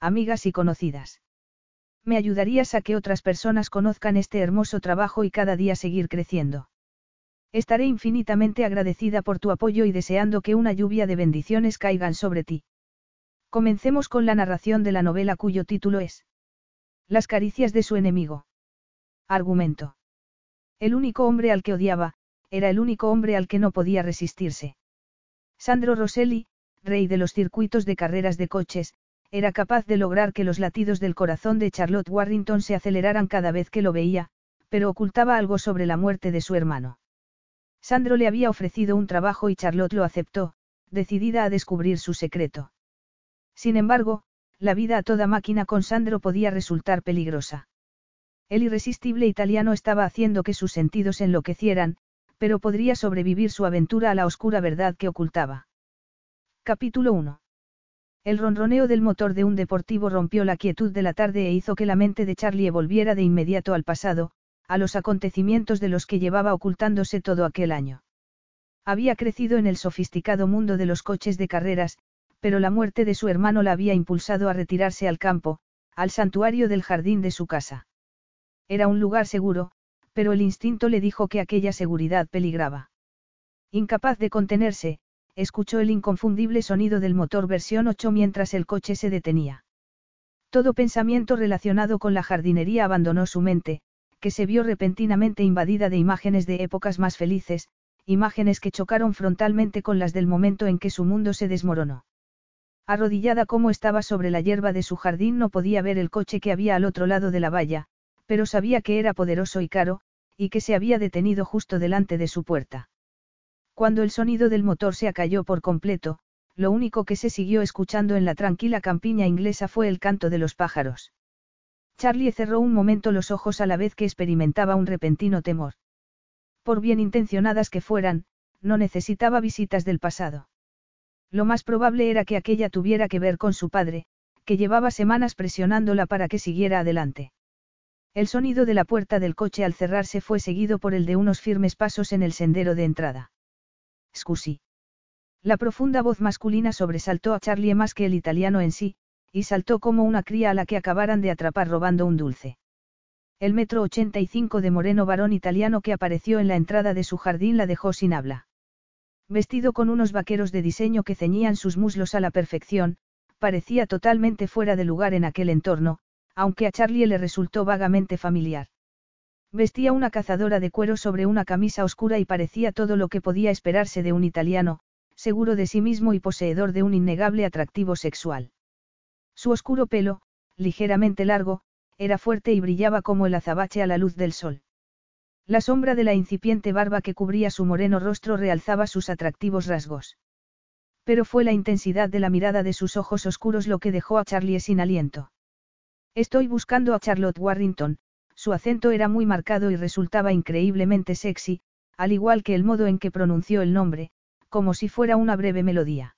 amigas y conocidas. Me ayudarías a que otras personas conozcan este hermoso trabajo y cada día seguir creciendo. Estaré infinitamente agradecida por tu apoyo y deseando que una lluvia de bendiciones caigan sobre ti. Comencemos con la narración de la novela cuyo título es Las caricias de su enemigo. Argumento. El único hombre al que odiaba, era el único hombre al que no podía resistirse. Sandro Rosselli, rey de los circuitos de carreras de coches, era capaz de lograr que los latidos del corazón de Charlotte Warrington se aceleraran cada vez que lo veía, pero ocultaba algo sobre la muerte de su hermano. Sandro le había ofrecido un trabajo y Charlotte lo aceptó, decidida a descubrir su secreto. Sin embargo, la vida a toda máquina con Sandro podía resultar peligrosa. El irresistible italiano estaba haciendo que sus sentidos enloquecieran, pero podría sobrevivir su aventura a la oscura verdad que ocultaba. Capítulo 1. El ronroneo del motor de un deportivo rompió la quietud de la tarde e hizo que la mente de Charlie volviera de inmediato al pasado, a los acontecimientos de los que llevaba ocultándose todo aquel año. Había crecido en el sofisticado mundo de los coches de carreras, pero la muerte de su hermano la había impulsado a retirarse al campo, al santuario del jardín de su casa. Era un lugar seguro, pero el instinto le dijo que aquella seguridad peligraba. Incapaz de contenerse, escuchó el inconfundible sonido del motor versión 8 mientras el coche se detenía. Todo pensamiento relacionado con la jardinería abandonó su mente, que se vio repentinamente invadida de imágenes de épocas más felices, imágenes que chocaron frontalmente con las del momento en que su mundo se desmoronó. Arrodillada como estaba sobre la hierba de su jardín no podía ver el coche que había al otro lado de la valla, pero sabía que era poderoso y caro, y que se había detenido justo delante de su puerta. Cuando el sonido del motor se acalló por completo, lo único que se siguió escuchando en la tranquila campiña inglesa fue el canto de los pájaros. Charlie cerró un momento los ojos a la vez que experimentaba un repentino temor. Por bien intencionadas que fueran, no necesitaba visitas del pasado. Lo más probable era que aquella tuviera que ver con su padre, que llevaba semanas presionándola para que siguiera adelante. El sonido de la puerta del coche al cerrarse fue seguido por el de unos firmes pasos en el sendero de entrada. La profunda voz masculina sobresaltó a Charlie más que el italiano en sí, y saltó como una cría a la que acabaran de atrapar robando un dulce. El metro 85 de moreno varón italiano que apareció en la entrada de su jardín la dejó sin habla. Vestido con unos vaqueros de diseño que ceñían sus muslos a la perfección, parecía totalmente fuera de lugar en aquel entorno, aunque a Charlie le resultó vagamente familiar. Vestía una cazadora de cuero sobre una camisa oscura y parecía todo lo que podía esperarse de un italiano, seguro de sí mismo y poseedor de un innegable atractivo sexual. Su oscuro pelo, ligeramente largo, era fuerte y brillaba como el azabache a la luz del sol. La sombra de la incipiente barba que cubría su moreno rostro realzaba sus atractivos rasgos. Pero fue la intensidad de la mirada de sus ojos oscuros lo que dejó a Charlie sin aliento. Estoy buscando a Charlotte Warrington, su acento era muy marcado y resultaba increíblemente sexy, al igual que el modo en que pronunció el nombre, como si fuera una breve melodía.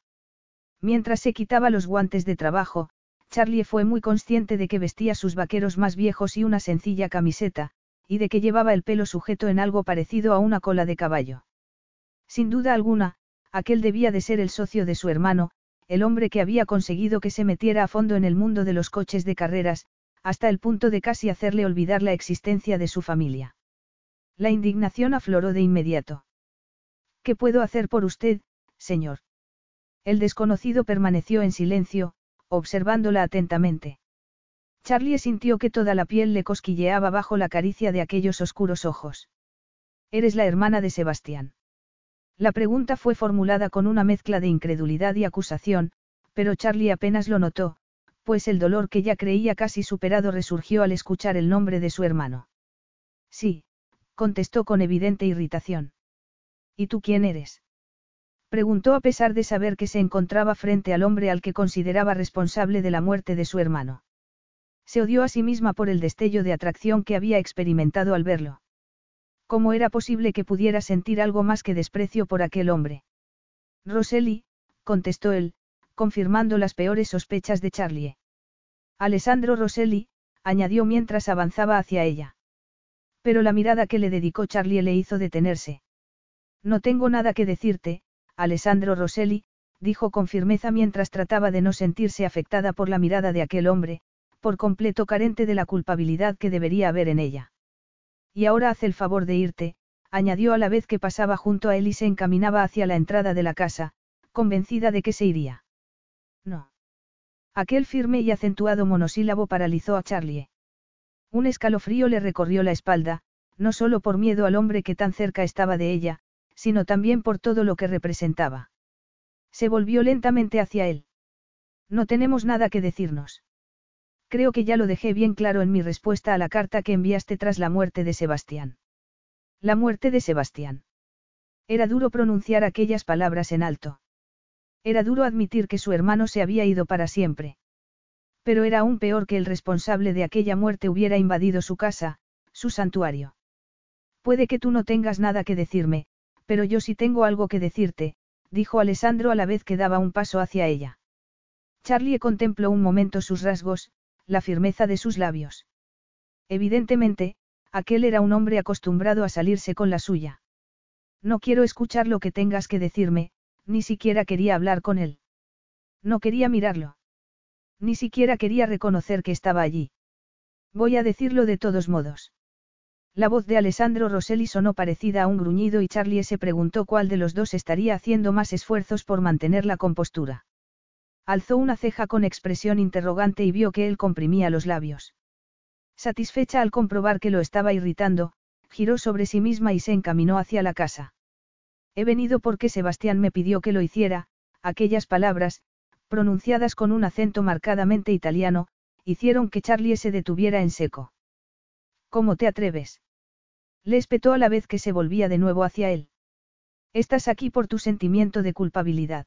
Mientras se quitaba los guantes de trabajo, Charlie fue muy consciente de que vestía sus vaqueros más viejos y una sencilla camiseta, y de que llevaba el pelo sujeto en algo parecido a una cola de caballo. Sin duda alguna, aquel debía de ser el socio de su hermano, el hombre que había conseguido que se metiera a fondo en el mundo de los coches de carreras, hasta el punto de casi hacerle olvidar la existencia de su familia. La indignación afloró de inmediato. ¿Qué puedo hacer por usted, señor? El desconocido permaneció en silencio, observándola atentamente. Charlie sintió que toda la piel le cosquilleaba bajo la caricia de aquellos oscuros ojos. Eres la hermana de Sebastián. La pregunta fue formulada con una mezcla de incredulidad y acusación, pero Charlie apenas lo notó, pues el dolor que ya creía casi superado resurgió al escuchar el nombre de su hermano. Sí, contestó con evidente irritación. ¿Y tú quién eres? Preguntó a pesar de saber que se encontraba frente al hombre al que consideraba responsable de la muerte de su hermano. Se odió a sí misma por el destello de atracción que había experimentado al verlo. ¿Cómo era posible que pudiera sentir algo más que desprecio por aquel hombre? Roseli, contestó él, confirmando las peores sospechas de Charlie. Alessandro Rosselli, añadió mientras avanzaba hacia ella. Pero la mirada que le dedicó Charlie le hizo detenerse. No tengo nada que decirte, Alessandro Rosselli, dijo con firmeza mientras trataba de no sentirse afectada por la mirada de aquel hombre, por completo carente de la culpabilidad que debería haber en ella. Y ahora haz el favor de irte, añadió a la vez que pasaba junto a él y se encaminaba hacia la entrada de la casa, convencida de que se iría. No. Aquel firme y acentuado monosílabo paralizó a Charlie. Un escalofrío le recorrió la espalda, no solo por miedo al hombre que tan cerca estaba de ella, sino también por todo lo que representaba. Se volvió lentamente hacia él. No tenemos nada que decirnos. Creo que ya lo dejé bien claro en mi respuesta a la carta que enviaste tras la muerte de Sebastián. La muerte de Sebastián. Era duro pronunciar aquellas palabras en alto. Era duro admitir que su hermano se había ido para siempre. Pero era aún peor que el responsable de aquella muerte hubiera invadido su casa, su santuario. Puede que tú no tengas nada que decirme, pero yo sí tengo algo que decirte, dijo Alessandro a la vez que daba un paso hacia ella. Charlie contempló un momento sus rasgos, la firmeza de sus labios. Evidentemente, aquel era un hombre acostumbrado a salirse con la suya. No quiero escuchar lo que tengas que decirme, ni siquiera quería hablar con él. No quería mirarlo. Ni siquiera quería reconocer que estaba allí. Voy a decirlo de todos modos. La voz de Alessandro Rosselli sonó parecida a un gruñido y Charlie se preguntó cuál de los dos estaría haciendo más esfuerzos por mantener la compostura. Alzó una ceja con expresión interrogante y vio que él comprimía los labios. Satisfecha al comprobar que lo estaba irritando, giró sobre sí misma y se encaminó hacia la casa. He venido porque Sebastián me pidió que lo hiciera, aquellas palabras, pronunciadas con un acento marcadamente italiano, hicieron que Charlie se detuviera en seco. ¿Cómo te atreves? Le espetó a la vez que se volvía de nuevo hacia él. Estás aquí por tu sentimiento de culpabilidad.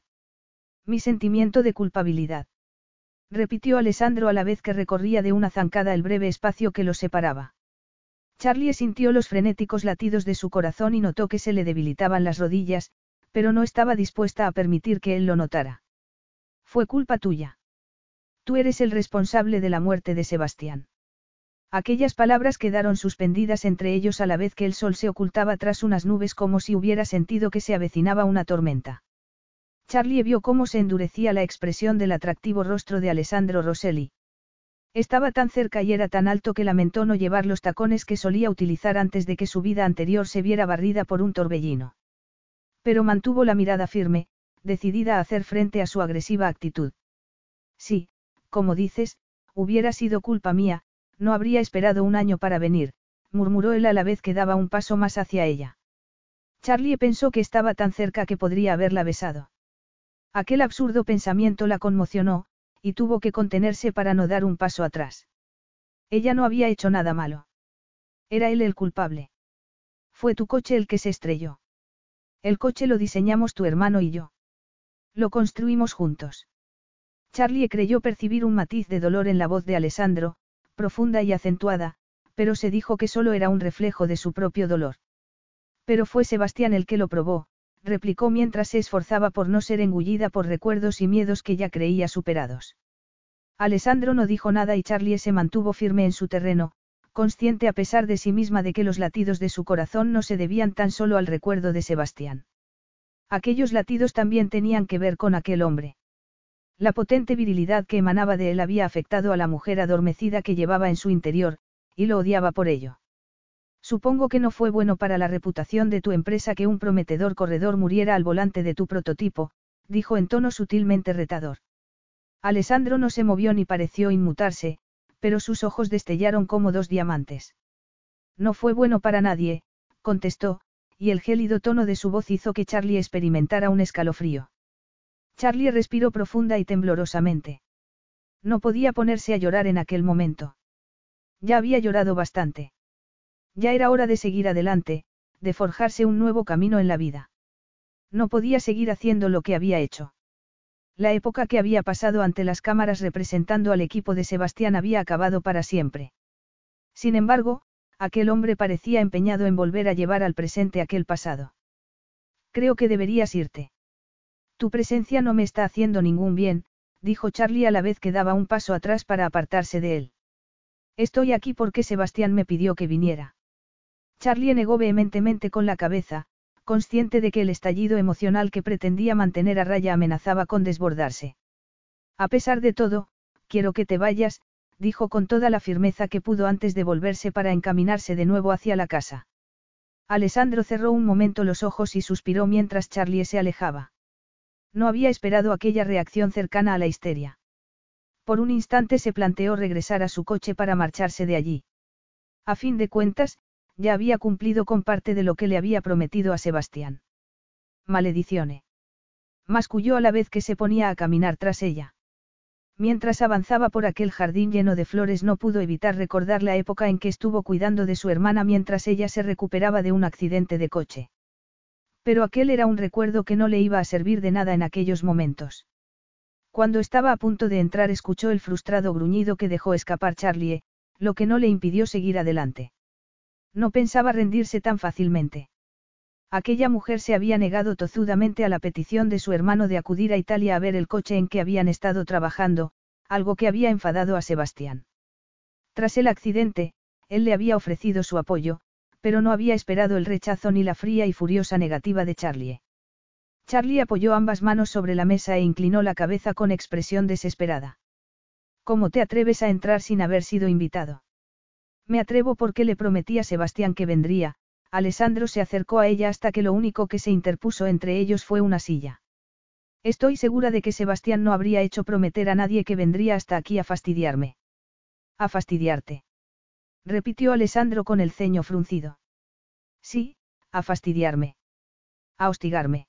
Mi sentimiento de culpabilidad. Repitió Alessandro a la vez que recorría de una zancada el breve espacio que los separaba. Charlie sintió los frenéticos latidos de su corazón y notó que se le debilitaban las rodillas, pero no estaba dispuesta a permitir que él lo notara. Fue culpa tuya. Tú eres el responsable de la muerte de Sebastián. Aquellas palabras quedaron suspendidas entre ellos a la vez que el sol se ocultaba tras unas nubes como si hubiera sentido que se avecinaba una tormenta. Charlie vio cómo se endurecía la expresión del atractivo rostro de Alessandro Rosselli. Estaba tan cerca y era tan alto que lamentó no llevar los tacones que solía utilizar antes de que su vida anterior se viera barrida por un torbellino. Pero mantuvo la mirada firme, decidida a hacer frente a su agresiva actitud. Sí, como dices, hubiera sido culpa mía, no habría esperado un año para venir, murmuró él a la vez que daba un paso más hacia ella. Charlie pensó que estaba tan cerca que podría haberla besado. Aquel absurdo pensamiento la conmocionó, y tuvo que contenerse para no dar un paso atrás. Ella no había hecho nada malo. Era él el culpable. Fue tu coche el que se estrelló. El coche lo diseñamos tu hermano y yo. Lo construimos juntos. Charlie creyó percibir un matiz de dolor en la voz de Alessandro, profunda y acentuada, pero se dijo que solo era un reflejo de su propio dolor. Pero fue Sebastián el que lo probó, replicó mientras se esforzaba por no ser engullida por recuerdos y miedos que ya creía superados. Alessandro no dijo nada y Charlie se mantuvo firme en su terreno, consciente a pesar de sí misma de que los latidos de su corazón no se debían tan solo al recuerdo de Sebastián. Aquellos latidos también tenían que ver con aquel hombre. La potente virilidad que emanaba de él había afectado a la mujer adormecida que llevaba en su interior, y lo odiaba por ello. Supongo que no fue bueno para la reputación de tu empresa que un prometedor corredor muriera al volante de tu prototipo, dijo en tono sutilmente retador. Alessandro no se movió ni pareció inmutarse, pero sus ojos destellaron como dos diamantes. No fue bueno para nadie, contestó, y el gélido tono de su voz hizo que Charlie experimentara un escalofrío. Charlie respiró profunda y temblorosamente. No podía ponerse a llorar en aquel momento. Ya había llorado bastante. Ya era hora de seguir adelante, de forjarse un nuevo camino en la vida. No podía seguir haciendo lo que había hecho. La época que había pasado ante las cámaras representando al equipo de Sebastián había acabado para siempre. Sin embargo, aquel hombre parecía empeñado en volver a llevar al presente aquel pasado. Creo que deberías irte. Tu presencia no me está haciendo ningún bien, dijo Charlie a la vez que daba un paso atrás para apartarse de él. Estoy aquí porque Sebastián me pidió que viniera. Charlie negó vehementemente con la cabeza, consciente de que el estallido emocional que pretendía mantener a raya amenazaba con desbordarse. A pesar de todo, quiero que te vayas, dijo con toda la firmeza que pudo antes de volverse para encaminarse de nuevo hacia la casa. Alessandro cerró un momento los ojos y suspiró mientras Charlie se alejaba. No había esperado aquella reacción cercana a la histeria. Por un instante se planteó regresar a su coche para marcharse de allí. A fin de cuentas, ya había cumplido con parte de lo que le había prometido a Sebastián. Maledicione. Masculló a la vez que se ponía a caminar tras ella. Mientras avanzaba por aquel jardín lleno de flores no pudo evitar recordar la época en que estuvo cuidando de su hermana mientras ella se recuperaba de un accidente de coche. Pero aquel era un recuerdo que no le iba a servir de nada en aquellos momentos. Cuando estaba a punto de entrar escuchó el frustrado gruñido que dejó escapar Charlie, lo que no le impidió seguir adelante. No pensaba rendirse tan fácilmente. Aquella mujer se había negado tozudamente a la petición de su hermano de acudir a Italia a ver el coche en que habían estado trabajando, algo que había enfadado a Sebastián. Tras el accidente, él le había ofrecido su apoyo, pero no había esperado el rechazo ni la fría y furiosa negativa de Charlie. Charlie apoyó ambas manos sobre la mesa e inclinó la cabeza con expresión desesperada. ¿Cómo te atreves a entrar sin haber sido invitado? Me atrevo porque le prometí a Sebastián que vendría, Alessandro se acercó a ella hasta que lo único que se interpuso entre ellos fue una silla. Estoy segura de que Sebastián no habría hecho prometer a nadie que vendría hasta aquí a fastidiarme. A fastidiarte. Repitió Alessandro con el ceño fruncido. Sí, a fastidiarme. A hostigarme.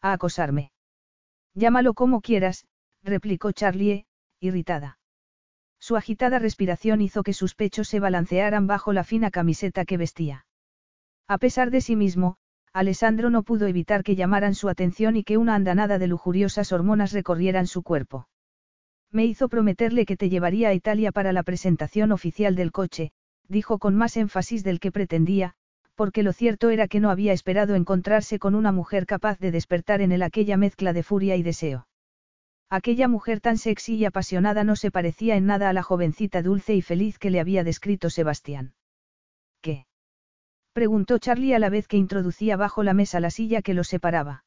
A acosarme. Llámalo como quieras, replicó Charlie, irritada. Su agitada respiración hizo que sus pechos se balancearan bajo la fina camiseta que vestía. A pesar de sí mismo, Alessandro no pudo evitar que llamaran su atención y que una andanada de lujuriosas hormonas recorrieran su cuerpo. Me hizo prometerle que te llevaría a Italia para la presentación oficial del coche, dijo con más énfasis del que pretendía, porque lo cierto era que no había esperado encontrarse con una mujer capaz de despertar en él aquella mezcla de furia y deseo. Aquella mujer tan sexy y apasionada no se parecía en nada a la jovencita dulce y feliz que le había descrito Sebastián. ¿Qué? preguntó Charlie a la vez que introducía bajo la mesa la silla que los separaba.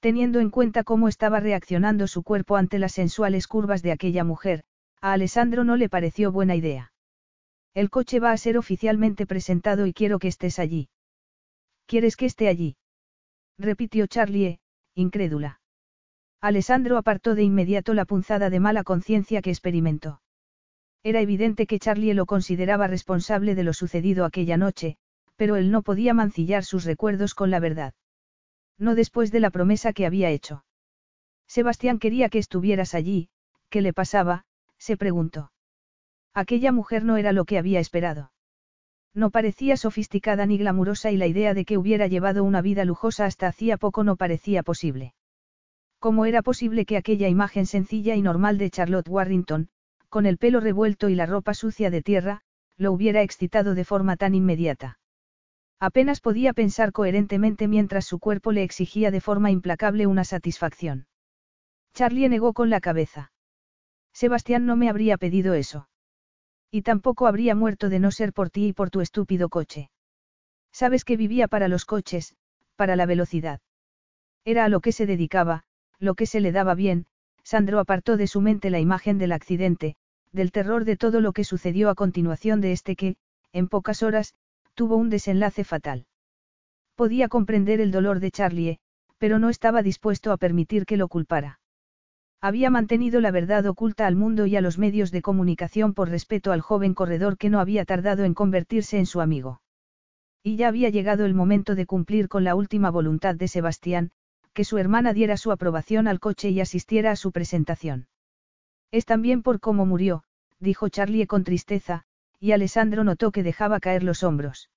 Teniendo en cuenta cómo estaba reaccionando su cuerpo ante las sensuales curvas de aquella mujer, a Alessandro no le pareció buena idea. El coche va a ser oficialmente presentado y quiero que estés allí. ¿Quieres que esté allí? repitió Charlie, incrédula. Alessandro apartó de inmediato la punzada de mala conciencia que experimentó. Era evidente que Charlie lo consideraba responsable de lo sucedido aquella noche, pero él no podía mancillar sus recuerdos con la verdad. No después de la promesa que había hecho. Sebastián quería que estuvieras allí, ¿qué le pasaba? se preguntó. Aquella mujer no era lo que había esperado. No parecía sofisticada ni glamurosa y la idea de que hubiera llevado una vida lujosa hasta hacía poco no parecía posible. ¿Cómo era posible que aquella imagen sencilla y normal de Charlotte Warrington, con el pelo revuelto y la ropa sucia de tierra, lo hubiera excitado de forma tan inmediata? Apenas podía pensar coherentemente mientras su cuerpo le exigía de forma implacable una satisfacción. Charlie negó con la cabeza. Sebastián no me habría pedido eso. Y tampoco habría muerto de no ser por ti y por tu estúpido coche. Sabes que vivía para los coches, para la velocidad. Era a lo que se dedicaba, lo que se le daba bien, Sandro apartó de su mente la imagen del accidente, del terror de todo lo que sucedió a continuación de este que, en pocas horas, tuvo un desenlace fatal. Podía comprender el dolor de Charlie, pero no estaba dispuesto a permitir que lo culpara. Había mantenido la verdad oculta al mundo y a los medios de comunicación por respeto al joven corredor que no había tardado en convertirse en su amigo. Y ya había llegado el momento de cumplir con la última voluntad de Sebastián, que su hermana diera su aprobación al coche y asistiera a su presentación. Es también por cómo murió, dijo Charlie con tristeza, y Alessandro notó que dejaba caer los hombros.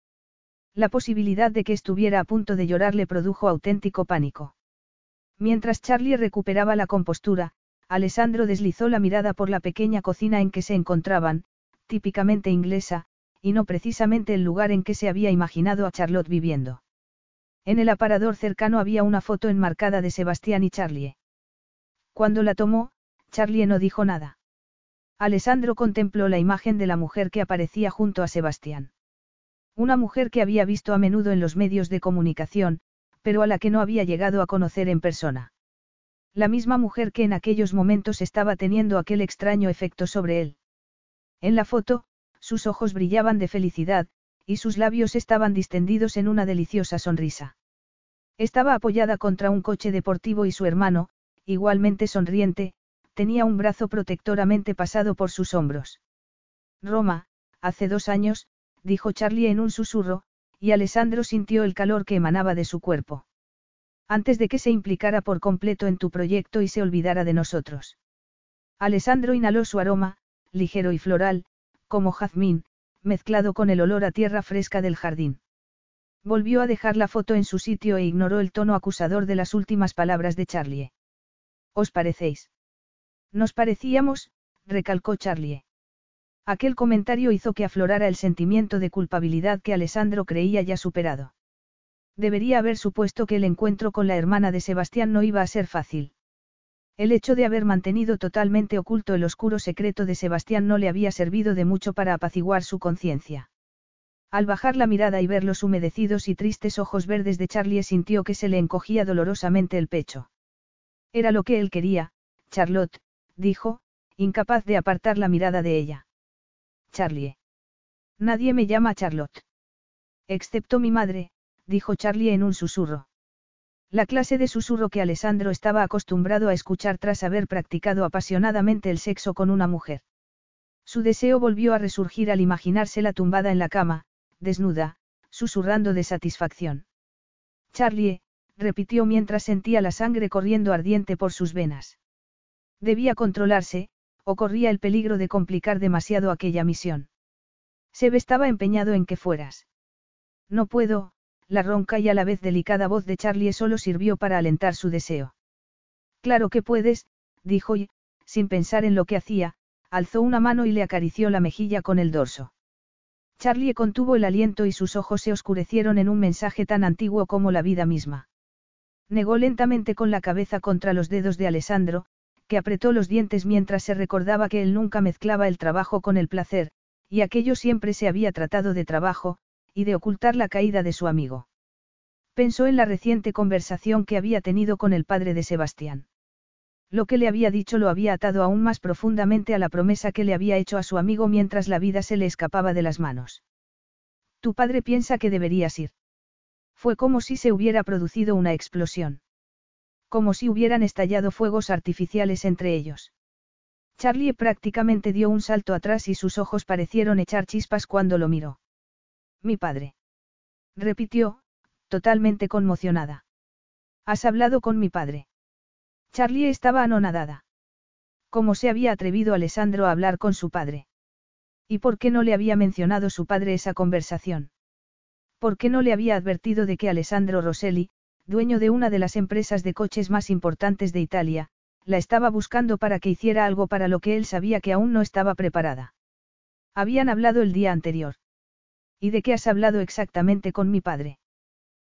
La posibilidad de que estuviera a punto de llorar le produjo auténtico pánico. Mientras Charlie recuperaba la compostura, Alessandro deslizó la mirada por la pequeña cocina en que se encontraban, típicamente inglesa, y no precisamente el lugar en que se había imaginado a Charlotte viviendo. En el aparador cercano había una foto enmarcada de Sebastián y Charlie. Cuando la tomó, Charlie no dijo nada. Alessandro contempló la imagen de la mujer que aparecía junto a Sebastián. Una mujer que había visto a menudo en los medios de comunicación, pero a la que no había llegado a conocer en persona. La misma mujer que en aquellos momentos estaba teniendo aquel extraño efecto sobre él. En la foto, sus ojos brillaban de felicidad, y sus labios estaban distendidos en una deliciosa sonrisa. Estaba apoyada contra un coche deportivo y su hermano, igualmente sonriente, tenía un brazo protectoramente pasado por sus hombros. Roma, hace dos años, dijo Charlie en un susurro, y Alessandro sintió el calor que emanaba de su cuerpo. Antes de que se implicara por completo en tu proyecto y se olvidara de nosotros. Alessandro inhaló su aroma, ligero y floral, como jazmín, mezclado con el olor a tierra fresca del jardín. Volvió a dejar la foto en su sitio e ignoró el tono acusador de las últimas palabras de Charlie. ¿Os parecéis? Nos parecíamos, recalcó Charlie. Aquel comentario hizo que aflorara el sentimiento de culpabilidad que Alessandro creía ya superado. Debería haber supuesto que el encuentro con la hermana de Sebastián no iba a ser fácil. El hecho de haber mantenido totalmente oculto el oscuro secreto de Sebastián no le había servido de mucho para apaciguar su conciencia. Al bajar la mirada y ver los humedecidos y tristes ojos verdes de Charlie sintió que se le encogía dolorosamente el pecho. Era lo que él quería, Charlotte, dijo, incapaz de apartar la mirada de ella. Charlie. Nadie me llama Charlotte. Excepto mi madre, dijo Charlie en un susurro. La clase de susurro que Alessandro estaba acostumbrado a escuchar tras haber practicado apasionadamente el sexo con una mujer. Su deseo volvió a resurgir al imaginársela tumbada en la cama, desnuda, susurrando de satisfacción. Charlie, repitió mientras sentía la sangre corriendo ardiente por sus venas. Debía controlarse, o corría el peligro de complicar demasiado aquella misión. Seb estaba empeñado en que fueras. No puedo, la ronca y a la vez delicada voz de Charlie solo sirvió para alentar su deseo. Claro que puedes, dijo y, sin pensar en lo que hacía, alzó una mano y le acarició la mejilla con el dorso. Charlie contuvo el aliento y sus ojos se oscurecieron en un mensaje tan antiguo como la vida misma. Negó lentamente con la cabeza contra los dedos de Alessandro, que apretó los dientes mientras se recordaba que él nunca mezclaba el trabajo con el placer, y aquello siempre se había tratado de trabajo, y de ocultar la caída de su amigo. Pensó en la reciente conversación que había tenido con el padre de Sebastián. Lo que le había dicho lo había atado aún más profundamente a la promesa que le había hecho a su amigo mientras la vida se le escapaba de las manos. Tu padre piensa que deberías ir. Fue como si se hubiera producido una explosión. Como si hubieran estallado fuegos artificiales entre ellos. Charlie prácticamente dio un salto atrás y sus ojos parecieron echar chispas cuando lo miró. Mi padre. Repitió, totalmente conmocionada. ¿Has hablado con mi padre? Charlie estaba anonadada. ¿Cómo se había atrevido Alessandro a hablar con su padre? ¿Y por qué no le había mencionado su padre esa conversación? ¿Por qué no le había advertido de que Alessandro Rosselli, dueño de una de las empresas de coches más importantes de Italia, la estaba buscando para que hiciera algo para lo que él sabía que aún no estaba preparada? Habían hablado el día anterior. ¿Y de qué has hablado exactamente con mi padre?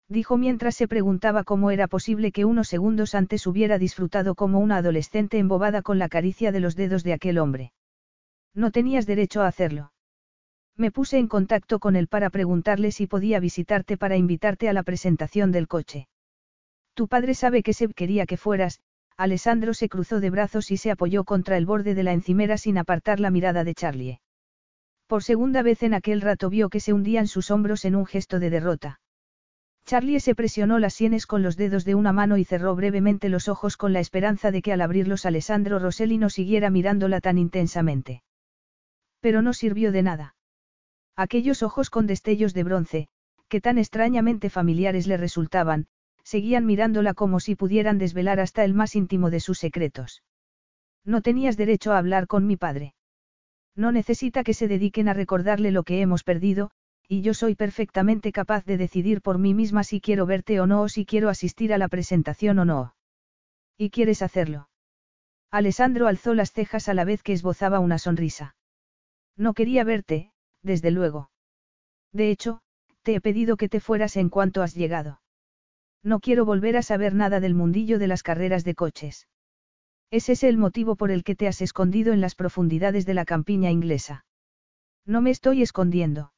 Dijo mientras se preguntaba cómo era posible que unos segundos antes hubiera disfrutado como una adolescente embobada con la caricia de los dedos de aquel hombre. No tenías derecho a hacerlo. Me puse en contacto con él para preguntarle si podía visitarte para invitarte a la presentación del coche. Tu padre sabe que Seb quería que fueras, Alessandro se cruzó de brazos y se apoyó contra el borde de la encimera sin apartar la mirada de Charlie. Por segunda vez en aquel rato vio que se hundían sus hombros en un gesto de derrota. Charlie se presionó las sienes con los dedos de una mano y cerró brevemente los ojos con la esperanza de que al abrirlos Alessandro Rosselli no siguiera mirándola tan intensamente. Pero no sirvió de nada. Aquellos ojos con destellos de bronce, que tan extrañamente familiares le resultaban, seguían mirándola como si pudieran desvelar hasta el más íntimo de sus secretos. No tenías derecho a hablar con mi padre. No necesita que se dediquen a recordarle lo que hemos perdido, y yo soy perfectamente capaz de decidir por mí misma si quiero verte o no o si quiero asistir a la presentación o no. ¿Y quieres hacerlo? Alessandro alzó las cejas a la vez que esbozaba una sonrisa. No quería verte, desde luego. De hecho, te he pedido que te fueras en cuanto has llegado. No quiero volver a saber nada del mundillo de las carreras de coches. ¿Es ese el motivo por el que te has escondido en las profundidades de la campiña inglesa? No me estoy escondiendo.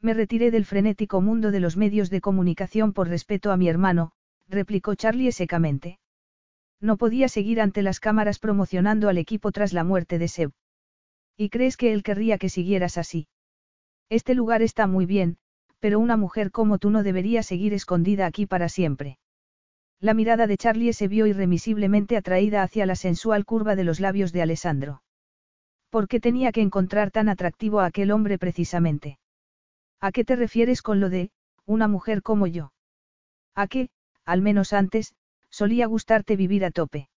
Me retiré del frenético mundo de los medios de comunicación por respeto a mi hermano, replicó Charlie secamente. No podía seguir ante las cámaras promocionando al equipo tras la muerte de Seb. ¿Y crees que él querría que siguieras así? Este lugar está muy bien, pero una mujer como tú no debería seguir escondida aquí para siempre. La mirada de Charlie se vio irremisiblemente atraída hacia la sensual curva de los labios de Alessandro. ¿Por qué tenía que encontrar tan atractivo a aquel hombre precisamente? ¿A qué te refieres con lo de, una mujer como yo? A qué, al menos antes, solía gustarte vivir a tope.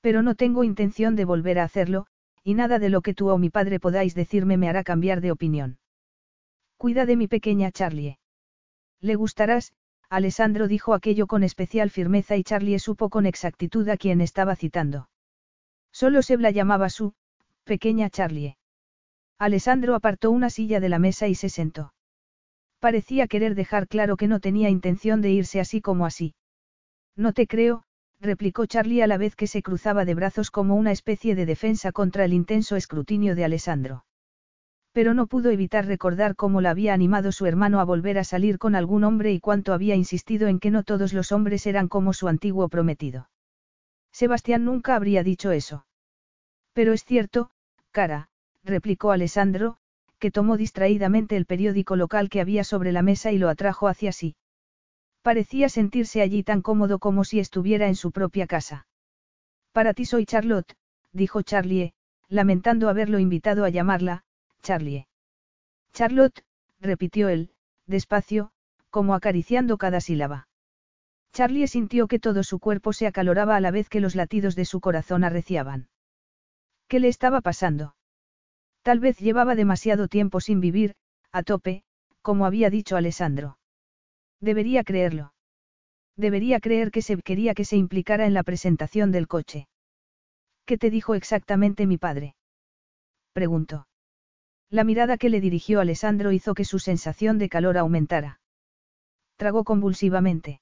Pero no tengo intención de volver a hacerlo, y nada de lo que tú o mi padre podáis decirme me hará cambiar de opinión. Cuida de mi pequeña Charlie. Le gustarás, Alessandro dijo aquello con especial firmeza y Charlie supo con exactitud a quien estaba citando. Solo se la llamaba su, pequeña Charlie. Alessandro apartó una silla de la mesa y se sentó. Parecía querer dejar claro que no tenía intención de irse así como así. No te creo, replicó Charlie a la vez que se cruzaba de brazos como una especie de defensa contra el intenso escrutinio de Alessandro. Pero no pudo evitar recordar cómo la había animado su hermano a volver a salir con algún hombre y cuánto había insistido en que no todos los hombres eran como su antiguo prometido. Sebastián nunca habría dicho eso. Pero es cierto, cara, replicó Alessandro, que tomó distraídamente el periódico local que había sobre la mesa y lo atrajo hacia sí. Parecía sentirse allí tan cómodo como si estuviera en su propia casa. Para ti soy Charlotte, dijo Charlie, lamentando haberlo invitado a llamarla, Charlie. Charlotte, repitió él, despacio, como acariciando cada sílaba. Charlie sintió que todo su cuerpo se acaloraba a la vez que los latidos de su corazón arreciaban. ¿Qué le estaba pasando? Tal vez llevaba demasiado tiempo sin vivir, a tope, como había dicho Alessandro. Debería creerlo. Debería creer que se quería que se implicara en la presentación del coche. ¿Qué te dijo exactamente mi padre? Preguntó. La mirada que le dirigió Alessandro hizo que su sensación de calor aumentara. Tragó convulsivamente.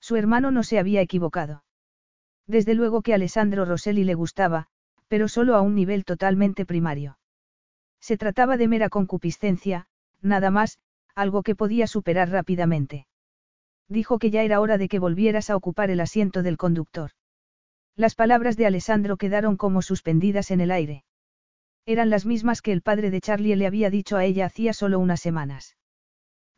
Su hermano no se había equivocado. Desde luego que Alessandro Rosselli le gustaba, pero solo a un nivel totalmente primario. Se trataba de mera concupiscencia, nada más, algo que podía superar rápidamente. Dijo que ya era hora de que volvieras a ocupar el asiento del conductor. Las palabras de Alessandro quedaron como suspendidas en el aire. Eran las mismas que el padre de Charlie le había dicho a ella hacía solo unas semanas.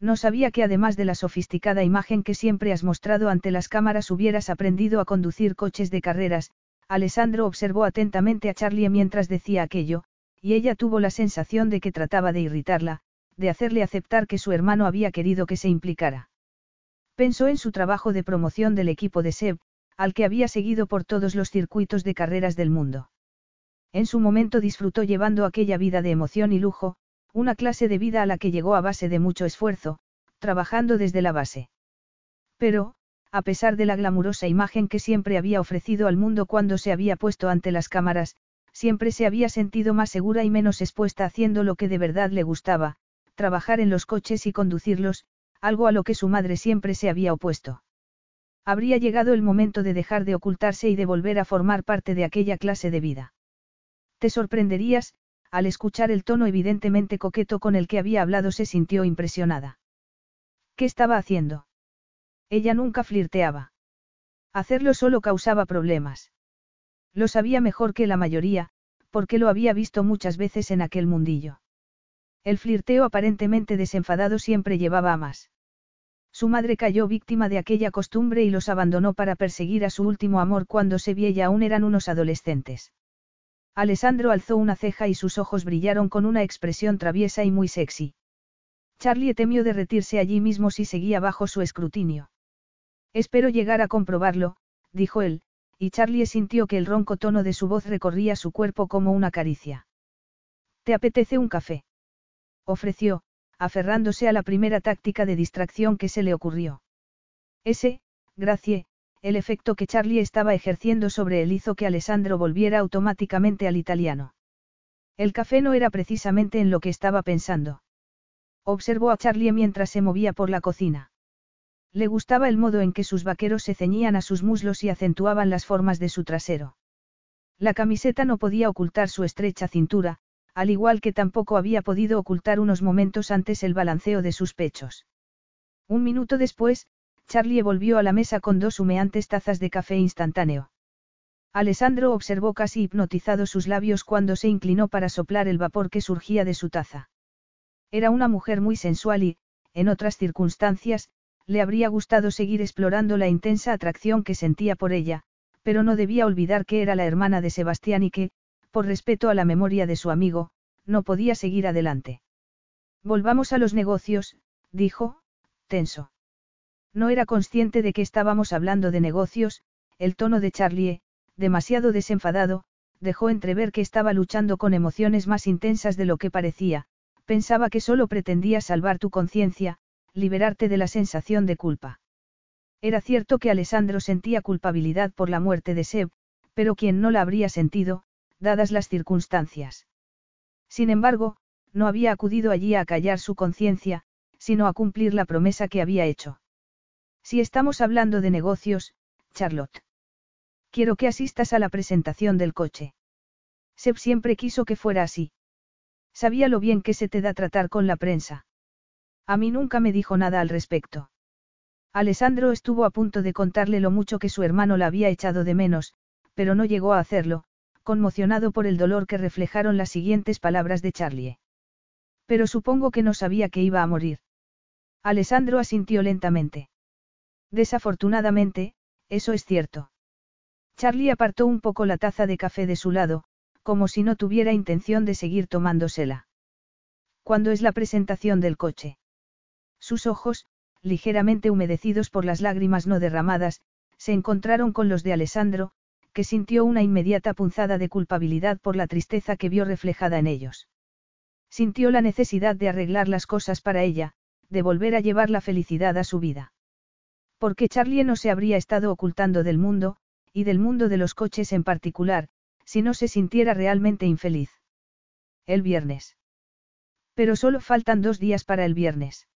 No sabía que además de la sofisticada imagen que siempre has mostrado ante las cámaras hubieras aprendido a conducir coches de carreras, Alessandro observó atentamente a Charlie mientras decía aquello, y ella tuvo la sensación de que trataba de irritarla, de hacerle aceptar que su hermano había querido que se implicara. Pensó en su trabajo de promoción del equipo de Seb, al que había seguido por todos los circuitos de carreras del mundo. En su momento disfrutó llevando aquella vida de emoción y lujo, una clase de vida a la que llegó a base de mucho esfuerzo, trabajando desde la base. Pero, a pesar de la glamurosa imagen que siempre había ofrecido al mundo cuando se había puesto ante las cámaras, siempre se había sentido más segura y menos expuesta haciendo lo que de verdad le gustaba, trabajar en los coches y conducirlos, algo a lo que su madre siempre se había opuesto. Habría llegado el momento de dejar de ocultarse y de volver a formar parte de aquella clase de vida. Te sorprenderías, al escuchar el tono evidentemente coqueto con el que había hablado se sintió impresionada. ¿Qué estaba haciendo? Ella nunca flirteaba. Hacerlo solo causaba problemas. Lo sabía mejor que la mayoría, porque lo había visto muchas veces en aquel mundillo. El flirteo aparentemente desenfadado siempre llevaba a más. Su madre cayó víctima de aquella costumbre y los abandonó para perseguir a su último amor cuando se y aún eran unos adolescentes. Alessandro alzó una ceja y sus ojos brillaron con una expresión traviesa y muy sexy. Charlie temió derretirse allí mismo si seguía bajo su escrutinio. Espero llegar a comprobarlo, dijo él, y Charlie sintió que el ronco tono de su voz recorría su cuerpo como una caricia. ¿Te apetece un café? ofreció, aferrándose a la primera táctica de distracción que se le ocurrió. Ese, gracie, el efecto que Charlie estaba ejerciendo sobre él hizo que Alessandro volviera automáticamente al italiano. El café no era precisamente en lo que estaba pensando. Observó a Charlie mientras se movía por la cocina. Le gustaba el modo en que sus vaqueros se ceñían a sus muslos y acentuaban las formas de su trasero. La camiseta no podía ocultar su estrecha cintura, al igual que tampoco había podido ocultar unos momentos antes el balanceo de sus pechos. Un minuto después, Charlie volvió a la mesa con dos humeantes tazas de café instantáneo. Alessandro observó casi hipnotizado sus labios cuando se inclinó para soplar el vapor que surgía de su taza. Era una mujer muy sensual y, en otras circunstancias, le habría gustado seguir explorando la intensa atracción que sentía por ella, pero no debía olvidar que era la hermana de Sebastián y que, por respeto a la memoria de su amigo, no podía seguir adelante. Volvamos a los negocios, dijo, tenso. No era consciente de que estábamos hablando de negocios, el tono de Charlie, demasiado desenfadado, dejó entrever que estaba luchando con emociones más intensas de lo que parecía, pensaba que solo pretendía salvar tu conciencia, liberarte de la sensación de culpa. Era cierto que Alessandro sentía culpabilidad por la muerte de Seb, pero quien no la habría sentido, dadas las circunstancias. Sin embargo, no había acudido allí a callar su conciencia, sino a cumplir la promesa que había hecho. Si estamos hablando de negocios, Charlotte. Quiero que asistas a la presentación del coche. Seb siempre quiso que fuera así. Sabía lo bien que se te da tratar con la prensa. A mí nunca me dijo nada al respecto. Alessandro estuvo a punto de contarle lo mucho que su hermano la había echado de menos, pero no llegó a hacerlo, conmocionado por el dolor que reflejaron las siguientes palabras de Charlie. Pero supongo que no sabía que iba a morir. Alessandro asintió lentamente. Desafortunadamente, eso es cierto. Charlie apartó un poco la taza de café de su lado, como si no tuviera intención de seguir tomándosela. ¿Cuándo es la presentación del coche? Sus ojos, ligeramente humedecidos por las lágrimas no derramadas, se encontraron con los de Alessandro, que sintió una inmediata punzada de culpabilidad por la tristeza que vio reflejada en ellos. Sintió la necesidad de arreglar las cosas para ella, de volver a llevar la felicidad a su vida. Porque Charlie no se habría estado ocultando del mundo, y del mundo de los coches en particular, si no se sintiera realmente infeliz. El viernes. Pero solo faltan dos días para el viernes.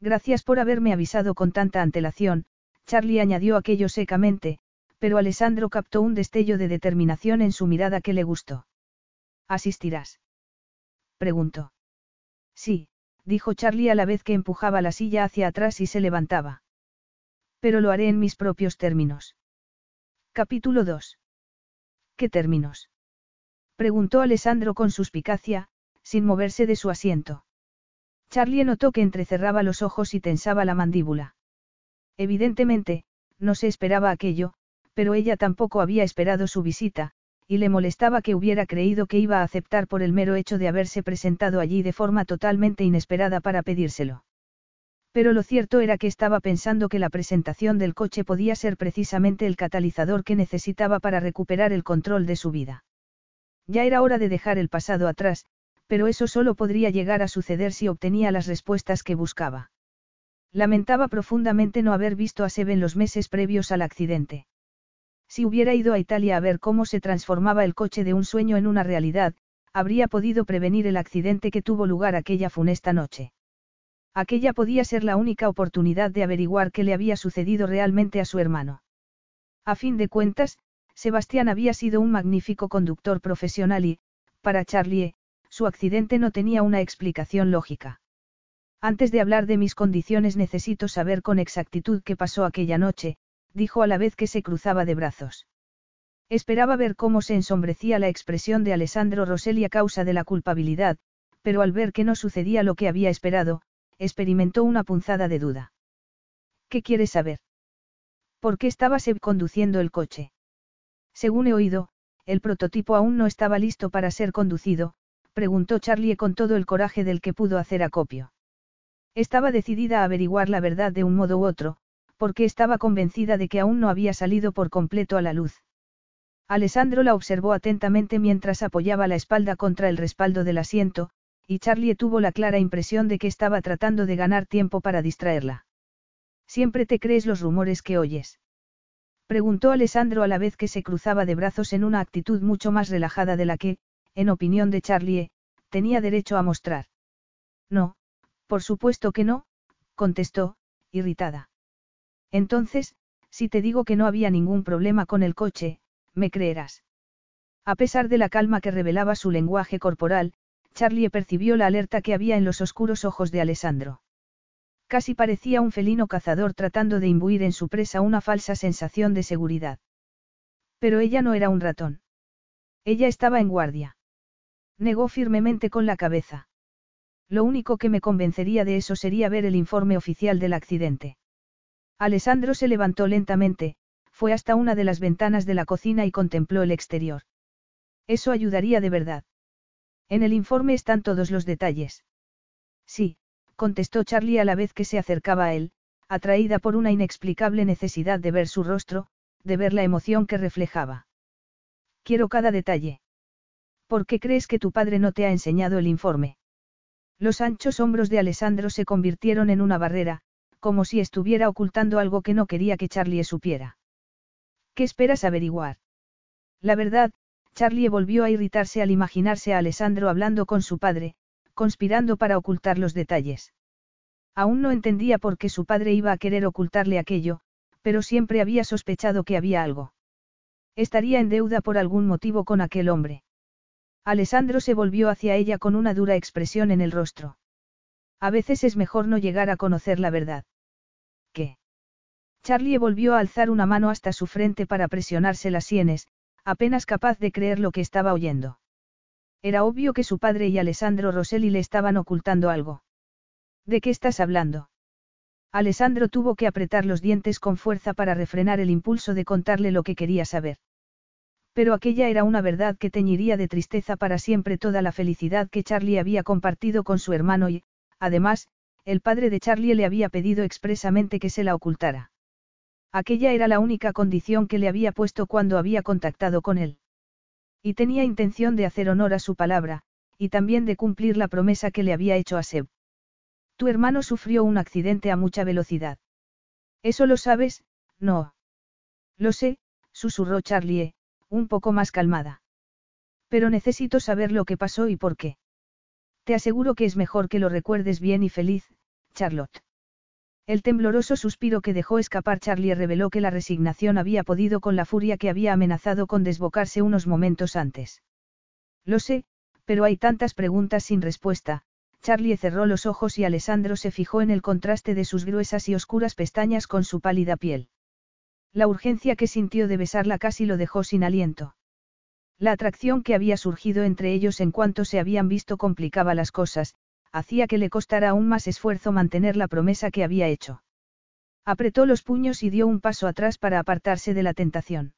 Gracias por haberme avisado con tanta antelación, Charlie añadió aquello secamente, pero Alessandro captó un destello de determinación en su mirada que le gustó. ¿Asistirás? preguntó. Sí, dijo Charlie a la vez que empujaba la silla hacia atrás y se levantaba. Pero lo haré en mis propios términos. Capítulo 2. ¿Qué términos? preguntó Alessandro con suspicacia, sin moverse de su asiento. Charlie notó que entrecerraba los ojos y tensaba la mandíbula. Evidentemente, no se esperaba aquello, pero ella tampoco había esperado su visita, y le molestaba que hubiera creído que iba a aceptar por el mero hecho de haberse presentado allí de forma totalmente inesperada para pedírselo. Pero lo cierto era que estaba pensando que la presentación del coche podía ser precisamente el catalizador que necesitaba para recuperar el control de su vida. Ya era hora de dejar el pasado atrás, pero eso solo podría llegar a suceder si obtenía las respuestas que buscaba. Lamentaba profundamente no haber visto a Seb en los meses previos al accidente. Si hubiera ido a Italia a ver cómo se transformaba el coche de un sueño en una realidad, habría podido prevenir el accidente que tuvo lugar aquella funesta noche. Aquella podía ser la única oportunidad de averiguar qué le había sucedido realmente a su hermano. A fin de cuentas, Sebastián había sido un magnífico conductor profesional y, para Charlie, su accidente no tenía una explicación lógica. Antes de hablar de mis condiciones necesito saber con exactitud qué pasó aquella noche, dijo a la vez que se cruzaba de brazos. Esperaba ver cómo se ensombrecía la expresión de Alessandro Rosselli a causa de la culpabilidad, pero al ver que no sucedía lo que había esperado, experimentó una punzada de duda. ¿Qué quieres saber? ¿Por qué estaba Seb conduciendo el coche? Según he oído, el prototipo aún no estaba listo para ser conducido, preguntó Charlie con todo el coraje del que pudo hacer acopio. Estaba decidida a averiguar la verdad de un modo u otro, porque estaba convencida de que aún no había salido por completo a la luz. Alessandro la observó atentamente mientras apoyaba la espalda contra el respaldo del asiento, y Charlie tuvo la clara impresión de que estaba tratando de ganar tiempo para distraerla. ¿Siempre te crees los rumores que oyes? Preguntó Alessandro a la vez que se cruzaba de brazos en una actitud mucho más relajada de la que, en opinión de Charlie, tenía derecho a mostrar. No, por supuesto que no, contestó, irritada. Entonces, si te digo que no había ningún problema con el coche, me creerás. A pesar de la calma que revelaba su lenguaje corporal, Charlie percibió la alerta que había en los oscuros ojos de Alessandro. Casi parecía un felino cazador tratando de imbuir en su presa una falsa sensación de seguridad. Pero ella no era un ratón. Ella estaba en guardia. Negó firmemente con la cabeza. Lo único que me convencería de eso sería ver el informe oficial del accidente. Alessandro se levantó lentamente, fue hasta una de las ventanas de la cocina y contempló el exterior. Eso ayudaría de verdad. En el informe están todos los detalles. Sí, contestó Charlie a la vez que se acercaba a él, atraída por una inexplicable necesidad de ver su rostro, de ver la emoción que reflejaba. Quiero cada detalle. ¿Por qué crees que tu padre no te ha enseñado el informe? Los anchos hombros de Alessandro se convirtieron en una barrera, como si estuviera ocultando algo que no quería que Charlie supiera. ¿Qué esperas averiguar? La verdad, Charlie volvió a irritarse al imaginarse a Alessandro hablando con su padre, conspirando para ocultar los detalles. Aún no entendía por qué su padre iba a querer ocultarle aquello, pero siempre había sospechado que había algo. Estaría en deuda por algún motivo con aquel hombre. Alessandro se volvió hacia ella con una dura expresión en el rostro. A veces es mejor no llegar a conocer la verdad. ¿Qué? Charlie volvió a alzar una mano hasta su frente para presionarse las sienes, apenas capaz de creer lo que estaba oyendo. Era obvio que su padre y Alessandro Rosselli le estaban ocultando algo. ¿De qué estás hablando? Alessandro tuvo que apretar los dientes con fuerza para refrenar el impulso de contarle lo que quería saber. Pero aquella era una verdad que teñiría de tristeza para siempre toda la felicidad que Charlie había compartido con su hermano y, además, el padre de Charlie le había pedido expresamente que se la ocultara. Aquella era la única condición que le había puesto cuando había contactado con él. Y tenía intención de hacer honor a su palabra, y también de cumplir la promesa que le había hecho a Seb. Tu hermano sufrió un accidente a mucha velocidad. Eso lo sabes, no. Lo sé, susurró Charlie, un poco más calmada. Pero necesito saber lo que pasó y por qué. Te aseguro que es mejor que lo recuerdes bien y feliz, Charlotte. El tembloroso suspiro que dejó escapar Charlie reveló que la resignación había podido con la furia que había amenazado con desbocarse unos momentos antes. Lo sé, pero hay tantas preguntas sin respuesta. Charlie cerró los ojos y Alessandro se fijó en el contraste de sus gruesas y oscuras pestañas con su pálida piel. La urgencia que sintió de besarla casi lo dejó sin aliento. La atracción que había surgido entre ellos en cuanto se habían visto complicaba las cosas, hacía que le costara aún más esfuerzo mantener la promesa que había hecho. Apretó los puños y dio un paso atrás para apartarse de la tentación.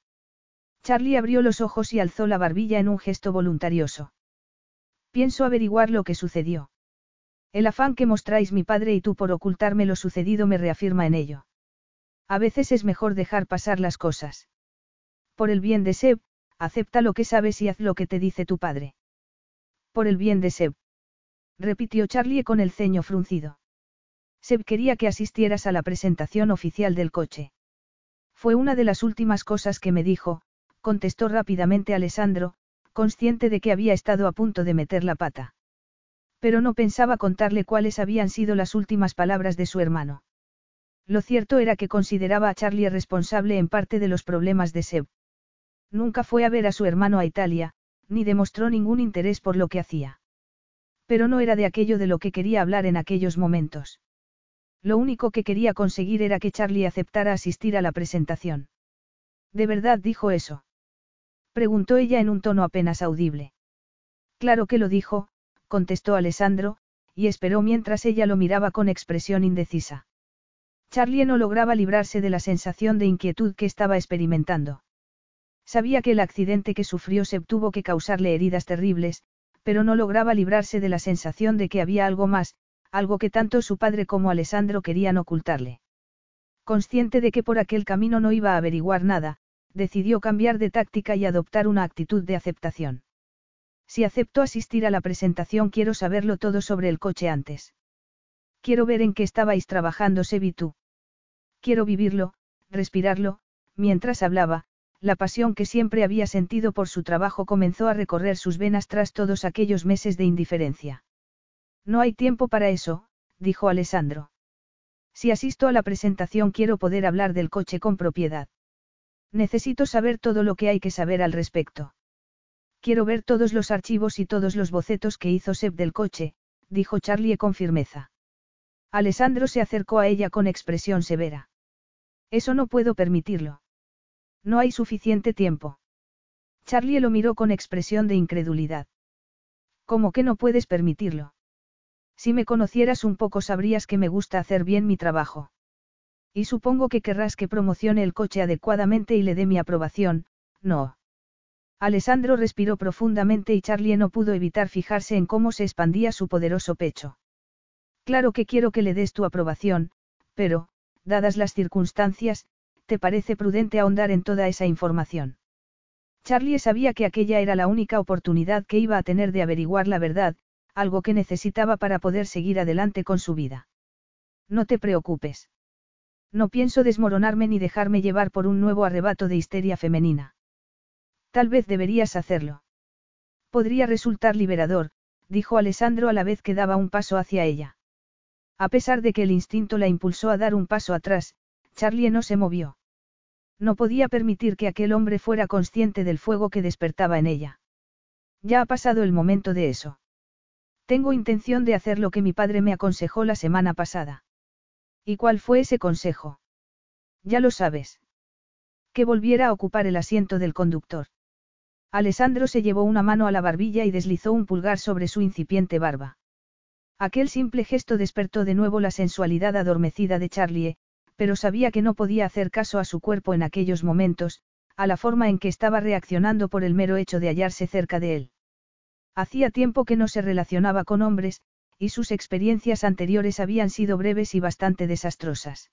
Charlie abrió los ojos y alzó la barbilla en un gesto voluntarioso. Pienso averiguar lo que sucedió. El afán que mostráis mi padre y tú por ocultarme lo sucedido me reafirma en ello. A veces es mejor dejar pasar las cosas. Por el bien de Seb, acepta lo que sabes y haz lo que te dice tu padre. Por el bien de Seb. Repitió Charlie con el ceño fruncido. Seb quería que asistieras a la presentación oficial del coche. Fue una de las últimas cosas que me dijo, contestó rápidamente Alessandro, consciente de que había estado a punto de meter la pata. Pero no pensaba contarle cuáles habían sido las últimas palabras de su hermano. Lo cierto era que consideraba a Charlie responsable en parte de los problemas de Seb. Nunca fue a ver a su hermano a Italia, ni demostró ningún interés por lo que hacía. Pero no era de aquello de lo que quería hablar en aquellos momentos. Lo único que quería conseguir era que Charlie aceptara asistir a la presentación. ¿De verdad dijo eso? Preguntó ella en un tono apenas audible. Claro que lo dijo, contestó Alessandro, y esperó mientras ella lo miraba con expresión indecisa. Charlie no lograba librarse de la sensación de inquietud que estaba experimentando. Sabía que el accidente que sufrió se tuvo que causarle heridas terribles, pero no lograba librarse de la sensación de que había algo más, algo que tanto su padre como Alessandro querían ocultarle. Consciente de que por aquel camino no iba a averiguar nada, decidió cambiar de táctica y adoptar una actitud de aceptación. Si acepto asistir a la presentación quiero saberlo todo sobre el coche antes. Quiero ver en qué estabais trabajando tú. Quiero vivirlo, respirarlo, mientras hablaba, la pasión que siempre había sentido por su trabajo comenzó a recorrer sus venas tras todos aquellos meses de indiferencia. No hay tiempo para eso, dijo Alessandro. Si asisto a la presentación quiero poder hablar del coche con propiedad. Necesito saber todo lo que hay que saber al respecto. Quiero ver todos los archivos y todos los bocetos que hizo Seb del coche, dijo Charlie con firmeza. Alessandro se acercó a ella con expresión severa. Eso no puedo permitirlo. No hay suficiente tiempo. Charlie lo miró con expresión de incredulidad. ¿Cómo que no puedes permitirlo? Si me conocieras un poco sabrías que me gusta hacer bien mi trabajo. Y supongo que querrás que promocione el coche adecuadamente y le dé mi aprobación, no. Alessandro respiró profundamente y Charlie no pudo evitar fijarse en cómo se expandía su poderoso pecho. Claro que quiero que le des tu aprobación, pero, dadas las circunstancias, ¿te parece prudente ahondar en toda esa información? Charlie sabía que aquella era la única oportunidad que iba a tener de averiguar la verdad, algo que necesitaba para poder seguir adelante con su vida. No te preocupes. No pienso desmoronarme ni dejarme llevar por un nuevo arrebato de histeria femenina. Tal vez deberías hacerlo. Podría resultar liberador, dijo Alessandro a la vez que daba un paso hacia ella. A pesar de que el instinto la impulsó a dar un paso atrás, Charlie no se movió. No podía permitir que aquel hombre fuera consciente del fuego que despertaba en ella. Ya ha pasado el momento de eso. Tengo intención de hacer lo que mi padre me aconsejó la semana pasada. ¿Y cuál fue ese consejo? Ya lo sabes. Que volviera a ocupar el asiento del conductor. Alessandro se llevó una mano a la barbilla y deslizó un pulgar sobre su incipiente barba. Aquel simple gesto despertó de nuevo la sensualidad adormecida de Charlie, pero sabía que no podía hacer caso a su cuerpo en aquellos momentos, a la forma en que estaba reaccionando por el mero hecho de hallarse cerca de él. Hacía tiempo que no se relacionaba con hombres, y sus experiencias anteriores habían sido breves y bastante desastrosas.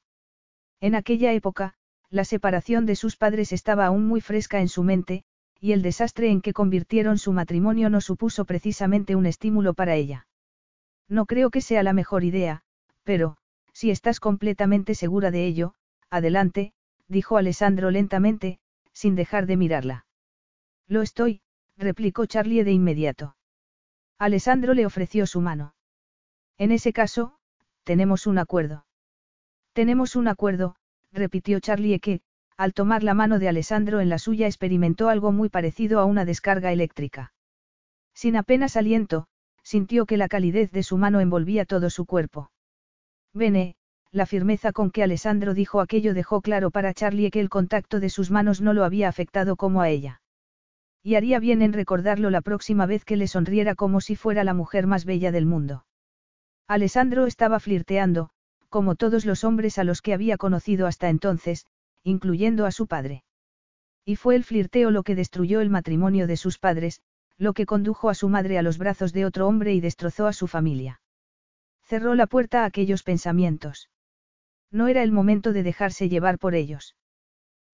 En aquella época, la separación de sus padres estaba aún muy fresca en su mente, y el desastre en que convirtieron su matrimonio no supuso precisamente un estímulo para ella. No creo que sea la mejor idea, pero, si estás completamente segura de ello, adelante, dijo Alessandro lentamente, sin dejar de mirarla. Lo estoy, replicó Charlie de inmediato. Alessandro le ofreció su mano. En ese caso, tenemos un acuerdo. Tenemos un acuerdo, repitió Charlie que, al tomar la mano de Alessandro en la suya experimentó algo muy parecido a una descarga eléctrica. Sin apenas aliento, sintió que la calidez de su mano envolvía todo su cuerpo. Bene, la firmeza con que Alessandro dijo aquello dejó claro para Charlie que el contacto de sus manos no lo había afectado como a ella. Y haría bien en recordarlo la próxima vez que le sonriera como si fuera la mujer más bella del mundo. Alessandro estaba flirteando, como todos los hombres a los que había conocido hasta entonces, incluyendo a su padre. Y fue el flirteo lo que destruyó el matrimonio de sus padres, lo que condujo a su madre a los brazos de otro hombre y destrozó a su familia. Cerró la puerta a aquellos pensamientos. No era el momento de dejarse llevar por ellos.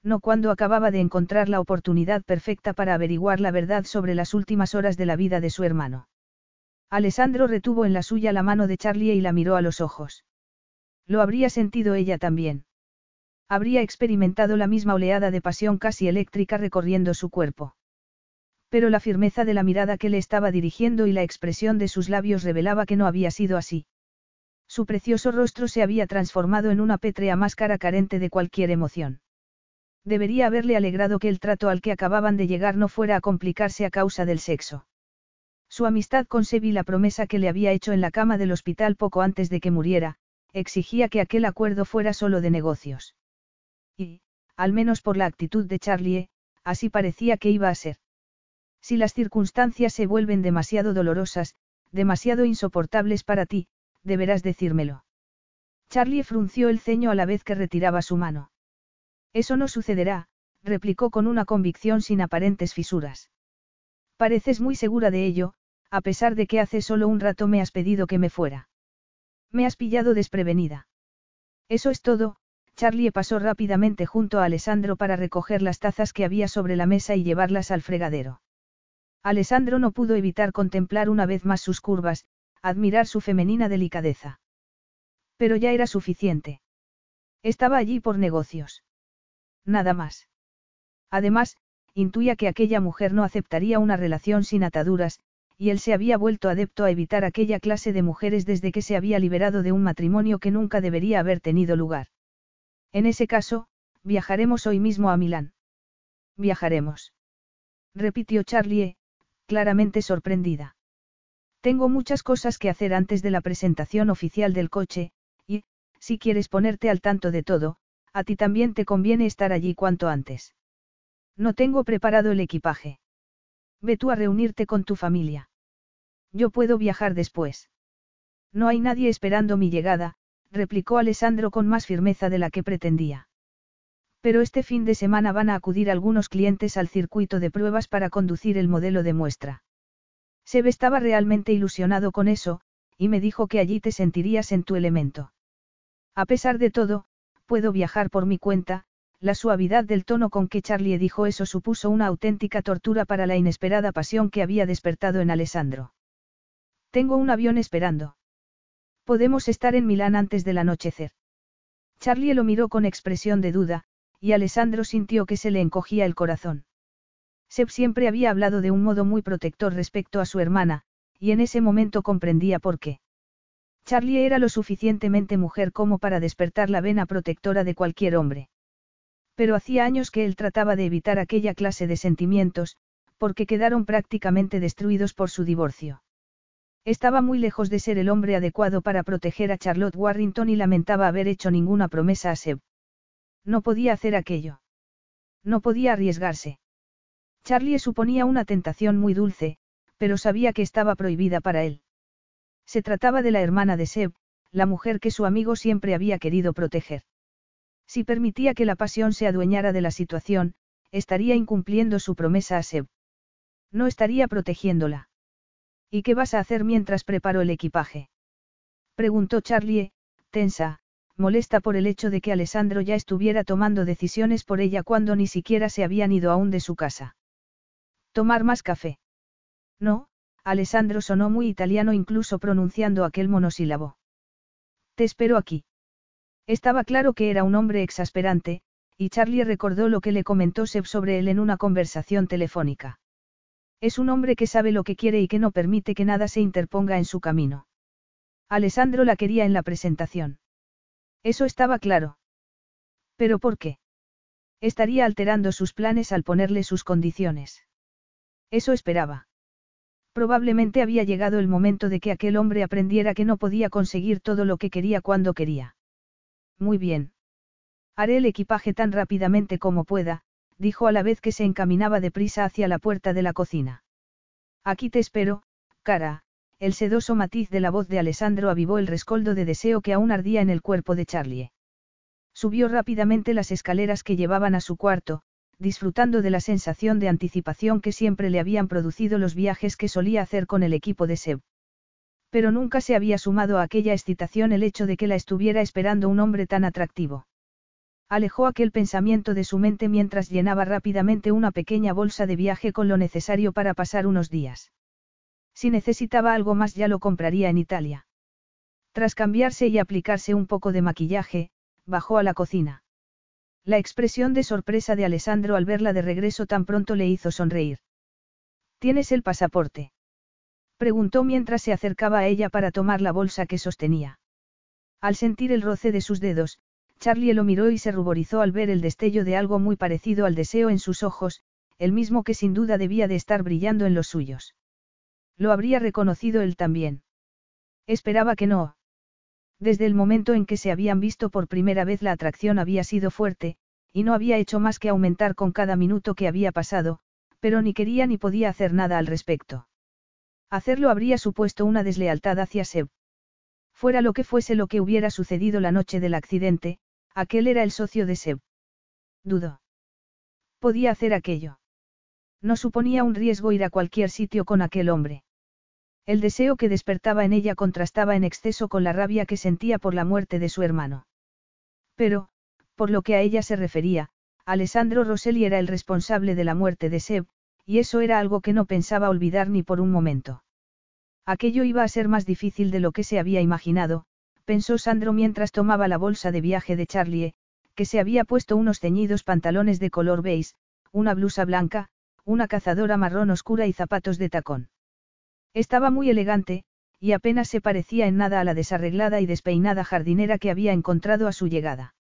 No cuando acababa de encontrar la oportunidad perfecta para averiguar la verdad sobre las últimas horas de la vida de su hermano. Alessandro retuvo en la suya la mano de Charlie y la miró a los ojos. Lo habría sentido ella también. Habría experimentado la misma oleada de pasión casi eléctrica recorriendo su cuerpo. Pero la firmeza de la mirada que le estaba dirigiendo y la expresión de sus labios revelaba que no había sido así. Su precioso rostro se había transformado en una pétrea máscara carente de cualquier emoción. Debería haberle alegrado que el trato al que acababan de llegar no fuera a complicarse a causa del sexo. Su amistad con Sebi la promesa que le había hecho en la cama del hospital poco antes de que muriera, exigía que aquel acuerdo fuera solo de negocios. Y, al menos por la actitud de Charlie, así parecía que iba a ser. Si las circunstancias se vuelven demasiado dolorosas, demasiado insoportables para ti, deberás decírmelo. Charlie frunció el ceño a la vez que retiraba su mano. Eso no sucederá, replicó con una convicción sin aparentes fisuras. Pareces muy segura de ello, a pesar de que hace solo un rato me has pedido que me fuera. Me has pillado desprevenida. Eso es todo, Charlie pasó rápidamente junto a Alessandro para recoger las tazas que había sobre la mesa y llevarlas al fregadero. Alessandro no pudo evitar contemplar una vez más sus curvas, admirar su femenina delicadeza. Pero ya era suficiente. Estaba allí por negocios. Nada más. Además, intuía que aquella mujer no aceptaría una relación sin ataduras, y él se había vuelto adepto a evitar aquella clase de mujeres desde que se había liberado de un matrimonio que nunca debería haber tenido lugar. En ese caso, viajaremos hoy mismo a Milán. Viajaremos. Repitió Charlie, claramente sorprendida. Tengo muchas cosas que hacer antes de la presentación oficial del coche, y, si quieres ponerte al tanto de todo, a ti también te conviene estar allí cuanto antes. No tengo preparado el equipaje. Ve tú a reunirte con tu familia. Yo puedo viajar después. No hay nadie esperando mi llegada, replicó Alessandro con más firmeza de la que pretendía. Pero este fin de semana van a acudir algunos clientes al circuito de pruebas para conducir el modelo de muestra. Seb estaba realmente ilusionado con eso, y me dijo que allí te sentirías en tu elemento. A pesar de todo, puedo viajar por mi cuenta, la suavidad del tono con que Charlie dijo eso supuso una auténtica tortura para la inesperada pasión que había despertado en Alessandro. Tengo un avión esperando. Podemos estar en Milán antes del anochecer. Charlie lo miró con expresión de duda, y Alessandro sintió que se le encogía el corazón. Seb siempre había hablado de un modo muy protector respecto a su hermana, y en ese momento comprendía por qué. Charlie era lo suficientemente mujer como para despertar la vena protectora de cualquier hombre. Pero hacía años que él trataba de evitar aquella clase de sentimientos, porque quedaron prácticamente destruidos por su divorcio. Estaba muy lejos de ser el hombre adecuado para proteger a Charlotte Warrington y lamentaba haber hecho ninguna promesa a Seb. No podía hacer aquello. No podía arriesgarse. Charlie suponía una tentación muy dulce, pero sabía que estaba prohibida para él. Se trataba de la hermana de Seb, la mujer que su amigo siempre había querido proteger. Si permitía que la pasión se adueñara de la situación, estaría incumpliendo su promesa a Seb. No estaría protegiéndola. ¿Y qué vas a hacer mientras preparo el equipaje? Preguntó Charlie, tensa, molesta por el hecho de que Alessandro ya estuviera tomando decisiones por ella cuando ni siquiera se habían ido aún de su casa. ¿Tomar más café? No, Alessandro sonó muy italiano incluso pronunciando aquel monosílabo. Te espero aquí. Estaba claro que era un hombre exasperante, y Charlie recordó lo que le comentó Seb sobre él en una conversación telefónica. Es un hombre que sabe lo que quiere y que no permite que nada se interponga en su camino. Alessandro la quería en la presentación. Eso estaba claro. ¿Pero por qué? Estaría alterando sus planes al ponerle sus condiciones. Eso esperaba. Probablemente había llegado el momento de que aquel hombre aprendiera que no podía conseguir todo lo que quería cuando quería. Muy bien. Haré el equipaje tan rápidamente como pueda, dijo a la vez que se encaminaba deprisa hacia la puerta de la cocina. Aquí te espero, cara, el sedoso matiz de la voz de Alessandro avivó el rescoldo de deseo que aún ardía en el cuerpo de Charlie. Subió rápidamente las escaleras que llevaban a su cuarto, disfrutando de la sensación de anticipación que siempre le habían producido los viajes que solía hacer con el equipo de Seb. Pero nunca se había sumado a aquella excitación el hecho de que la estuviera esperando un hombre tan atractivo. Alejó aquel pensamiento de su mente mientras llenaba rápidamente una pequeña bolsa de viaje con lo necesario para pasar unos días. Si necesitaba algo más ya lo compraría en Italia. Tras cambiarse y aplicarse un poco de maquillaje, bajó a la cocina. La expresión de sorpresa de Alessandro al verla de regreso tan pronto le hizo sonreír. ¿Tienes el pasaporte? Preguntó mientras se acercaba a ella para tomar la bolsa que sostenía. Al sentir el roce de sus dedos, Charlie lo miró y se ruborizó al ver el destello de algo muy parecido al deseo en sus ojos, el mismo que sin duda debía de estar brillando en los suyos. Lo habría reconocido él también. Esperaba que no. Desde el momento en que se habían visto por primera vez la atracción había sido fuerte, y no había hecho más que aumentar con cada minuto que había pasado, pero ni quería ni podía hacer nada al respecto. Hacerlo habría supuesto una deslealtad hacia Seb. Fuera lo que fuese lo que hubiera sucedido la noche del accidente, aquel era el socio de Seb. Dudó. Podía hacer aquello. No suponía un riesgo ir a cualquier sitio con aquel hombre. El deseo que despertaba en ella contrastaba en exceso con la rabia que sentía por la muerte de su hermano. Pero, por lo que a ella se refería, Alessandro Rosselli era el responsable de la muerte de Seb, y eso era algo que no pensaba olvidar ni por un momento. Aquello iba a ser más difícil de lo que se había imaginado, pensó Sandro mientras tomaba la bolsa de viaje de Charlie, que se había puesto unos ceñidos pantalones de color beige, una blusa blanca, una cazadora marrón oscura y zapatos de tacón. Estaba muy elegante, y apenas se parecía en nada a la desarreglada y despeinada jardinera que había encontrado a su llegada.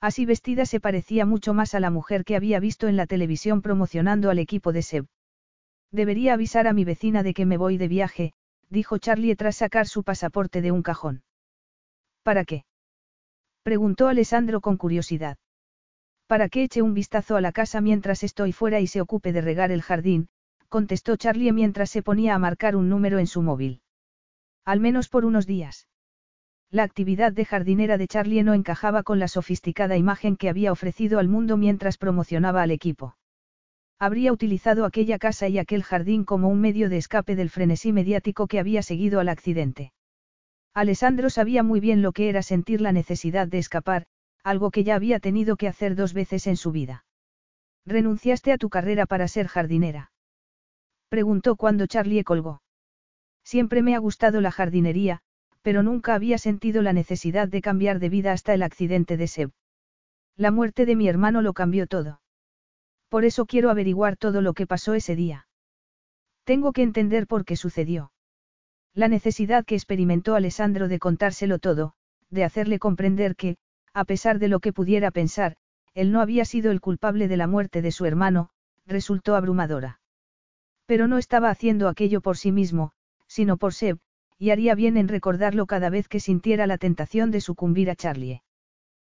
Así vestida se parecía mucho más a la mujer que había visto en la televisión promocionando al equipo de Seb. Debería avisar a mi vecina de que me voy de viaje, dijo Charlie tras sacar su pasaporte de un cajón. ¿Para qué? preguntó Alessandro con curiosidad. Para que eche un vistazo a la casa mientras estoy fuera y se ocupe de regar el jardín, contestó Charlie mientras se ponía a marcar un número en su móvil. Al menos por unos días. La actividad de jardinera de Charlie no encajaba con la sofisticada imagen que había ofrecido al mundo mientras promocionaba al equipo. Habría utilizado aquella casa y aquel jardín como un medio de escape del frenesí mediático que había seguido al accidente. Alessandro sabía muy bien lo que era sentir la necesidad de escapar, algo que ya había tenido que hacer dos veces en su vida. ¿Renunciaste a tu carrera para ser jardinera? Preguntó cuando Charlie colgó. Siempre me ha gustado la jardinería, pero nunca había sentido la necesidad de cambiar de vida hasta el accidente de Seb. La muerte de mi hermano lo cambió todo. Por eso quiero averiguar todo lo que pasó ese día. Tengo que entender por qué sucedió. La necesidad que experimentó Alessandro de contárselo todo, de hacerle comprender que, a pesar de lo que pudiera pensar, él no había sido el culpable de la muerte de su hermano, resultó abrumadora. Pero no estaba haciendo aquello por sí mismo, sino por Seb, y haría bien en recordarlo cada vez que sintiera la tentación de sucumbir a Charlie.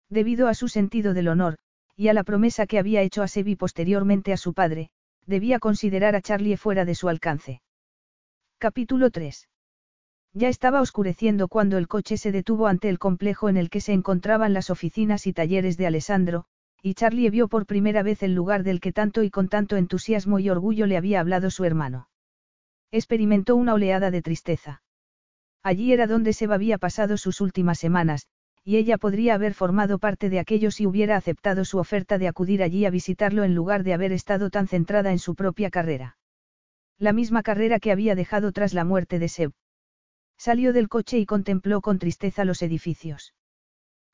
Debido a su sentido del honor, y a la promesa que había hecho a Sebi posteriormente a su padre, debía considerar a Charlie fuera de su alcance. Capítulo 3. Ya estaba oscureciendo cuando el coche se detuvo ante el complejo en el que se encontraban las oficinas y talleres de Alessandro, y Charlie vio por primera vez el lugar del que tanto y con tanto entusiasmo y orgullo le había hablado su hermano. Experimentó una oleada de tristeza. Allí era donde se había pasado sus últimas semanas, y ella podría haber formado parte de aquello si hubiera aceptado su oferta de acudir allí a visitarlo en lugar de haber estado tan centrada en su propia carrera. La misma carrera que había dejado tras la muerte de Seb. Salió del coche y contempló con tristeza los edificios.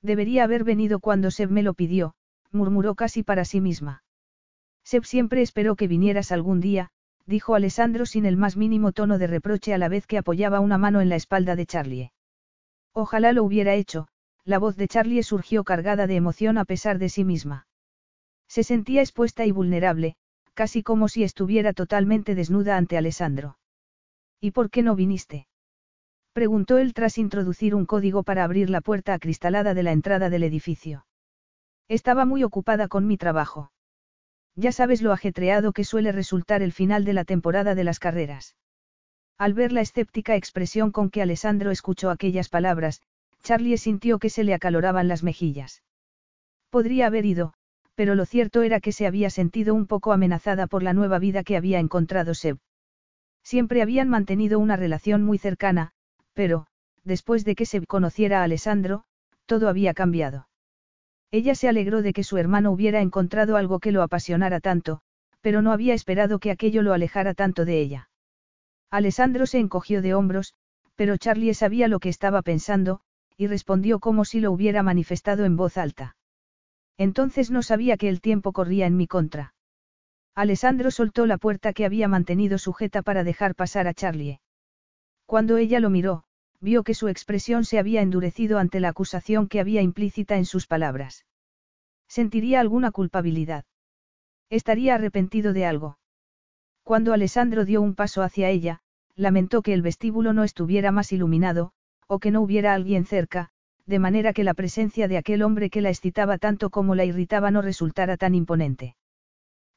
Debería haber venido cuando Seb me lo pidió, murmuró casi para sí misma. Seb siempre esperó que vinieras algún día, dijo Alessandro sin el más mínimo tono de reproche a la vez que apoyaba una mano en la espalda de Charlie. Ojalá lo hubiera hecho, la voz de Charlie surgió cargada de emoción a pesar de sí misma. Se sentía expuesta y vulnerable, casi como si estuviera totalmente desnuda ante Alessandro. ¿Y por qué no viniste? Preguntó él tras introducir un código para abrir la puerta acristalada de la entrada del edificio. Estaba muy ocupada con mi trabajo. Ya sabes lo ajetreado que suele resultar el final de la temporada de las carreras. Al ver la escéptica expresión con que Alessandro escuchó aquellas palabras, Charlie sintió que se le acaloraban las mejillas. Podría haber ido, pero lo cierto era que se había sentido un poco amenazada por la nueva vida que había encontrado Seb. Siempre habían mantenido una relación muy cercana, pero, después de que Seb conociera a Alessandro, todo había cambiado. Ella se alegró de que su hermano hubiera encontrado algo que lo apasionara tanto, pero no había esperado que aquello lo alejara tanto de ella. Alessandro se encogió de hombros, pero Charlie sabía lo que estaba pensando, y respondió como si lo hubiera manifestado en voz alta. Entonces no sabía que el tiempo corría en mi contra. Alessandro soltó la puerta que había mantenido sujeta para dejar pasar a Charlie. Cuando ella lo miró, vio que su expresión se había endurecido ante la acusación que había implícita en sus palabras. Sentiría alguna culpabilidad. Estaría arrepentido de algo. Cuando Alessandro dio un paso hacia ella, lamentó que el vestíbulo no estuviera más iluminado, o que no hubiera alguien cerca, de manera que la presencia de aquel hombre que la excitaba tanto como la irritaba no resultara tan imponente.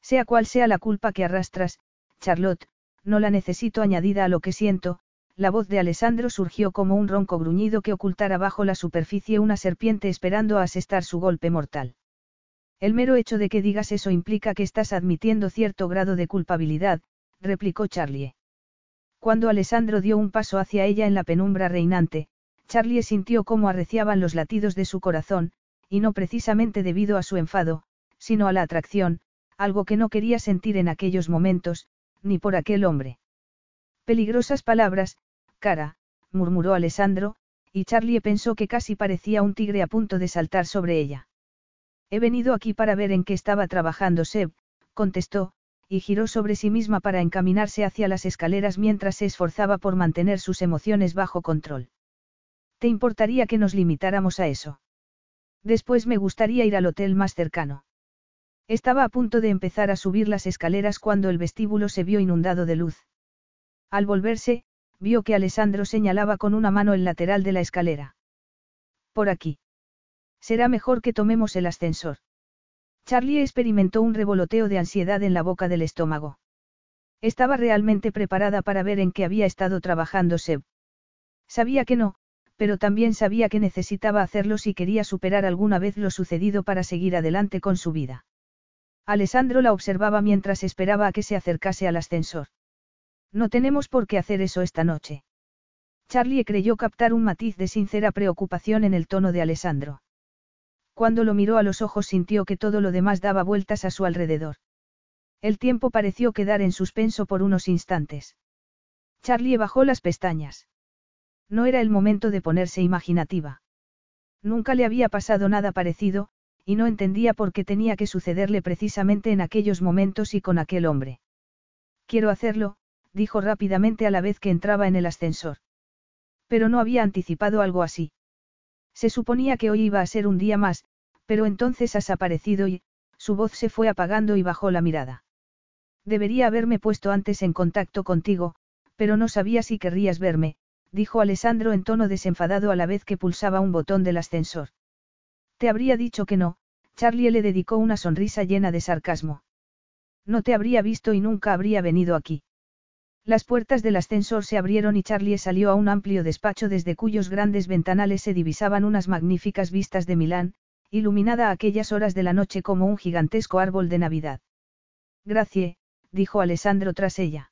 Sea cual sea la culpa que arrastras, Charlotte, no la necesito añadida a lo que siento, la voz de Alessandro surgió como un ronco gruñido que ocultara bajo la superficie una serpiente esperando a asestar su golpe mortal. El mero hecho de que digas eso implica que estás admitiendo cierto grado de culpabilidad, replicó Charlie. Cuando Alessandro dio un paso hacia ella en la penumbra reinante, Charlie sintió cómo arreciaban los latidos de su corazón, y no precisamente debido a su enfado, sino a la atracción, algo que no quería sentir en aquellos momentos, ni por aquel hombre. Peligrosas palabras, cara, murmuró Alessandro, y Charlie pensó que casi parecía un tigre a punto de saltar sobre ella. He venido aquí para ver en qué estaba trabajando Seb, contestó, y giró sobre sí misma para encaminarse hacia las escaleras mientras se esforzaba por mantener sus emociones bajo control. ¿Te importaría que nos limitáramos a eso? Después me gustaría ir al hotel más cercano. Estaba a punto de empezar a subir las escaleras cuando el vestíbulo se vio inundado de luz. Al volverse, vio que Alessandro señalaba con una mano el lateral de la escalera. Por aquí. Será mejor que tomemos el ascensor. Charlie experimentó un revoloteo de ansiedad en la boca del estómago. Estaba realmente preparada para ver en qué había estado trabajando Seb. Sabía que no, pero también sabía que necesitaba hacerlo si quería superar alguna vez lo sucedido para seguir adelante con su vida. Alessandro la observaba mientras esperaba a que se acercase al ascensor. No tenemos por qué hacer eso esta noche. Charlie creyó captar un matiz de sincera preocupación en el tono de Alessandro. Cuando lo miró a los ojos sintió que todo lo demás daba vueltas a su alrededor. El tiempo pareció quedar en suspenso por unos instantes. Charlie bajó las pestañas. No era el momento de ponerse imaginativa. Nunca le había pasado nada parecido, y no entendía por qué tenía que sucederle precisamente en aquellos momentos y con aquel hombre. Quiero hacerlo, dijo rápidamente a la vez que entraba en el ascensor. Pero no había anticipado algo así. Se suponía que hoy iba a ser un día más, pero entonces has aparecido y, su voz se fue apagando y bajó la mirada. Debería haberme puesto antes en contacto contigo, pero no sabía si querrías verme, dijo Alessandro en tono desenfadado a la vez que pulsaba un botón del ascensor. Te habría dicho que no, Charlie le dedicó una sonrisa llena de sarcasmo. No te habría visto y nunca habría venido aquí. Las puertas del ascensor se abrieron y Charlie salió a un amplio despacho desde cuyos grandes ventanales se divisaban unas magníficas vistas de Milán, iluminada a aquellas horas de la noche como un gigantesco árbol de Navidad. Gracie, dijo Alessandro tras ella.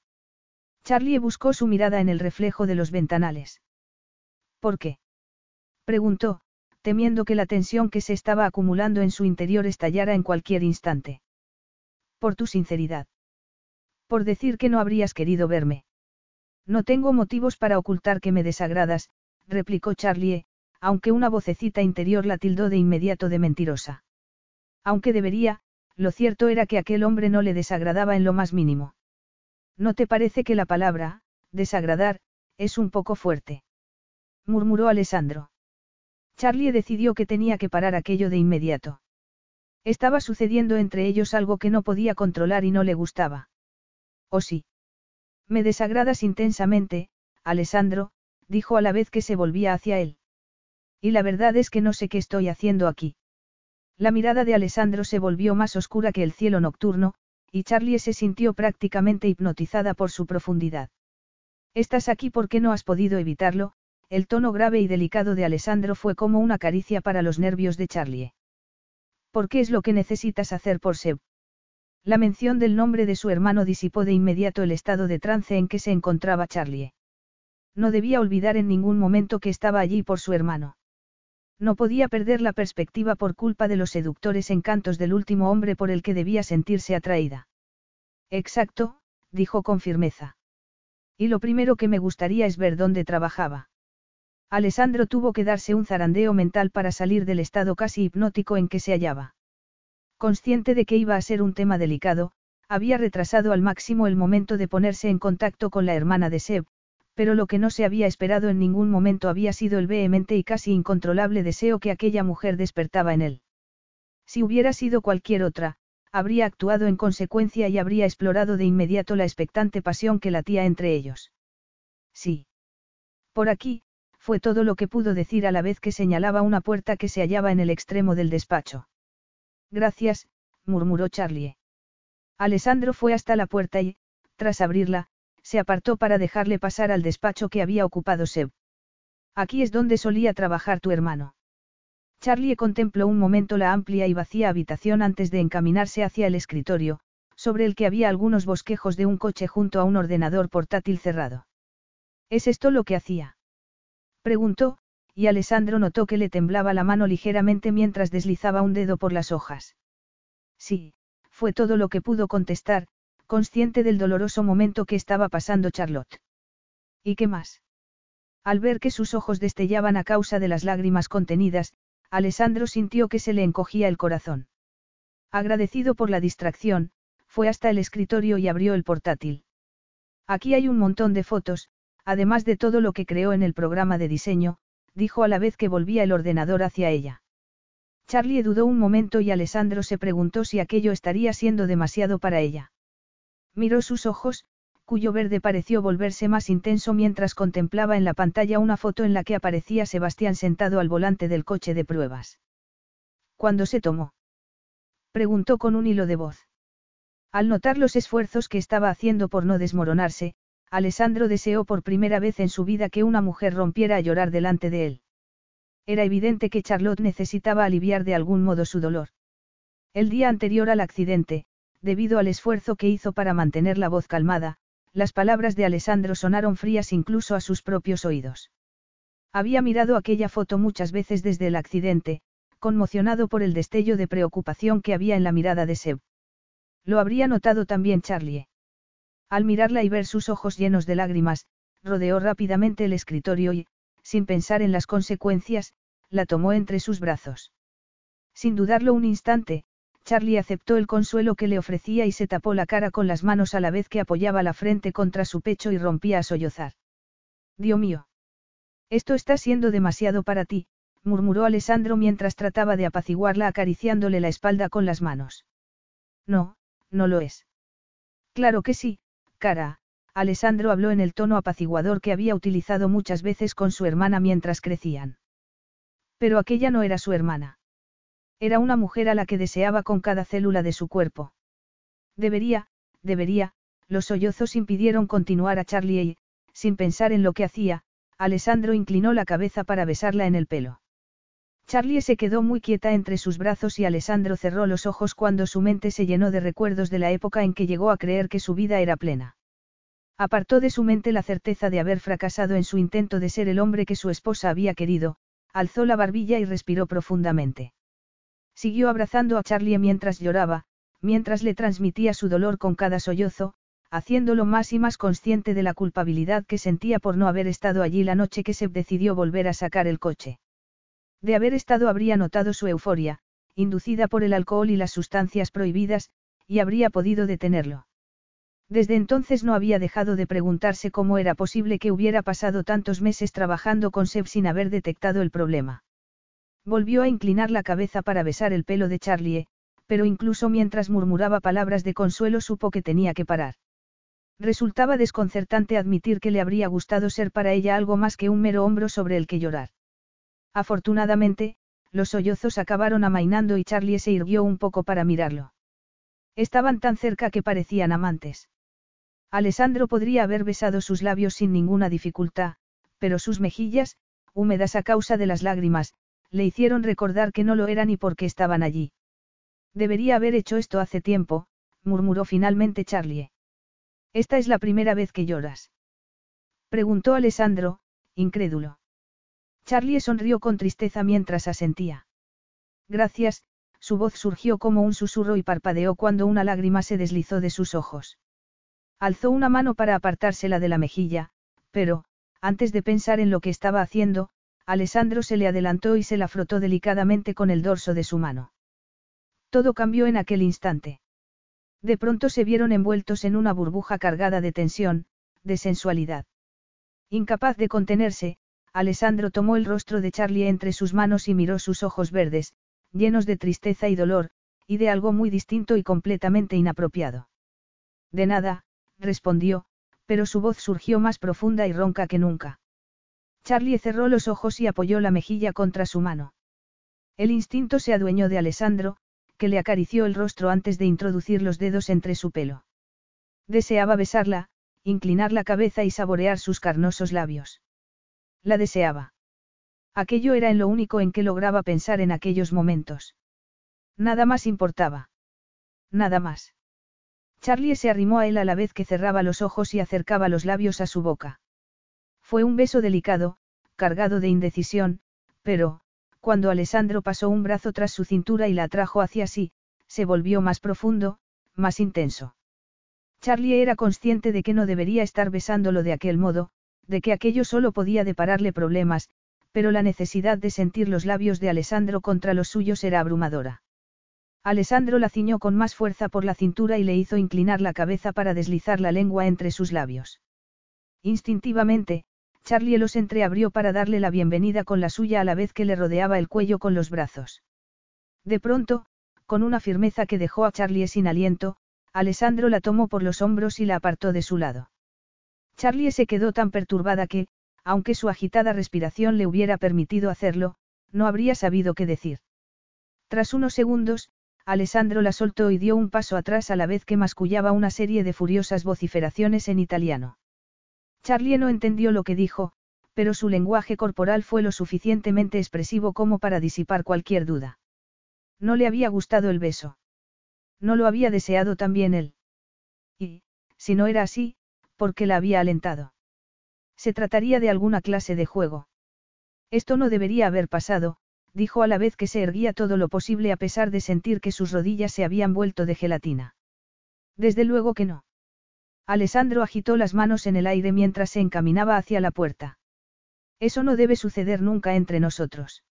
Charlie buscó su mirada en el reflejo de los ventanales. ¿Por qué? preguntó, temiendo que la tensión que se estaba acumulando en su interior estallara en cualquier instante. Por tu sinceridad. Por decir que no habrías querido verme. No tengo motivos para ocultar que me desagradas, replicó Charlie, aunque una vocecita interior la tildó de inmediato de mentirosa. Aunque debería, lo cierto era que aquel hombre no le desagradaba en lo más mínimo. ¿No te parece que la palabra, desagradar, es un poco fuerte? murmuró Alessandro. Charlie decidió que tenía que parar aquello de inmediato. Estaba sucediendo entre ellos algo que no podía controlar y no le gustaba. ¿O sí? Me desagradas intensamente, Alessandro, dijo a la vez que se volvía hacia él. Y la verdad es que no sé qué estoy haciendo aquí. La mirada de Alessandro se volvió más oscura que el cielo nocturno, y Charlie se sintió prácticamente hipnotizada por su profundidad. Estás aquí porque no has podido evitarlo, el tono grave y delicado de Alessandro fue como una caricia para los nervios de Charlie. ¿Por qué es lo que necesitas hacer por Seb? La mención del nombre de su hermano disipó de inmediato el estado de trance en que se encontraba Charlie. No debía olvidar en ningún momento que estaba allí por su hermano. No podía perder la perspectiva por culpa de los seductores encantos del último hombre por el que debía sentirse atraída. Exacto, dijo con firmeza. Y lo primero que me gustaría es ver dónde trabajaba. Alessandro tuvo que darse un zarandeo mental para salir del estado casi hipnótico en que se hallaba. Consciente de que iba a ser un tema delicado, había retrasado al máximo el momento de ponerse en contacto con la hermana de Seb, pero lo que no se había esperado en ningún momento había sido el vehemente y casi incontrolable deseo que aquella mujer despertaba en él. Si hubiera sido cualquier otra, habría actuado en consecuencia y habría explorado de inmediato la expectante pasión que latía entre ellos. Sí. Por aquí, fue todo lo que pudo decir a la vez que señalaba una puerta que se hallaba en el extremo del despacho. Gracias, murmuró Charlie. Alessandro fue hasta la puerta y, tras abrirla, se apartó para dejarle pasar al despacho que había ocupado Seb. Aquí es donde solía trabajar tu hermano. Charlie contempló un momento la amplia y vacía habitación antes de encaminarse hacia el escritorio, sobre el que había algunos bosquejos de un coche junto a un ordenador portátil cerrado. ¿Es esto lo que hacía? Preguntó, y Alessandro notó que le temblaba la mano ligeramente mientras deslizaba un dedo por las hojas. Sí, fue todo lo que pudo contestar, consciente del doloroso momento que estaba pasando Charlotte. ¿Y qué más? Al ver que sus ojos destellaban a causa de las lágrimas contenidas, Alessandro sintió que se le encogía el corazón. Agradecido por la distracción, fue hasta el escritorio y abrió el portátil. Aquí hay un montón de fotos, además de todo lo que creó en el programa de diseño, dijo a la vez que volvía el ordenador hacia ella. Charlie dudó un momento y Alessandro se preguntó si aquello estaría siendo demasiado para ella. Miró sus ojos, cuyo verde pareció volverse más intenso mientras contemplaba en la pantalla una foto en la que aparecía Sebastián sentado al volante del coche de pruebas. ¿Cuándo se tomó? Preguntó con un hilo de voz. Al notar los esfuerzos que estaba haciendo por no desmoronarse, Alessandro deseó por primera vez en su vida que una mujer rompiera a llorar delante de él. Era evidente que Charlotte necesitaba aliviar de algún modo su dolor. El día anterior al accidente, debido al esfuerzo que hizo para mantener la voz calmada, las palabras de Alessandro sonaron frías incluso a sus propios oídos. Había mirado aquella foto muchas veces desde el accidente, conmocionado por el destello de preocupación que había en la mirada de Seb. Lo habría notado también Charlie. Al mirarla y ver sus ojos llenos de lágrimas, rodeó rápidamente el escritorio y, sin pensar en las consecuencias, la tomó entre sus brazos. Sin dudarlo un instante, Charlie aceptó el consuelo que le ofrecía y se tapó la cara con las manos a la vez que apoyaba la frente contra su pecho y rompía a sollozar. Dios mío. Esto está siendo demasiado para ti, murmuró Alessandro mientras trataba de apaciguarla acariciándole la espalda con las manos. No, no lo es. Claro que sí, cara, Alessandro habló en el tono apaciguador que había utilizado muchas veces con su hermana mientras crecían. Pero aquella no era su hermana. Era una mujer a la que deseaba con cada célula de su cuerpo. Debería, debería, los sollozos impidieron continuar a Charlie y, sin pensar en lo que hacía, Alessandro inclinó la cabeza para besarla en el pelo. Charlie se quedó muy quieta entre sus brazos y Alessandro cerró los ojos cuando su mente se llenó de recuerdos de la época en que llegó a creer que su vida era plena. Apartó de su mente la certeza de haber fracasado en su intento de ser el hombre que su esposa había querido, alzó la barbilla y respiró profundamente. Siguió abrazando a Charlie mientras lloraba, mientras le transmitía su dolor con cada sollozo, haciéndolo más y más consciente de la culpabilidad que sentía por no haber estado allí la noche que se decidió volver a sacar el coche. De haber estado habría notado su euforia, inducida por el alcohol y las sustancias prohibidas, y habría podido detenerlo. Desde entonces no había dejado de preguntarse cómo era posible que hubiera pasado tantos meses trabajando con Seb sin haber detectado el problema. Volvió a inclinar la cabeza para besar el pelo de Charlie, pero incluso mientras murmuraba palabras de consuelo supo que tenía que parar. Resultaba desconcertante admitir que le habría gustado ser para ella algo más que un mero hombro sobre el que llorar. Afortunadamente, los sollozos acabaron amainando y Charlie se irguió un poco para mirarlo. Estaban tan cerca que parecían amantes. Alessandro podría haber besado sus labios sin ninguna dificultad, pero sus mejillas, húmedas a causa de las lágrimas, le hicieron recordar que no lo eran y por qué estaban allí. Debería haber hecho esto hace tiempo, murmuró finalmente Charlie. Esta es la primera vez que lloras. Preguntó Alessandro, incrédulo. Charlie sonrió con tristeza mientras asentía. Gracias, su voz surgió como un susurro y parpadeó cuando una lágrima se deslizó de sus ojos. Alzó una mano para apartársela de la mejilla, pero, antes de pensar en lo que estaba haciendo, Alessandro se le adelantó y se la frotó delicadamente con el dorso de su mano. Todo cambió en aquel instante. De pronto se vieron envueltos en una burbuja cargada de tensión, de sensualidad. Incapaz de contenerse, Alessandro tomó el rostro de Charlie entre sus manos y miró sus ojos verdes, llenos de tristeza y dolor, y de algo muy distinto y completamente inapropiado. De nada, respondió, pero su voz surgió más profunda y ronca que nunca. Charlie cerró los ojos y apoyó la mejilla contra su mano. El instinto se adueñó de Alessandro, que le acarició el rostro antes de introducir los dedos entre su pelo. Deseaba besarla, inclinar la cabeza y saborear sus carnosos labios. La deseaba. Aquello era en lo único en que lograba pensar en aquellos momentos. Nada más importaba. Nada más. Charlie se arrimó a él a la vez que cerraba los ojos y acercaba los labios a su boca. Fue un beso delicado, cargado de indecisión, pero, cuando Alessandro pasó un brazo tras su cintura y la atrajo hacia sí, se volvió más profundo, más intenso. Charlie era consciente de que no debería estar besándolo de aquel modo, de que aquello solo podía depararle problemas, pero la necesidad de sentir los labios de Alessandro contra los suyos era abrumadora. Alessandro la ciñó con más fuerza por la cintura y le hizo inclinar la cabeza para deslizar la lengua entre sus labios. Instintivamente, Charlie los entreabrió para darle la bienvenida con la suya a la vez que le rodeaba el cuello con los brazos. De pronto, con una firmeza que dejó a Charlie sin aliento, Alessandro la tomó por los hombros y la apartó de su lado. Charlie se quedó tan perturbada que, aunque su agitada respiración le hubiera permitido hacerlo, no habría sabido qué decir. Tras unos segundos, Alessandro la soltó y dio un paso atrás a la vez que mascullaba una serie de furiosas vociferaciones en italiano. Charlie no entendió lo que dijo, pero su lenguaje corporal fue lo suficientemente expresivo como para disipar cualquier duda. No le había gustado el beso. No lo había deseado también él. Y, si no era así, ¿por qué la había alentado? Se trataría de alguna clase de juego. Esto no debería haber pasado, dijo a la vez que se erguía todo lo posible a pesar de sentir que sus rodillas se habían vuelto de gelatina. Desde luego que no. Alessandro agitó las manos en el aire mientras se encaminaba hacia la puerta. Eso no debe suceder nunca entre nosotros.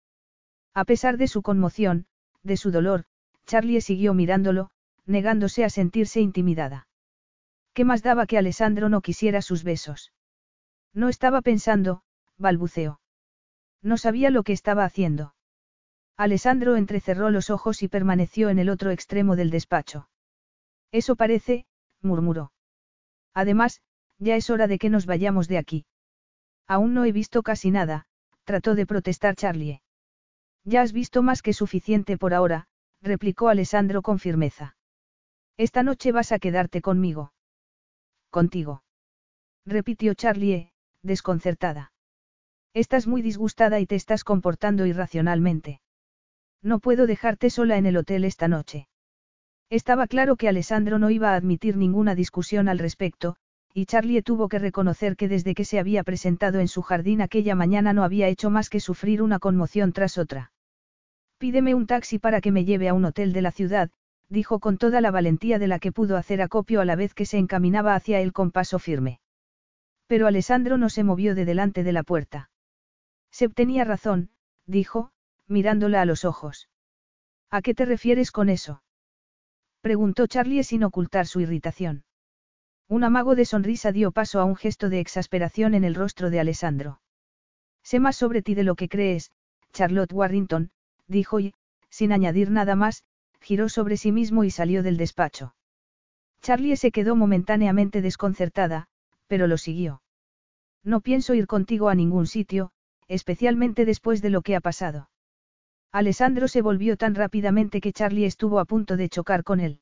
A pesar de su conmoción, de su dolor, Charlie siguió mirándolo, negándose a sentirse intimidada. ¿Qué más daba que Alessandro no quisiera sus besos? No estaba pensando, balbuceó. No sabía lo que estaba haciendo. Alessandro entrecerró los ojos y permaneció en el otro extremo del despacho. Eso parece, murmuró. Además, ya es hora de que nos vayamos de aquí. Aún no he visto casi nada, trató de protestar Charlie. Ya has visto más que suficiente por ahora, replicó Alessandro con firmeza. Esta noche vas a quedarte conmigo. Contigo. Repitió Charlie, desconcertada. Estás muy disgustada y te estás comportando irracionalmente. No puedo dejarte sola en el hotel esta noche. Estaba claro que Alessandro no iba a admitir ninguna discusión al respecto, y Charlie tuvo que reconocer que desde que se había presentado en su jardín aquella mañana no había hecho más que sufrir una conmoción tras otra. Pídeme un taxi para que me lleve a un hotel de la ciudad, dijo con toda la valentía de la que pudo hacer acopio a la vez que se encaminaba hacia él con paso firme. Pero Alessandro no se movió de delante de la puerta. Seb tenía razón, dijo, mirándola a los ojos. ¿A qué te refieres con eso? Preguntó Charlie sin ocultar su irritación. Un amago de sonrisa dio paso a un gesto de exasperación en el rostro de Alessandro. Sé más sobre ti de lo que crees, Charlotte Warrington, dijo y, sin añadir nada más, giró sobre sí mismo y salió del despacho. Charlie se quedó momentáneamente desconcertada, pero lo siguió. No pienso ir contigo a ningún sitio, especialmente después de lo que ha pasado. Alessandro se volvió tan rápidamente que Charlie estuvo a punto de chocar con él.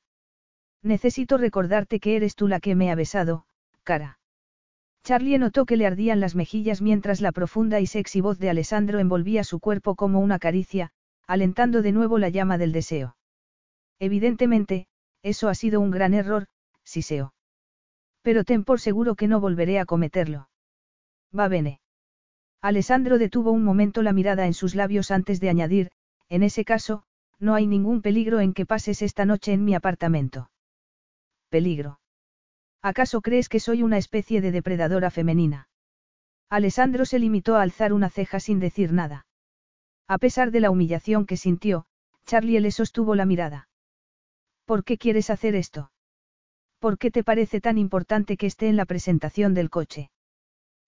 Necesito recordarte que eres tú la que me ha besado, cara. Charlie notó que le ardían las mejillas mientras la profunda y sexy voz de Alessandro envolvía su cuerpo como una caricia, alentando de nuevo la llama del deseo. Evidentemente, eso ha sido un gran error, Siseo. Pero ten por seguro que no volveré a cometerlo. Va bene. Alessandro detuvo un momento la mirada en sus labios antes de añadir, en ese caso, no hay ningún peligro en que pases esta noche en mi apartamento. Peligro. ¿Acaso crees que soy una especie de depredadora femenina? Alessandro se limitó a alzar una ceja sin decir nada. A pesar de la humillación que sintió, Charlie le sostuvo la mirada. ¿Por qué quieres hacer esto? ¿Por qué te parece tan importante que esté en la presentación del coche?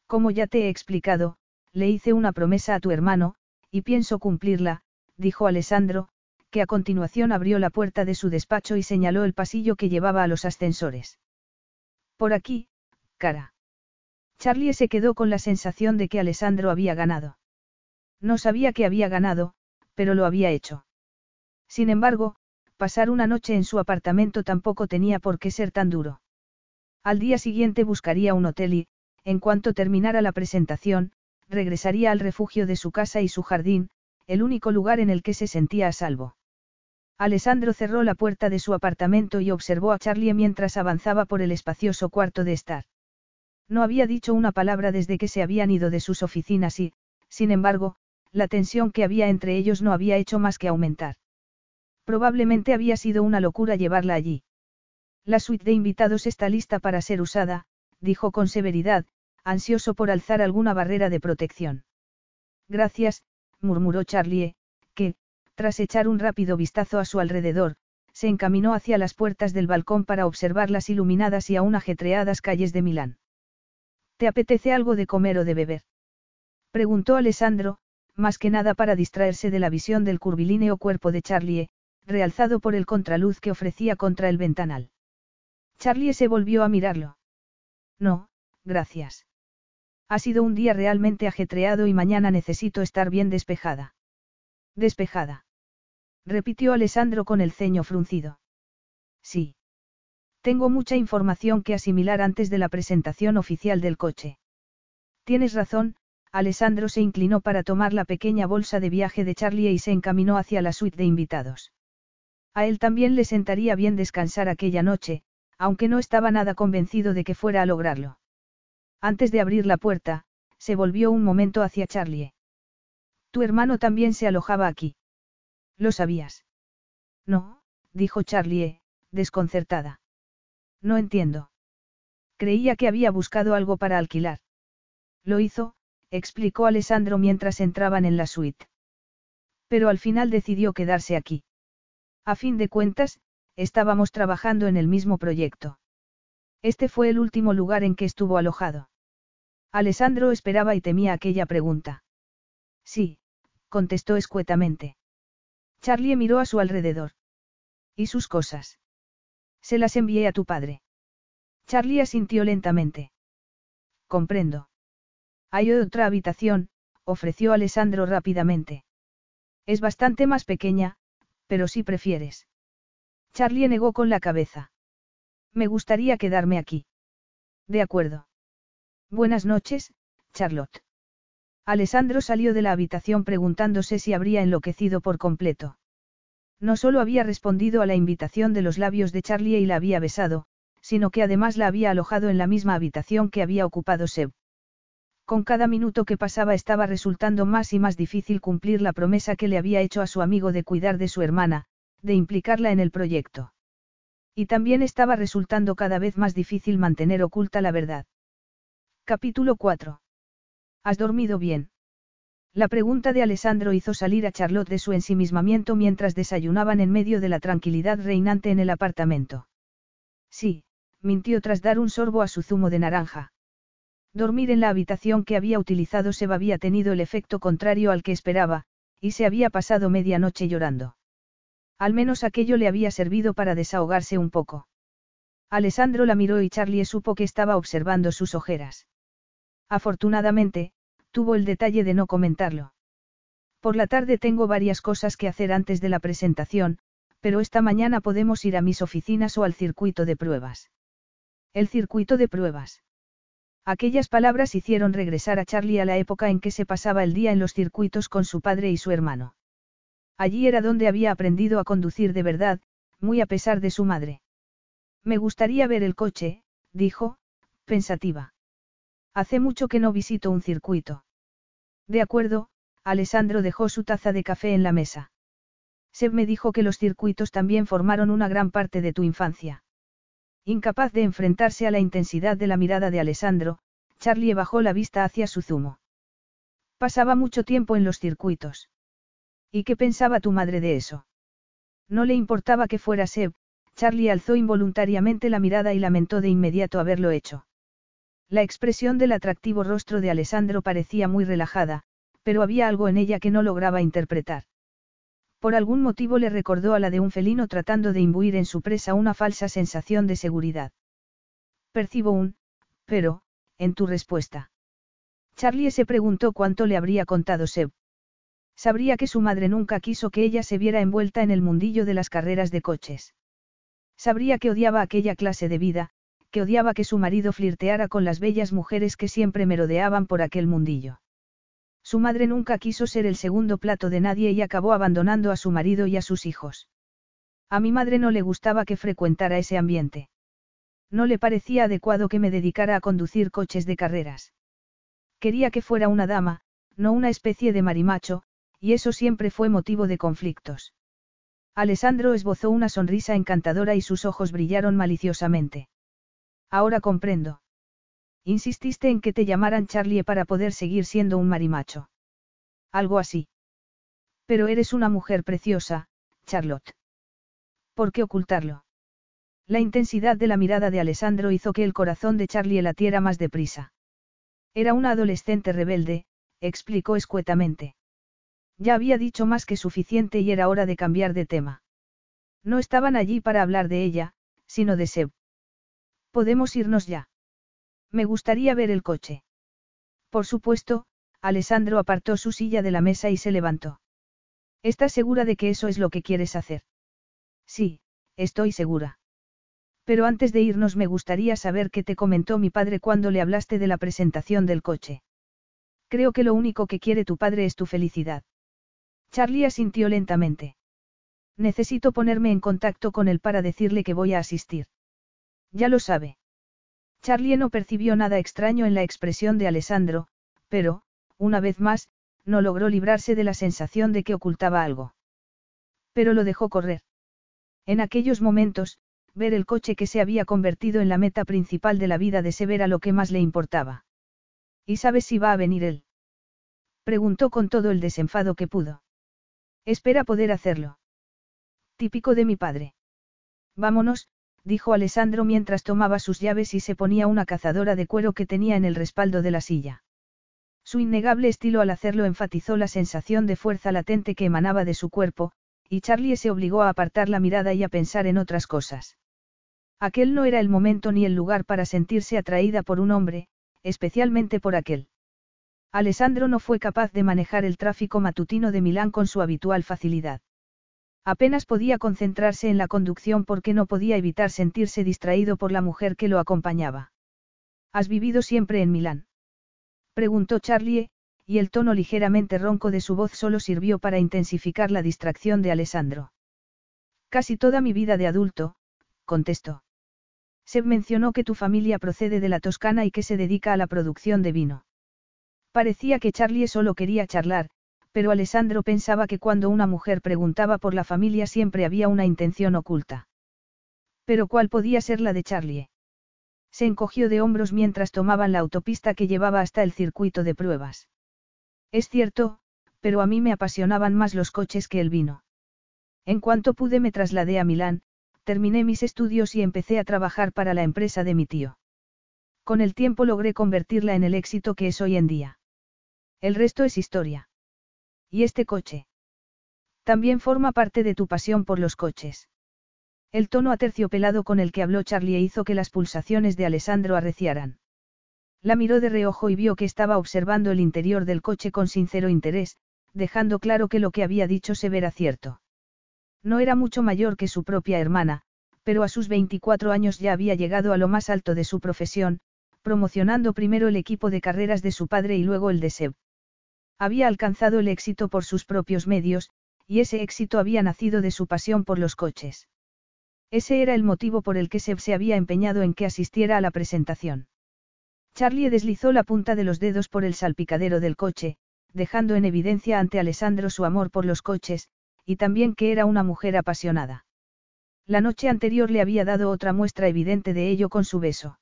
Como ya te he explicado, le hice una promesa a tu hermano, y pienso cumplirla, dijo Alessandro, que a continuación abrió la puerta de su despacho y señaló el pasillo que llevaba a los ascensores. Por aquí, cara. Charlie se quedó con la sensación de que Alessandro había ganado. No sabía que había ganado, pero lo había hecho. Sin embargo, pasar una noche en su apartamento tampoco tenía por qué ser tan duro. Al día siguiente buscaría un hotel y, en cuanto terminara la presentación, regresaría al refugio de su casa y su jardín, el único lugar en el que se sentía a salvo. Alessandro cerró la puerta de su apartamento y observó a Charlie mientras avanzaba por el espacioso cuarto de estar. No había dicho una palabra desde que se habían ido de sus oficinas y, sin embargo, la tensión que había entre ellos no había hecho más que aumentar. Probablemente había sido una locura llevarla allí. La suite de invitados está lista para ser usada, dijo con severidad, ansioso por alzar alguna barrera de protección. Gracias, murmuró Charlie, que, tras echar un rápido vistazo a su alrededor, se encaminó hacia las puertas del balcón para observar las iluminadas y aún ajetreadas calles de Milán. ¿Te apetece algo de comer o de beber? Preguntó Alessandro, más que nada para distraerse de la visión del curvilíneo cuerpo de Charlie, realzado por el contraluz que ofrecía contra el ventanal. Charlie se volvió a mirarlo. No, gracias. Ha sido un día realmente ajetreado y mañana necesito estar bien despejada. Despejada. Repitió Alessandro con el ceño fruncido. Sí. Tengo mucha información que asimilar antes de la presentación oficial del coche. Tienes razón, Alessandro se inclinó para tomar la pequeña bolsa de viaje de Charlie y se encaminó hacia la suite de invitados. A él también le sentaría bien descansar aquella noche, aunque no estaba nada convencido de que fuera a lograrlo. Antes de abrir la puerta, se volvió un momento hacia Charlie. Tu hermano también se alojaba aquí. ¿Lo sabías? No, dijo Charlie, desconcertada. No entiendo. Creía que había buscado algo para alquilar. Lo hizo, explicó Alessandro mientras entraban en la suite. Pero al final decidió quedarse aquí. A fin de cuentas, estábamos trabajando en el mismo proyecto. Este fue el último lugar en que estuvo alojado. Alessandro esperaba y temía aquella pregunta. Sí, contestó escuetamente. Charlie miró a su alrededor. ¿Y sus cosas? Se las envié a tu padre. Charlie asintió lentamente. Comprendo. Hay otra habitación, ofreció Alessandro rápidamente. Es bastante más pequeña, pero si prefieres. Charlie negó con la cabeza. Me gustaría quedarme aquí. De acuerdo. Buenas noches, Charlotte. Alessandro salió de la habitación preguntándose si habría enloquecido por completo. No solo había respondido a la invitación de los labios de Charlie y la había besado, sino que además la había alojado en la misma habitación que había ocupado Seb. Con cada minuto que pasaba estaba resultando más y más difícil cumplir la promesa que le había hecho a su amigo de cuidar de su hermana, de implicarla en el proyecto. Y también estaba resultando cada vez más difícil mantener oculta la verdad. Capítulo 4. ¿Has dormido bien? La pregunta de Alessandro hizo salir a Charlotte de su ensimismamiento mientras desayunaban en medio de la tranquilidad reinante en el apartamento. Sí, mintió tras dar un sorbo a su zumo de naranja. Dormir en la habitación que había utilizado Seba había tenido el efecto contrario al que esperaba, y se había pasado media noche llorando. Al menos aquello le había servido para desahogarse un poco. Alessandro la miró y Charlie supo que estaba observando sus ojeras. Afortunadamente, tuvo el detalle de no comentarlo. Por la tarde tengo varias cosas que hacer antes de la presentación, pero esta mañana podemos ir a mis oficinas o al circuito de pruebas. El circuito de pruebas. Aquellas palabras hicieron regresar a Charlie a la época en que se pasaba el día en los circuitos con su padre y su hermano. Allí era donde había aprendido a conducir de verdad, muy a pesar de su madre. Me gustaría ver el coche, dijo, pensativa. Hace mucho que no visito un circuito. De acuerdo, Alessandro dejó su taza de café en la mesa. Seb me dijo que los circuitos también formaron una gran parte de tu infancia. Incapaz de enfrentarse a la intensidad de la mirada de Alessandro, Charlie bajó la vista hacia su zumo. Pasaba mucho tiempo en los circuitos. ¿Y qué pensaba tu madre de eso? No le importaba que fuera Seb, Charlie alzó involuntariamente la mirada y lamentó de inmediato haberlo hecho. La expresión del atractivo rostro de Alessandro parecía muy relajada, pero había algo en ella que no lograba interpretar. Por algún motivo le recordó a la de un felino tratando de imbuir en su presa una falsa sensación de seguridad. Percibo un, pero, en tu respuesta. Charlie se preguntó cuánto le habría contado Seb. Sabría que su madre nunca quiso que ella se viera envuelta en el mundillo de las carreras de coches. Sabría que odiaba aquella clase de vida, que odiaba que su marido flirteara con las bellas mujeres que siempre merodeaban por aquel mundillo. Su madre nunca quiso ser el segundo plato de nadie y acabó abandonando a su marido y a sus hijos. A mi madre no le gustaba que frecuentara ese ambiente. No le parecía adecuado que me dedicara a conducir coches de carreras. Quería que fuera una dama, no una especie de marimacho, y eso siempre fue motivo de conflictos. Alessandro esbozó una sonrisa encantadora y sus ojos brillaron maliciosamente. Ahora comprendo. Insististe en que te llamaran Charlie para poder seguir siendo un marimacho. Algo así. Pero eres una mujer preciosa, Charlotte. ¿Por qué ocultarlo? La intensidad de la mirada de Alessandro hizo que el corazón de Charlie latiera más deprisa. Era una adolescente rebelde, explicó escuetamente. Ya había dicho más que suficiente y era hora de cambiar de tema. No estaban allí para hablar de ella, sino de Seb. Podemos irnos ya. Me gustaría ver el coche. Por supuesto, Alessandro apartó su silla de la mesa y se levantó. ¿Estás segura de que eso es lo que quieres hacer? Sí, estoy segura. Pero antes de irnos me gustaría saber qué te comentó mi padre cuando le hablaste de la presentación del coche. Creo que lo único que quiere tu padre es tu felicidad. Charlie asintió lentamente. Necesito ponerme en contacto con él para decirle que voy a asistir. Ya lo sabe. Charlie no percibió nada extraño en la expresión de Alessandro, pero, una vez más, no logró librarse de la sensación de que ocultaba algo. Pero lo dejó correr. En aquellos momentos, ver el coche que se había convertido en la meta principal de la vida de Severa lo que más le importaba. ¿Y sabes si va a venir él? Preguntó con todo el desenfado que pudo. Espera poder hacerlo. Típico de mi padre. Vámonos, dijo Alessandro mientras tomaba sus llaves y se ponía una cazadora de cuero que tenía en el respaldo de la silla. Su innegable estilo al hacerlo enfatizó la sensación de fuerza latente que emanaba de su cuerpo, y Charlie se obligó a apartar la mirada y a pensar en otras cosas. Aquel no era el momento ni el lugar para sentirse atraída por un hombre, especialmente por aquel. Alessandro no fue capaz de manejar el tráfico matutino de Milán con su habitual facilidad. Apenas podía concentrarse en la conducción porque no podía evitar sentirse distraído por la mujer que lo acompañaba. ¿Has vivido siempre en Milán? Preguntó Charlie, y el tono ligeramente ronco de su voz solo sirvió para intensificar la distracción de Alessandro. Casi toda mi vida de adulto, contestó. Seb mencionó que tu familia procede de la Toscana y que se dedica a la producción de vino. Parecía que Charlie solo quería charlar, pero Alessandro pensaba que cuando una mujer preguntaba por la familia siempre había una intención oculta. Pero ¿cuál podía ser la de Charlie? Se encogió de hombros mientras tomaban la autopista que llevaba hasta el circuito de pruebas. Es cierto, pero a mí me apasionaban más los coches que el vino. En cuanto pude me trasladé a Milán, terminé mis estudios y empecé a trabajar para la empresa de mi tío. Con el tiempo logré convertirla en el éxito que es hoy en día. El resto es historia. ¿Y este coche? También forma parte de tu pasión por los coches. El tono aterciopelado con el que habló Charlie hizo que las pulsaciones de Alessandro arreciaran. La miró de reojo y vio que estaba observando el interior del coche con sincero interés, dejando claro que lo que había dicho se verá cierto. No era mucho mayor que su propia hermana, pero a sus 24 años ya había llegado a lo más alto de su profesión, promocionando primero el equipo de carreras de su padre y luego el de Seb. Había alcanzado el éxito por sus propios medios, y ese éxito había nacido de su pasión por los coches. Ese era el motivo por el que Seb se había empeñado en que asistiera a la presentación. Charlie deslizó la punta de los dedos por el salpicadero del coche, dejando en evidencia ante Alessandro su amor por los coches, y también que era una mujer apasionada. La noche anterior le había dado otra muestra evidente de ello con su beso.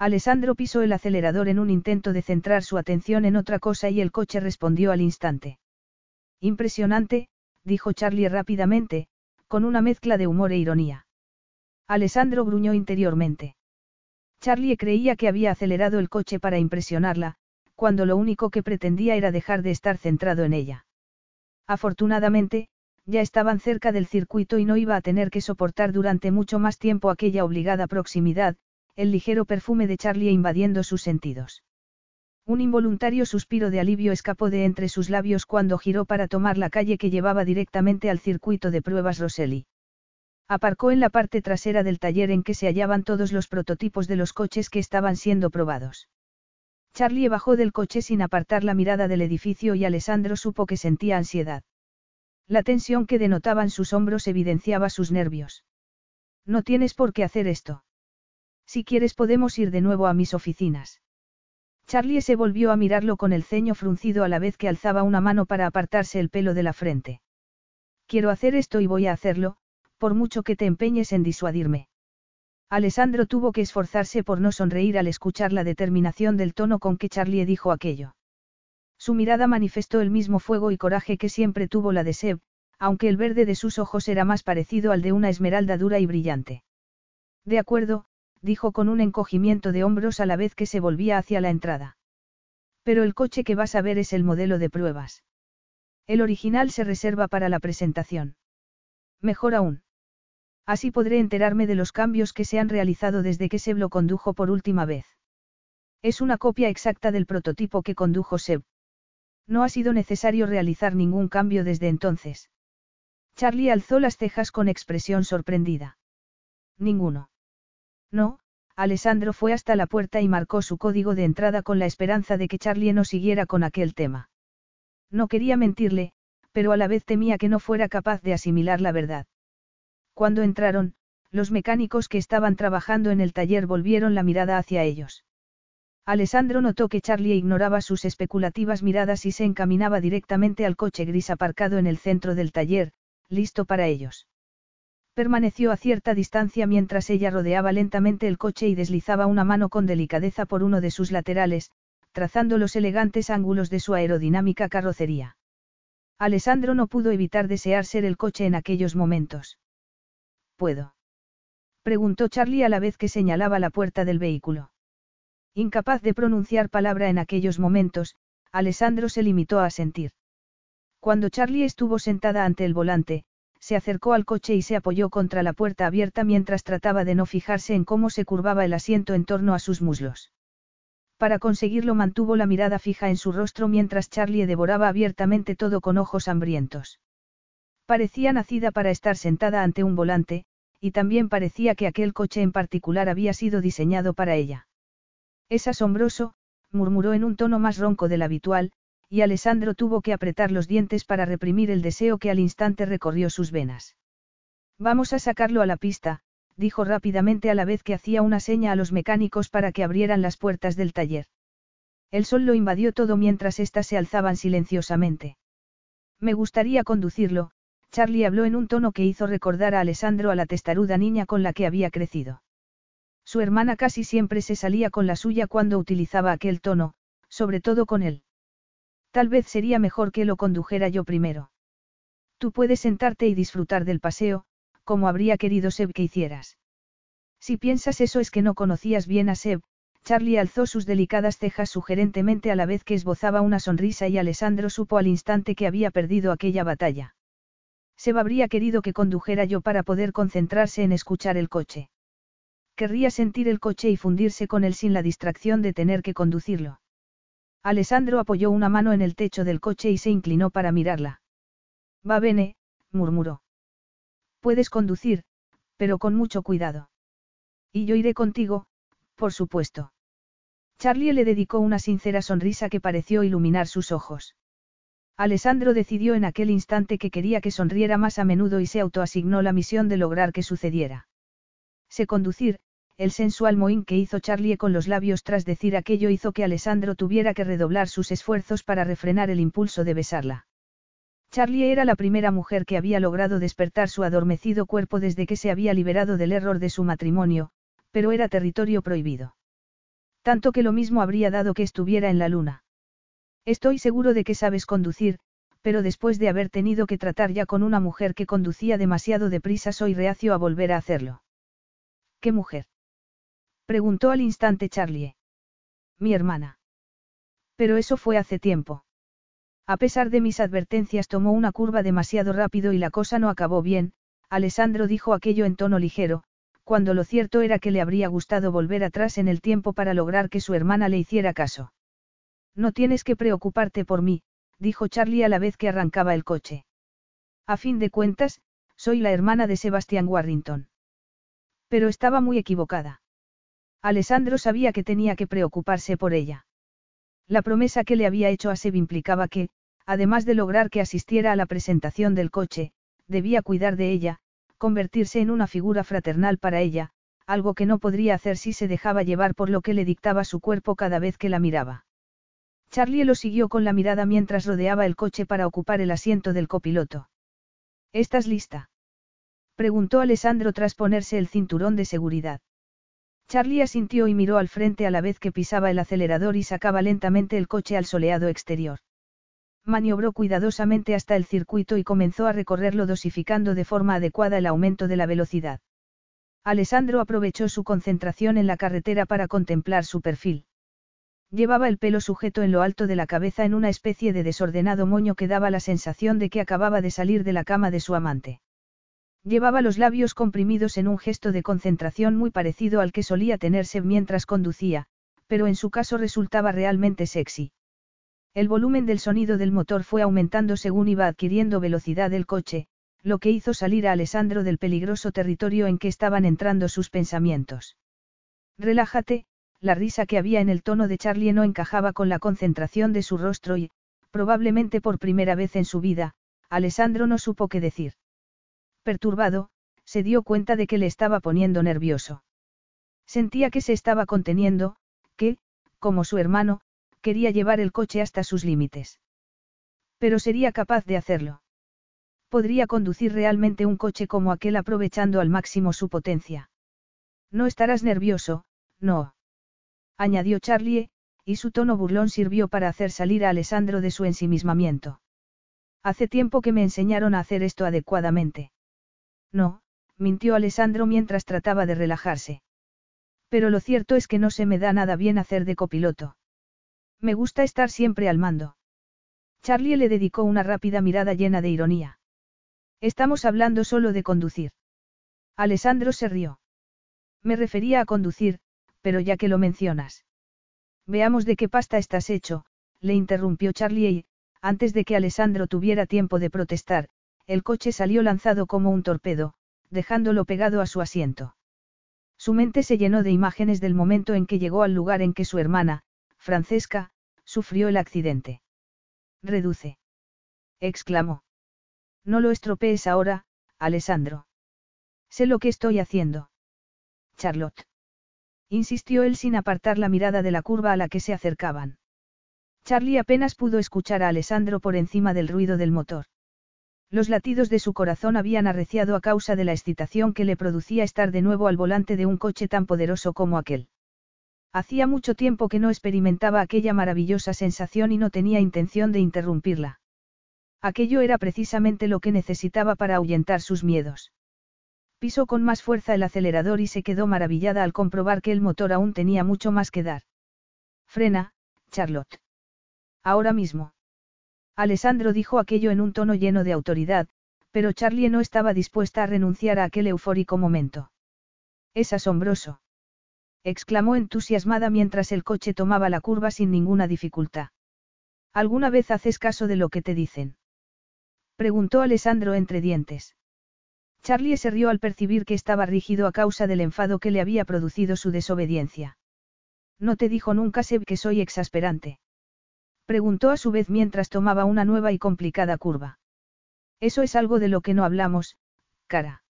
Alessandro pisó el acelerador en un intento de centrar su atención en otra cosa y el coche respondió al instante. Impresionante, dijo Charlie rápidamente, con una mezcla de humor e ironía. Alessandro gruñó interiormente. Charlie creía que había acelerado el coche para impresionarla, cuando lo único que pretendía era dejar de estar centrado en ella. Afortunadamente, ya estaban cerca del circuito y no iba a tener que soportar durante mucho más tiempo aquella obligada proximidad, el ligero perfume de Charlie invadiendo sus sentidos. Un involuntario suspiro de alivio escapó de entre sus labios cuando giró para tomar la calle que llevaba directamente al circuito de pruebas Rosselli. Aparcó en la parte trasera del taller en que se hallaban todos los prototipos de los coches que estaban siendo probados. Charlie bajó del coche sin apartar la mirada del edificio y Alessandro supo que sentía ansiedad. La tensión que denotaban sus hombros evidenciaba sus nervios. No tienes por qué hacer esto. Si quieres podemos ir de nuevo a mis oficinas. Charlie se volvió a mirarlo con el ceño fruncido a la vez que alzaba una mano para apartarse el pelo de la frente. Quiero hacer esto y voy a hacerlo, por mucho que te empeñes en disuadirme. Alessandro tuvo que esforzarse por no sonreír al escuchar la determinación del tono con que Charlie dijo aquello. Su mirada manifestó el mismo fuego y coraje que siempre tuvo la de Seb, aunque el verde de sus ojos era más parecido al de una esmeralda dura y brillante. De acuerdo, dijo con un encogimiento de hombros a la vez que se volvía hacia la entrada. Pero el coche que vas a ver es el modelo de pruebas. El original se reserva para la presentación. Mejor aún. Así podré enterarme de los cambios que se han realizado desde que Seb lo condujo por última vez. Es una copia exacta del prototipo que condujo Seb. No ha sido necesario realizar ningún cambio desde entonces. Charlie alzó las cejas con expresión sorprendida. Ninguno. No, Alessandro fue hasta la puerta y marcó su código de entrada con la esperanza de que Charlie no siguiera con aquel tema. No quería mentirle, pero a la vez temía que no fuera capaz de asimilar la verdad. Cuando entraron, los mecánicos que estaban trabajando en el taller volvieron la mirada hacia ellos. Alessandro notó que Charlie ignoraba sus especulativas miradas y se encaminaba directamente al coche gris aparcado en el centro del taller, listo para ellos. Permaneció a cierta distancia mientras ella rodeaba lentamente el coche y deslizaba una mano con delicadeza por uno de sus laterales, trazando los elegantes ángulos de su aerodinámica carrocería. Alessandro no pudo evitar desear ser el coche en aquellos momentos. ¿Puedo? Preguntó Charlie a la vez que señalaba la puerta del vehículo. Incapaz de pronunciar palabra en aquellos momentos, Alessandro se limitó a sentir. Cuando Charlie estuvo sentada ante el volante, se acercó al coche y se apoyó contra la puerta abierta mientras trataba de no fijarse en cómo se curvaba el asiento en torno a sus muslos. Para conseguirlo mantuvo la mirada fija en su rostro mientras Charlie devoraba abiertamente todo con ojos hambrientos. Parecía nacida para estar sentada ante un volante, y también parecía que aquel coche en particular había sido diseñado para ella. Es asombroso, murmuró en un tono más ronco del habitual, y Alessandro tuvo que apretar los dientes para reprimir el deseo que al instante recorrió sus venas. Vamos a sacarlo a la pista, dijo rápidamente a la vez que hacía una seña a los mecánicos para que abrieran las puertas del taller. El sol lo invadió todo mientras éstas se alzaban silenciosamente. Me gustaría conducirlo, Charlie habló en un tono que hizo recordar a Alessandro a la testaruda niña con la que había crecido. Su hermana casi siempre se salía con la suya cuando utilizaba aquel tono, sobre todo con él. Tal vez sería mejor que lo condujera yo primero. Tú puedes sentarte y disfrutar del paseo, como habría querido Seb que hicieras. Si piensas eso es que no conocías bien a Seb, Charlie alzó sus delicadas cejas sugerentemente a la vez que esbozaba una sonrisa y Alessandro supo al instante que había perdido aquella batalla. Seb habría querido que condujera yo para poder concentrarse en escuchar el coche. Querría sentir el coche y fundirse con él sin la distracción de tener que conducirlo. Alessandro apoyó una mano en el techo del coche y se inclinó para mirarla. Va bene, murmuró. Puedes conducir, pero con mucho cuidado. Y yo iré contigo, por supuesto. Charlie le dedicó una sincera sonrisa que pareció iluminar sus ojos. Alessandro decidió en aquel instante que quería que sonriera más a menudo y se autoasignó la misión de lograr que sucediera. Sé conducir, el sensual mohín que hizo Charlie con los labios tras decir aquello hizo que Alessandro tuviera que redoblar sus esfuerzos para refrenar el impulso de besarla. Charlie era la primera mujer que había logrado despertar su adormecido cuerpo desde que se había liberado del error de su matrimonio, pero era territorio prohibido. Tanto que lo mismo habría dado que estuviera en la luna. Estoy seguro de que sabes conducir, pero después de haber tenido que tratar ya con una mujer que conducía demasiado deprisa soy reacio a volver a hacerlo. ¿Qué mujer? Preguntó al instante Charlie. Mi hermana. Pero eso fue hace tiempo. A pesar de mis advertencias tomó una curva demasiado rápido y la cosa no acabó bien, Alessandro dijo aquello en tono ligero, cuando lo cierto era que le habría gustado volver atrás en el tiempo para lograr que su hermana le hiciera caso. No tienes que preocuparte por mí, dijo Charlie a la vez que arrancaba el coche. A fin de cuentas, Soy la hermana de Sebastián Warrington. Pero estaba muy equivocada. Alessandro sabía que tenía que preocuparse por ella. La promesa que le había hecho a Seb implicaba que, además de lograr que asistiera a la presentación del coche, debía cuidar de ella, convertirse en una figura fraternal para ella, algo que no podría hacer si se dejaba llevar por lo que le dictaba su cuerpo cada vez que la miraba. Charlie lo siguió con la mirada mientras rodeaba el coche para ocupar el asiento del copiloto. ¿Estás lista? preguntó Alessandro tras ponerse el cinturón de seguridad. Charlie asintió y miró al frente a la vez que pisaba el acelerador y sacaba lentamente el coche al soleado exterior. Maniobró cuidadosamente hasta el circuito y comenzó a recorrerlo dosificando de forma adecuada el aumento de la velocidad. Alessandro aprovechó su concentración en la carretera para contemplar su perfil. Llevaba el pelo sujeto en lo alto de la cabeza en una especie de desordenado moño que daba la sensación de que acababa de salir de la cama de su amante. Llevaba los labios comprimidos en un gesto de concentración muy parecido al que solía tenerse mientras conducía, pero en su caso resultaba realmente sexy. El volumen del sonido del motor fue aumentando según iba adquiriendo velocidad el coche, lo que hizo salir a Alessandro del peligroso territorio en que estaban entrando sus pensamientos. Relájate, la risa que había en el tono de Charlie no encajaba con la concentración de su rostro y, probablemente por primera vez en su vida, Alessandro no supo qué decir. Perturbado, se dio cuenta de que le estaba poniendo nervioso. Sentía que se estaba conteniendo, que, como su hermano, quería llevar el coche hasta sus límites. Pero sería capaz de hacerlo. Podría conducir realmente un coche como aquel aprovechando al máximo su potencia. No estarás nervioso, no. Añadió Charlie, y su tono burlón sirvió para hacer salir a Alessandro de su ensimismamiento. Hace tiempo que me enseñaron a hacer esto adecuadamente. No, mintió Alessandro mientras trataba de relajarse. Pero lo cierto es que no se me da nada bien hacer de copiloto. Me gusta estar siempre al mando. Charlie le dedicó una rápida mirada llena de ironía. Estamos hablando solo de conducir. Alessandro se rió. Me refería a conducir, pero ya que lo mencionas. Veamos de qué pasta estás hecho, le interrumpió Charlie y, antes de que Alessandro tuviera tiempo de protestar, el coche salió lanzado como un torpedo, dejándolo pegado a su asiento. Su mente se llenó de imágenes del momento en que llegó al lugar en que su hermana, Francesca, sufrió el accidente. Reduce. exclamó. No lo estropees ahora, Alessandro. Sé lo que estoy haciendo. Charlotte. Insistió él sin apartar la mirada de la curva a la que se acercaban. Charlie apenas pudo escuchar a Alessandro por encima del ruido del motor. Los latidos de su corazón habían arreciado a causa de la excitación que le producía estar de nuevo al volante de un coche tan poderoso como aquel. Hacía mucho tiempo que no experimentaba aquella maravillosa sensación y no tenía intención de interrumpirla. Aquello era precisamente lo que necesitaba para ahuyentar sus miedos. Pisó con más fuerza el acelerador y se quedó maravillada al comprobar que el motor aún tenía mucho más que dar. Frena, Charlotte. Ahora mismo. Alessandro dijo aquello en un tono lleno de autoridad, pero Charlie no estaba dispuesta a renunciar a aquel eufórico momento. Es asombroso. exclamó entusiasmada mientras el coche tomaba la curva sin ninguna dificultad. ¿Alguna vez haces caso de lo que te dicen? preguntó Alessandro entre dientes. Charlie se rió al percibir que estaba rígido a causa del enfado que le había producido su desobediencia. No te dijo nunca Seb que soy exasperante. Preguntó a su vez mientras tomaba una nueva y complicada curva. Eso es algo de lo que no hablamos, cara.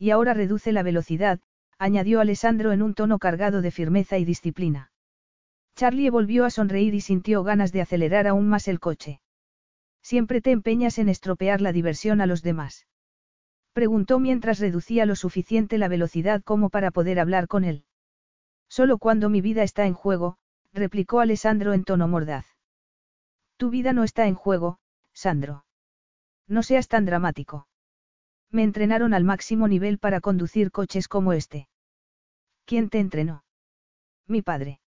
Y ahora reduce la velocidad, añadió Alessandro en un tono cargado de firmeza y disciplina. Charlie volvió a sonreír y sintió ganas de acelerar aún más el coche. Siempre te empeñas en estropear la diversión a los demás. Preguntó mientras reducía lo suficiente la velocidad como para poder hablar con él. Solo cuando mi vida está en juego, replicó Alessandro en tono mordaz. Tu vida no está en juego, Sandro. No seas tan dramático. Me entrenaron al máximo nivel para conducir coches como este. ¿Quién te entrenó? Mi padre.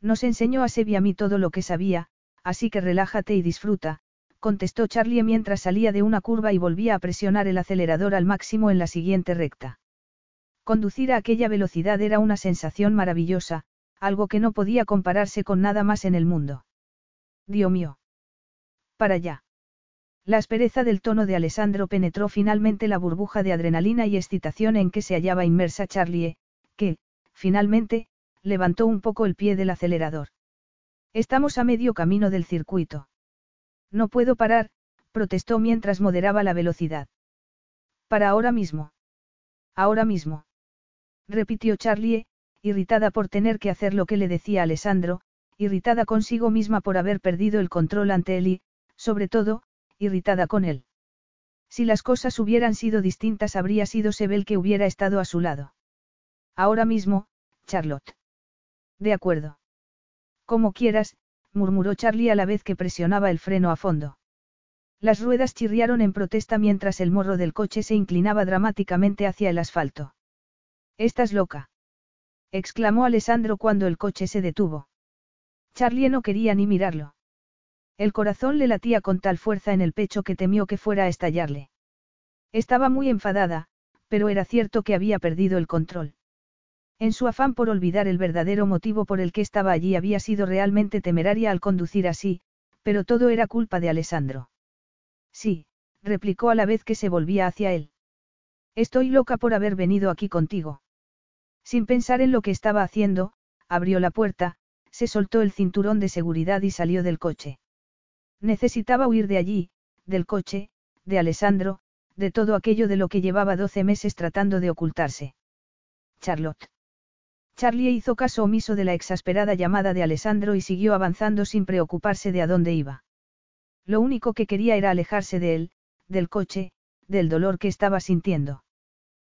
Nos enseñó a Sebi a mí todo lo que sabía, así que relájate y disfruta, contestó Charlie mientras salía de una curva y volvía a presionar el acelerador al máximo en la siguiente recta. Conducir a aquella velocidad era una sensación maravillosa, algo que no podía compararse con nada más en el mundo. Dios mío. Para allá. La aspereza del tono de Alessandro penetró finalmente la burbuja de adrenalina y excitación en que se hallaba inmersa Charlie, que, finalmente, levantó un poco el pie del acelerador. Estamos a medio camino del circuito. No puedo parar, protestó mientras moderaba la velocidad. Para ahora mismo. Ahora mismo. Repitió Charlie, irritada por tener que hacer lo que le decía Alessandro, irritada consigo misma por haber perdido el control ante él y, sobre todo, irritada con él. Si las cosas hubieran sido distintas habría sido Sebel que hubiera estado a su lado. Ahora mismo, Charlotte. De acuerdo. Como quieras, murmuró Charlie a la vez que presionaba el freno a fondo. Las ruedas chirriaron en protesta mientras el morro del coche se inclinaba dramáticamente hacia el asfalto. Estás loca. exclamó Alessandro cuando el coche se detuvo. Charlie no quería ni mirarlo. El corazón le latía con tal fuerza en el pecho que temió que fuera a estallarle. Estaba muy enfadada, pero era cierto que había perdido el control. En su afán por olvidar el verdadero motivo por el que estaba allí había sido realmente temeraria al conducir así, pero todo era culpa de Alessandro. Sí, replicó a la vez que se volvía hacia él. Estoy loca por haber venido aquí contigo. Sin pensar en lo que estaba haciendo, abrió la puerta, se soltó el cinturón de seguridad y salió del coche. Necesitaba huir de allí, del coche, de Alessandro, de todo aquello de lo que llevaba doce meses tratando de ocultarse. Charlotte. Charlie hizo caso omiso de la exasperada llamada de Alessandro y siguió avanzando sin preocuparse de a dónde iba. Lo único que quería era alejarse de él, del coche, del dolor que estaba sintiendo.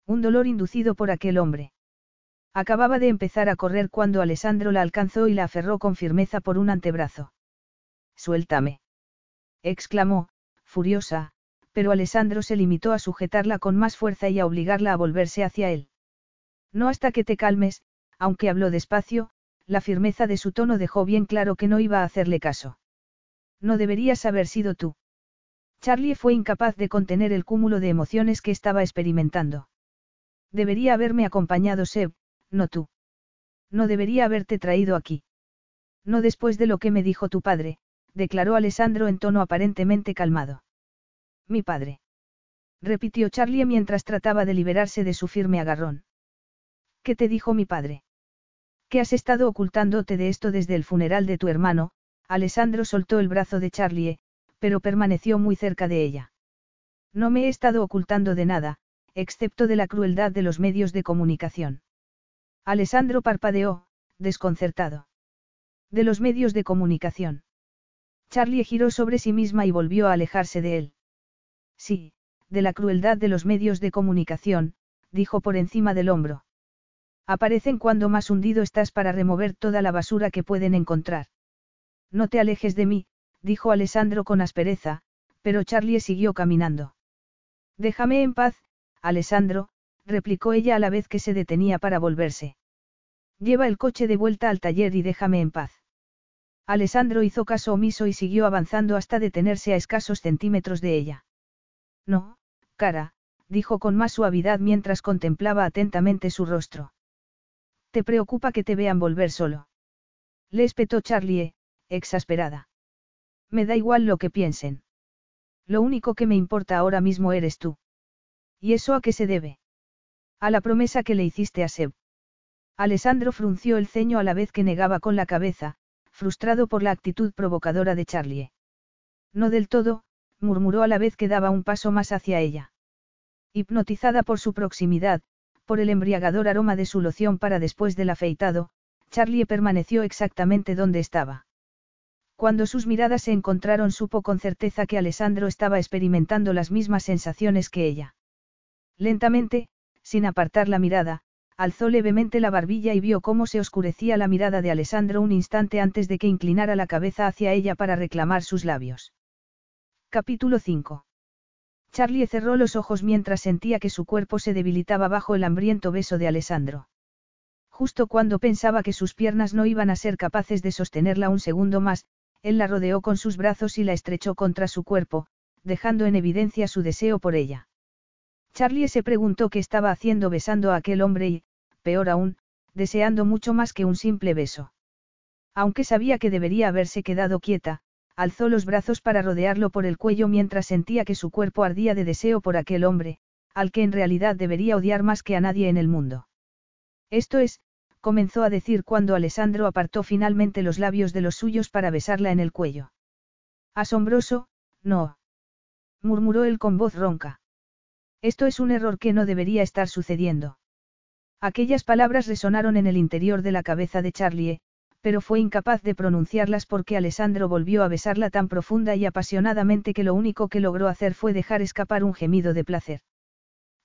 Un dolor inducido por aquel hombre. Acababa de empezar a correr cuando Alessandro la alcanzó y la aferró con firmeza por un antebrazo. Suéltame exclamó, furiosa, pero Alessandro se limitó a sujetarla con más fuerza y a obligarla a volverse hacia él. No hasta que te calmes, aunque habló despacio, la firmeza de su tono dejó bien claro que no iba a hacerle caso. No deberías haber sido tú. Charlie fue incapaz de contener el cúmulo de emociones que estaba experimentando. Debería haberme acompañado Seb, no tú. No debería haberte traído aquí. No después de lo que me dijo tu padre, declaró Alessandro en tono aparentemente calmado. Mi padre. Repitió Charlie mientras trataba de liberarse de su firme agarrón. ¿Qué te dijo mi padre? ¿Qué has estado ocultándote de esto desde el funeral de tu hermano? Alessandro soltó el brazo de Charlie, pero permaneció muy cerca de ella. No me he estado ocultando de nada, excepto de la crueldad de los medios de comunicación. Alessandro parpadeó, desconcertado. De los medios de comunicación. Charlie giró sobre sí misma y volvió a alejarse de él. Sí, de la crueldad de los medios de comunicación, dijo por encima del hombro. Aparecen cuando más hundido estás para remover toda la basura que pueden encontrar. No te alejes de mí, dijo Alessandro con aspereza, pero Charlie siguió caminando. Déjame en paz, Alessandro, replicó ella a la vez que se detenía para volverse. Lleva el coche de vuelta al taller y déjame en paz. Alessandro hizo caso omiso y siguió avanzando hasta detenerse a escasos centímetros de ella. No, cara, dijo con más suavidad mientras contemplaba atentamente su rostro. ¿Te preocupa que te vean volver solo? Le espetó Charlie, exasperada. Me da igual lo que piensen. Lo único que me importa ahora mismo eres tú. ¿Y eso a qué se debe? A la promesa que le hiciste a Seb. Alessandro frunció el ceño a la vez que negaba con la cabeza, frustrado por la actitud provocadora de Charlie. No del todo, murmuró a la vez que daba un paso más hacia ella. Hipnotizada por su proximidad, por el embriagador aroma de su loción para después del afeitado, Charlie permaneció exactamente donde estaba. Cuando sus miradas se encontraron supo con certeza que Alessandro estaba experimentando las mismas sensaciones que ella. Lentamente, sin apartar la mirada, alzó levemente la barbilla y vio cómo se oscurecía la mirada de Alessandro un instante antes de que inclinara la cabeza hacia ella para reclamar sus labios. Capítulo 5. Charlie cerró los ojos mientras sentía que su cuerpo se debilitaba bajo el hambriento beso de Alessandro. Justo cuando pensaba que sus piernas no iban a ser capaces de sostenerla un segundo más, él la rodeó con sus brazos y la estrechó contra su cuerpo, dejando en evidencia su deseo por ella. Charlie se preguntó qué estaba haciendo besando a aquel hombre y, peor aún, deseando mucho más que un simple beso. Aunque sabía que debería haberse quedado quieta, alzó los brazos para rodearlo por el cuello mientras sentía que su cuerpo ardía de deseo por aquel hombre, al que en realidad debería odiar más que a nadie en el mundo. Esto es, comenzó a decir cuando Alessandro apartó finalmente los labios de los suyos para besarla en el cuello. Asombroso, no. murmuró él con voz ronca. Esto es un error que no debería estar sucediendo. Aquellas palabras resonaron en el interior de la cabeza de Charlie, pero fue incapaz de pronunciarlas porque Alessandro volvió a besarla tan profunda y apasionadamente que lo único que logró hacer fue dejar escapar un gemido de placer.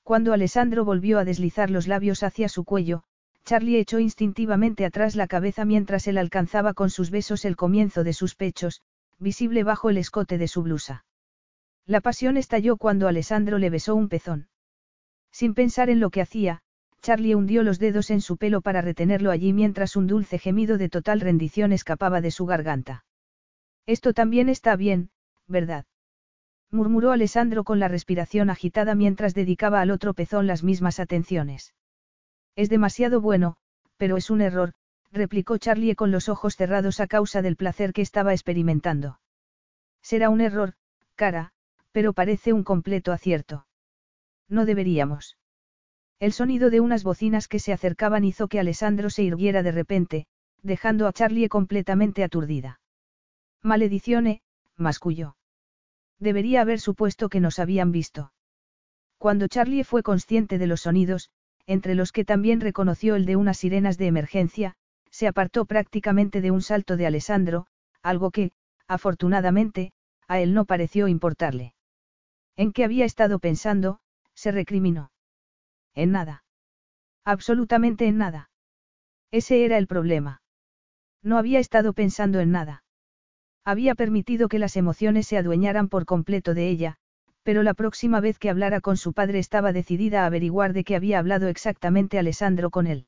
Cuando Alessandro volvió a deslizar los labios hacia su cuello, Charlie echó instintivamente atrás la cabeza mientras él alcanzaba con sus besos el comienzo de sus pechos, visible bajo el escote de su blusa. La pasión estalló cuando Alessandro le besó un pezón. Sin pensar en lo que hacía, Charlie hundió los dedos en su pelo para retenerlo allí mientras un dulce gemido de total rendición escapaba de su garganta. Esto también está bien, ¿verdad? murmuró Alessandro con la respiración agitada mientras dedicaba al otro pezón las mismas atenciones. Es demasiado bueno, pero es un error, replicó Charlie con los ojos cerrados a causa del placer que estaba experimentando. Será un error, cara, pero parece un completo acierto. No deberíamos. El sonido de unas bocinas que se acercaban hizo que Alessandro se irguiera de repente, dejando a Charlie completamente aturdida. Maledicione, masculló. Debería haber supuesto que nos habían visto. Cuando Charlie fue consciente de los sonidos, entre los que también reconoció el de unas sirenas de emergencia, se apartó prácticamente de un salto de Alessandro, algo que, afortunadamente, a él no pareció importarle. ¿En qué había estado pensando? se recriminó. En nada. Absolutamente en nada. Ese era el problema. No había estado pensando en nada. Había permitido que las emociones se adueñaran por completo de ella, pero la próxima vez que hablara con su padre estaba decidida a averiguar de qué había hablado exactamente Alessandro con él.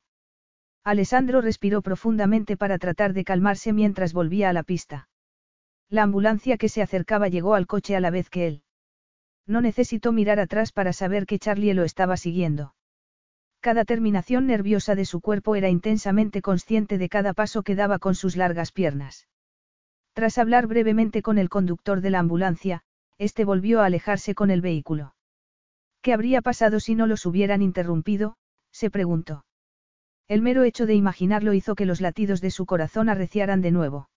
Alessandro respiró profundamente para tratar de calmarse mientras volvía a la pista. La ambulancia que se acercaba llegó al coche a la vez que él. No necesitó mirar atrás para saber que Charlie lo estaba siguiendo. Cada terminación nerviosa de su cuerpo era intensamente consciente de cada paso que daba con sus largas piernas. Tras hablar brevemente con el conductor de la ambulancia, este volvió a alejarse con el vehículo. ¿Qué habría pasado si no los hubieran interrumpido? se preguntó. El mero hecho de imaginarlo hizo que los latidos de su corazón arreciaran de nuevo.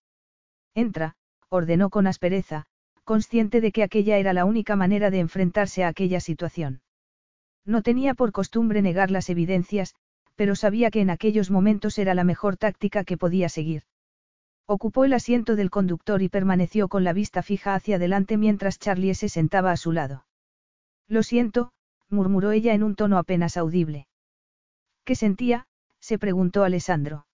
Entra, ordenó con aspereza, consciente de que aquella era la única manera de enfrentarse a aquella situación. No tenía por costumbre negar las evidencias, pero sabía que en aquellos momentos era la mejor táctica que podía seguir. Ocupó el asiento del conductor y permaneció con la vista fija hacia adelante mientras Charlie se sentaba a su lado. Lo siento, murmuró ella en un tono apenas audible. ¿Qué sentía? se preguntó Alessandro.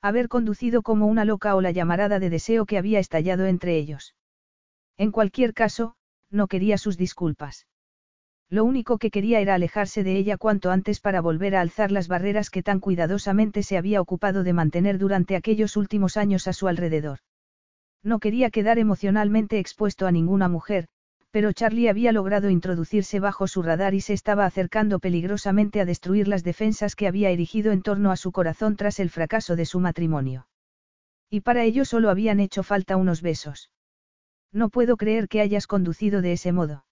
Haber conducido como una loca o la llamarada de deseo que había estallado entre ellos. En cualquier caso, no quería sus disculpas. Lo único que quería era alejarse de ella cuanto antes para volver a alzar las barreras que tan cuidadosamente se había ocupado de mantener durante aquellos últimos años a su alrededor. No quería quedar emocionalmente expuesto a ninguna mujer, pero Charlie había logrado introducirse bajo su radar y se estaba acercando peligrosamente a destruir las defensas que había erigido en torno a su corazón tras el fracaso de su matrimonio. Y para ello solo habían hecho falta unos besos. No puedo creer que hayas conducido de ese modo.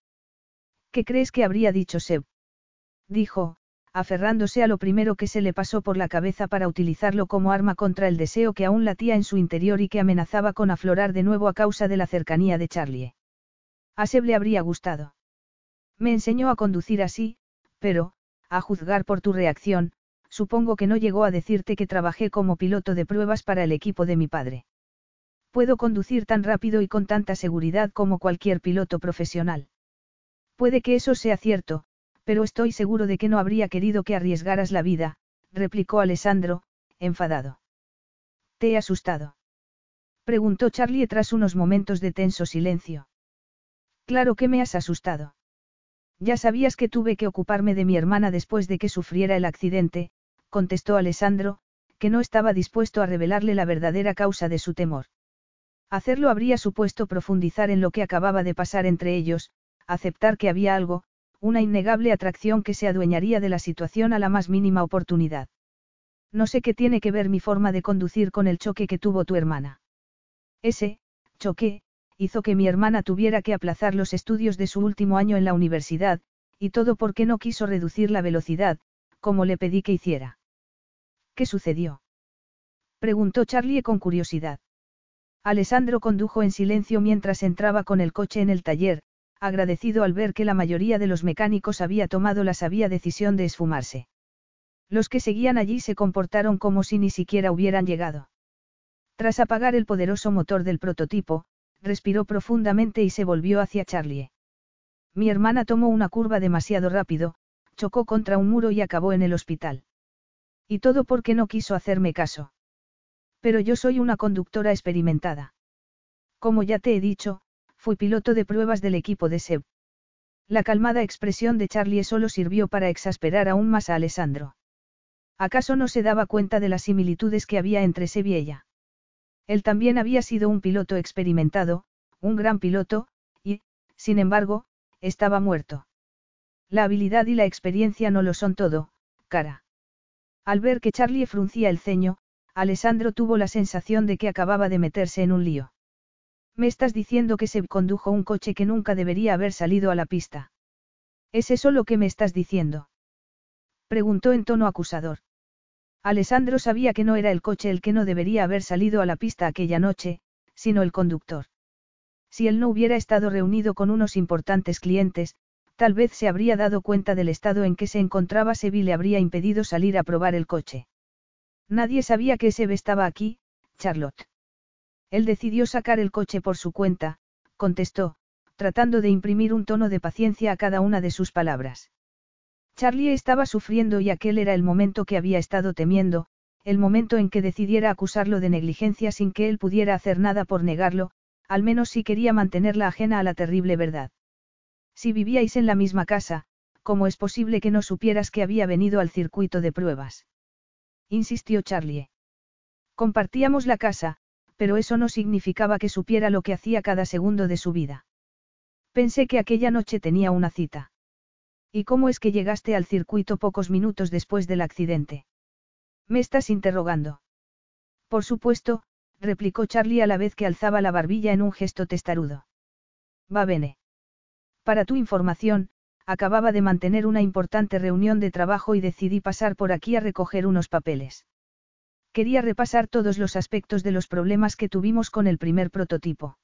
¿Qué crees que habría dicho Seb? Dijo, aferrándose a lo primero que se le pasó por la cabeza para utilizarlo como arma contra el deseo que aún latía en su interior y que amenazaba con aflorar de nuevo a causa de la cercanía de Charlie. A Seb le habría gustado. Me enseñó a conducir así, pero, a juzgar por tu reacción, supongo que no llegó a decirte que trabajé como piloto de pruebas para el equipo de mi padre. Puedo conducir tan rápido y con tanta seguridad como cualquier piloto profesional. Puede que eso sea cierto, pero estoy seguro de que no habría querido que arriesgaras la vida, replicó Alessandro, enfadado. ¿Te he asustado? preguntó Charlie tras unos momentos de tenso silencio. Claro que me has asustado. Ya sabías que tuve que ocuparme de mi hermana después de que sufriera el accidente, contestó Alessandro, que no estaba dispuesto a revelarle la verdadera causa de su temor. Hacerlo habría supuesto profundizar en lo que acababa de pasar entre ellos, aceptar que había algo, una innegable atracción que se adueñaría de la situación a la más mínima oportunidad. No sé qué tiene que ver mi forma de conducir con el choque que tuvo tu hermana. Ese, choque, hizo que mi hermana tuviera que aplazar los estudios de su último año en la universidad, y todo porque no quiso reducir la velocidad, como le pedí que hiciera. ¿Qué sucedió? Preguntó Charlie con curiosidad. Alessandro condujo en silencio mientras entraba con el coche en el taller, agradecido al ver que la mayoría de los mecánicos había tomado la sabia decisión de esfumarse. Los que seguían allí se comportaron como si ni siquiera hubieran llegado. Tras apagar el poderoso motor del prototipo, respiró profundamente y se volvió hacia Charlie. Mi hermana tomó una curva demasiado rápido, chocó contra un muro y acabó en el hospital. Y todo porque no quiso hacerme caso. Pero yo soy una conductora experimentada. Como ya te he dicho, fui piloto de pruebas del equipo de Seb. La calmada expresión de Charlie solo sirvió para exasperar aún más a Alessandro. ¿Acaso no se daba cuenta de las similitudes que había entre Seb y ella? Él también había sido un piloto experimentado, un gran piloto, y, sin embargo, estaba muerto. La habilidad y la experiencia no lo son todo, cara. Al ver que Charlie fruncía el ceño, Alessandro tuvo la sensación de que acababa de meterse en un lío. Me estás diciendo que se condujo un coche que nunca debería haber salido a la pista. ¿Es eso lo que me estás diciendo? Preguntó en tono acusador. Alessandro sabía que no era el coche el que no debería haber salido a la pista aquella noche, sino el conductor. Si él no hubiera estado reunido con unos importantes clientes, tal vez se habría dado cuenta del estado en que se encontraba Sevi y le habría impedido salir a probar el coche. Nadie sabía que Seb estaba aquí, Charlotte. Él decidió sacar el coche por su cuenta, contestó, tratando de imprimir un tono de paciencia a cada una de sus palabras. Charlie estaba sufriendo y aquel era el momento que había estado temiendo, el momento en que decidiera acusarlo de negligencia sin que él pudiera hacer nada por negarlo, al menos si quería mantenerla ajena a la terrible verdad. Si vivíais en la misma casa, ¿cómo es posible que no supieras que había venido al circuito de pruebas? Insistió Charlie. Compartíamos la casa, pero eso no significaba que supiera lo que hacía cada segundo de su vida. Pensé que aquella noche tenía una cita. ¿Y cómo es que llegaste al circuito pocos minutos después del accidente? ¿Me estás interrogando? Por supuesto, replicó Charlie a la vez que alzaba la barbilla en un gesto testarudo. Va bene. Para tu información, acababa de mantener una importante reunión de trabajo y decidí pasar por aquí a recoger unos papeles. Quería repasar todos los aspectos de los problemas que tuvimos con el primer prototipo.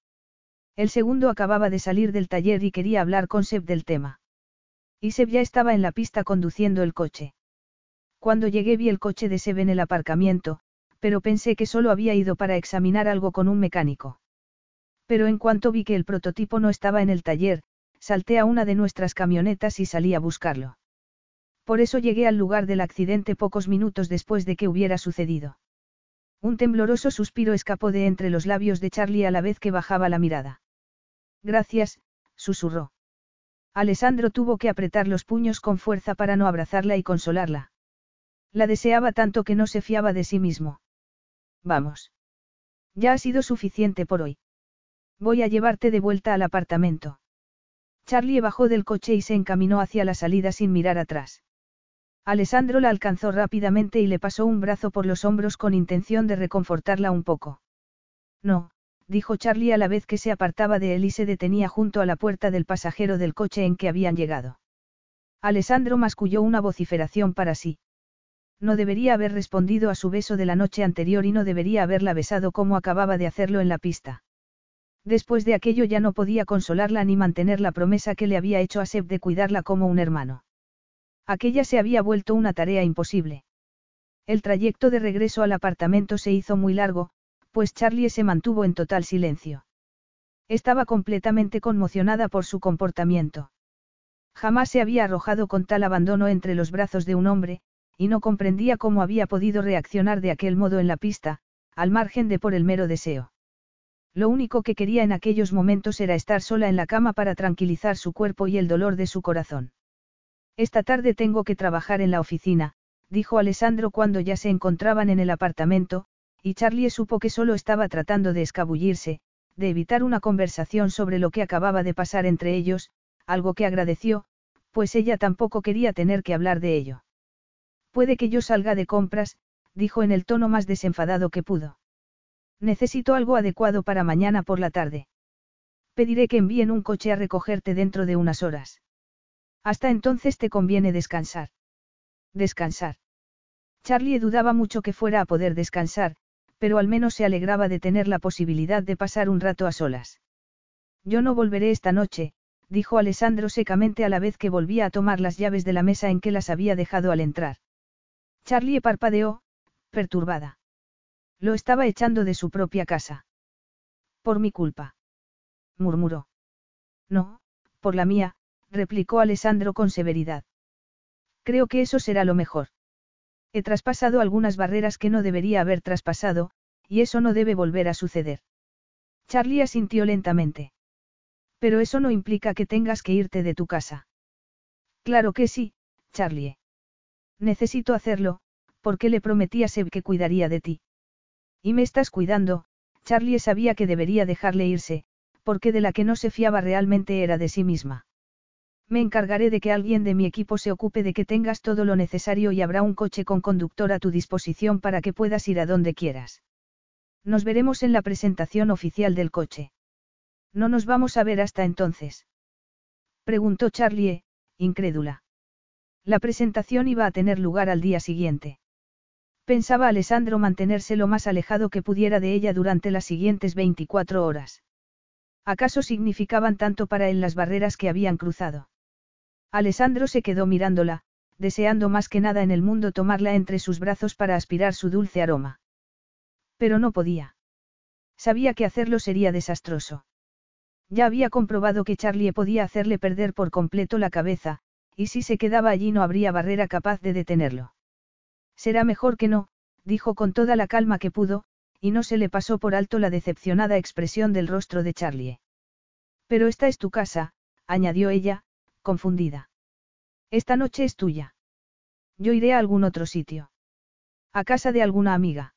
El segundo acababa de salir del taller y quería hablar con Seb del tema. Y Seb ya estaba en la pista conduciendo el coche. Cuando llegué vi el coche de Seb en el aparcamiento, pero pensé que solo había ido para examinar algo con un mecánico. Pero en cuanto vi que el prototipo no estaba en el taller, salté a una de nuestras camionetas y salí a buscarlo. Por eso llegué al lugar del accidente pocos minutos después de que hubiera sucedido. Un tembloroso suspiro escapó de entre los labios de Charlie a la vez que bajaba la mirada. Gracias, susurró. Alessandro tuvo que apretar los puños con fuerza para no abrazarla y consolarla. La deseaba tanto que no se fiaba de sí mismo. Vamos. Ya ha sido suficiente por hoy. Voy a llevarte de vuelta al apartamento. Charlie bajó del coche y se encaminó hacia la salida sin mirar atrás. Alessandro la alcanzó rápidamente y le pasó un brazo por los hombros con intención de reconfortarla un poco. No, dijo Charlie a la vez que se apartaba de él y se detenía junto a la puerta del pasajero del coche en que habían llegado. Alessandro masculló una vociferación para sí. No debería haber respondido a su beso de la noche anterior y no debería haberla besado como acababa de hacerlo en la pista. Después de aquello ya no podía consolarla ni mantener la promesa que le había hecho a Seb de cuidarla como un hermano. Aquella se había vuelto una tarea imposible. El trayecto de regreso al apartamento se hizo muy largo, pues Charlie se mantuvo en total silencio. Estaba completamente conmocionada por su comportamiento. Jamás se había arrojado con tal abandono entre los brazos de un hombre, y no comprendía cómo había podido reaccionar de aquel modo en la pista, al margen de por el mero deseo. Lo único que quería en aquellos momentos era estar sola en la cama para tranquilizar su cuerpo y el dolor de su corazón. Esta tarde tengo que trabajar en la oficina, dijo Alessandro cuando ya se encontraban en el apartamento, y Charlie supo que solo estaba tratando de escabullirse, de evitar una conversación sobre lo que acababa de pasar entre ellos, algo que agradeció, pues ella tampoco quería tener que hablar de ello. Puede que yo salga de compras, dijo en el tono más desenfadado que pudo. Necesito algo adecuado para mañana por la tarde. Pediré que envíen un coche a recogerte dentro de unas horas. Hasta entonces te conviene descansar. Descansar. Charlie dudaba mucho que fuera a poder descansar, pero al menos se alegraba de tener la posibilidad de pasar un rato a solas. Yo no volveré esta noche, dijo Alessandro secamente a la vez que volvía a tomar las llaves de la mesa en que las había dejado al entrar. Charlie parpadeó, perturbada. Lo estaba echando de su propia casa. Por mi culpa. murmuró. No, por la mía, replicó Alessandro con severidad. Creo que eso será lo mejor. He traspasado algunas barreras que no debería haber traspasado, y eso no debe volver a suceder. Charlie asintió lentamente. Pero eso no implica que tengas que irte de tu casa. Claro que sí, Charlie. Necesito hacerlo, porque le prometí a Seb que cuidaría de ti. Y me estás cuidando, Charlie sabía que debería dejarle irse, porque de la que no se fiaba realmente era de sí misma. Me encargaré de que alguien de mi equipo se ocupe de que tengas todo lo necesario y habrá un coche con conductor a tu disposición para que puedas ir a donde quieras. Nos veremos en la presentación oficial del coche. No nos vamos a ver hasta entonces. Preguntó Charlie, incrédula. La presentación iba a tener lugar al día siguiente. Pensaba Alessandro mantenerse lo más alejado que pudiera de ella durante las siguientes 24 horas. ¿Acaso significaban tanto para él las barreras que habían cruzado? Alessandro se quedó mirándola, deseando más que nada en el mundo tomarla entre sus brazos para aspirar su dulce aroma. Pero no podía. Sabía que hacerlo sería desastroso. Ya había comprobado que Charlie podía hacerle perder por completo la cabeza, y si se quedaba allí no habría barrera capaz de detenerlo. Será mejor que no, dijo con toda la calma que pudo, y no se le pasó por alto la decepcionada expresión del rostro de Charlie. Pero esta es tu casa, añadió ella, confundida. Esta noche es tuya. Yo iré a algún otro sitio. A casa de alguna amiga.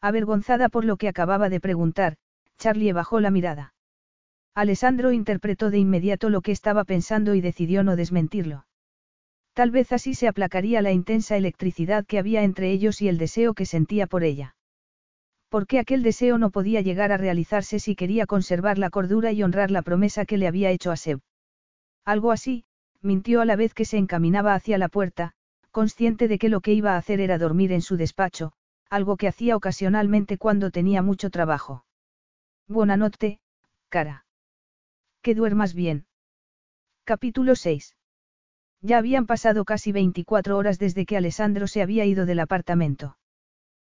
Avergonzada por lo que acababa de preguntar, Charlie bajó la mirada. Alessandro interpretó de inmediato lo que estaba pensando y decidió no desmentirlo. Tal vez así se aplacaría la intensa electricidad que había entre ellos y el deseo que sentía por ella. Porque aquel deseo no podía llegar a realizarse si quería conservar la cordura y honrar la promesa que le había hecho a Seb. Algo así, mintió a la vez que se encaminaba hacia la puerta, consciente de que lo que iba a hacer era dormir en su despacho, algo que hacía ocasionalmente cuando tenía mucho trabajo. Buena noche, cara. Que duermas bien. Capítulo 6. Ya habían pasado casi 24 horas desde que Alessandro se había ido del apartamento.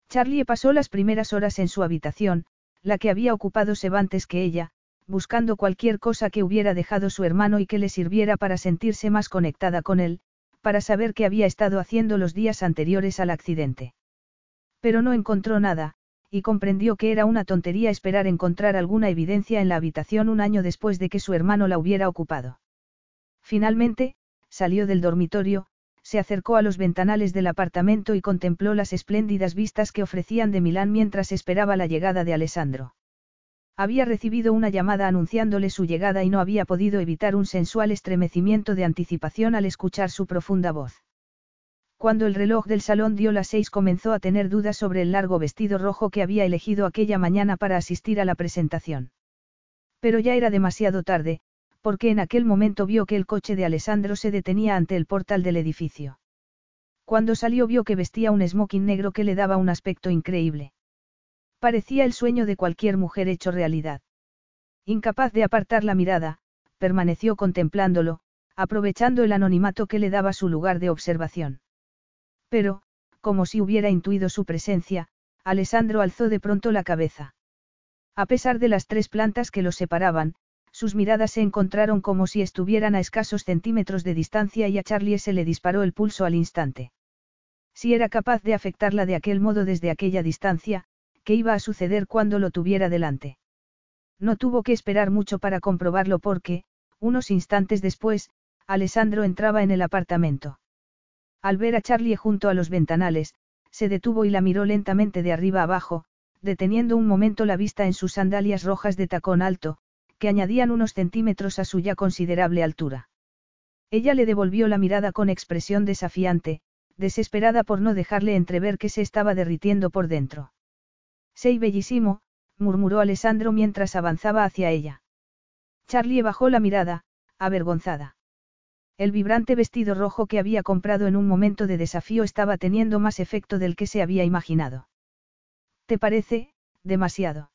Charlie pasó las primeras horas en su habitación, la que había ocupado Seb antes que ella, buscando cualquier cosa que hubiera dejado su hermano y que le sirviera para sentirse más conectada con él, para saber qué había estado haciendo los días anteriores al accidente. Pero no encontró nada, y comprendió que era una tontería esperar encontrar alguna evidencia en la habitación un año después de que su hermano la hubiera ocupado. Finalmente, salió del dormitorio, se acercó a los ventanales del apartamento y contempló las espléndidas vistas que ofrecían de Milán mientras esperaba la llegada de Alessandro. Había recibido una llamada anunciándole su llegada y no había podido evitar un sensual estremecimiento de anticipación al escuchar su profunda voz. Cuando el reloj del salón dio las seis comenzó a tener dudas sobre el largo vestido rojo que había elegido aquella mañana para asistir a la presentación. Pero ya era demasiado tarde, porque en aquel momento vio que el coche de Alessandro se detenía ante el portal del edificio. Cuando salió vio que vestía un smoking negro que le daba un aspecto increíble. Parecía el sueño de cualquier mujer hecho realidad. Incapaz de apartar la mirada, permaneció contemplándolo, aprovechando el anonimato que le daba su lugar de observación. Pero, como si hubiera intuido su presencia, Alessandro alzó de pronto la cabeza. A pesar de las tres plantas que los separaban, sus miradas se encontraron como si estuvieran a escasos centímetros de distancia y a Charlie se le disparó el pulso al instante. Si era capaz de afectarla de aquel modo desde aquella distancia, qué iba a suceder cuando lo tuviera delante. No tuvo que esperar mucho para comprobarlo porque, unos instantes después, Alessandro entraba en el apartamento. Al ver a Charlie junto a los ventanales, se detuvo y la miró lentamente de arriba abajo, deteniendo un momento la vista en sus sandalias rojas de tacón alto, que añadían unos centímetros a su ya considerable altura. Ella le devolvió la mirada con expresión desafiante, desesperada por no dejarle entrever que se estaba derritiendo por dentro. Sei bellísimo, murmuró Alessandro mientras avanzaba hacia ella. Charlie bajó la mirada, avergonzada. El vibrante vestido rojo que había comprado en un momento de desafío estaba teniendo más efecto del que se había imaginado. ¿Te parece, demasiado?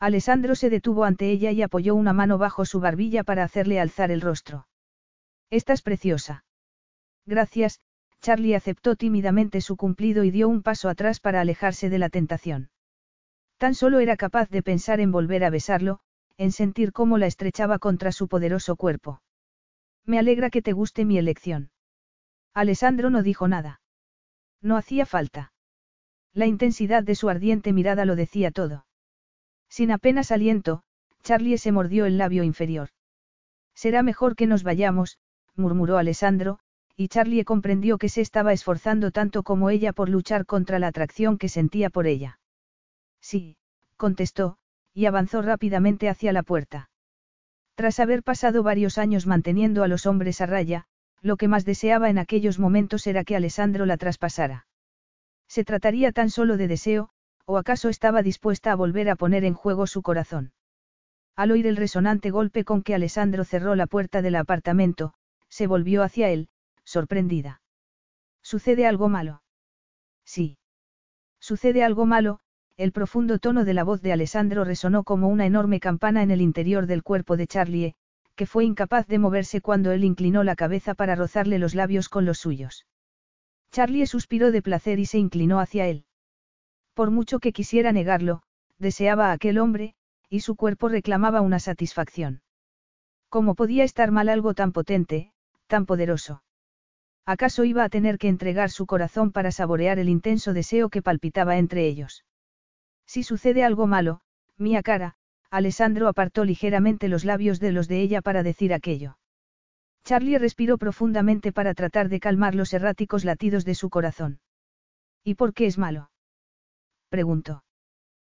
Alessandro se detuvo ante ella y apoyó una mano bajo su barbilla para hacerle alzar el rostro. Estás preciosa. Gracias, Charlie aceptó tímidamente su cumplido y dio un paso atrás para alejarse de la tentación. Tan solo era capaz de pensar en volver a besarlo, en sentir cómo la estrechaba contra su poderoso cuerpo. Me alegra que te guste mi elección. Alessandro no dijo nada. No hacía falta. La intensidad de su ardiente mirada lo decía todo. Sin apenas aliento, Charlie se mordió el labio inferior. Será mejor que nos vayamos, murmuró Alessandro, y Charlie comprendió que se estaba esforzando tanto como ella por luchar contra la atracción que sentía por ella. Sí, contestó, y avanzó rápidamente hacia la puerta. Tras haber pasado varios años manteniendo a los hombres a raya, lo que más deseaba en aquellos momentos era que Alessandro la traspasara. ¿Se trataría tan solo de deseo, o acaso estaba dispuesta a volver a poner en juego su corazón? Al oír el resonante golpe con que Alessandro cerró la puerta del apartamento, se volvió hacia él, sorprendida. ¿Sucede algo malo? Sí. Sucede algo malo, el profundo tono de la voz de Alessandro resonó como una enorme campana en el interior del cuerpo de Charlie, que fue incapaz de moverse cuando él inclinó la cabeza para rozarle los labios con los suyos. Charlie suspiró de placer y se inclinó hacia él. Por mucho que quisiera negarlo, deseaba a aquel hombre, y su cuerpo reclamaba una satisfacción. ¿Cómo podía estar mal algo tan potente, tan poderoso? ¿Acaso iba a tener que entregar su corazón para saborear el intenso deseo que palpitaba entre ellos? Si sucede algo malo, mía cara, Alessandro apartó ligeramente los labios de los de ella para decir aquello. Charlie respiró profundamente para tratar de calmar los erráticos latidos de su corazón. ¿Y por qué es malo? Preguntó.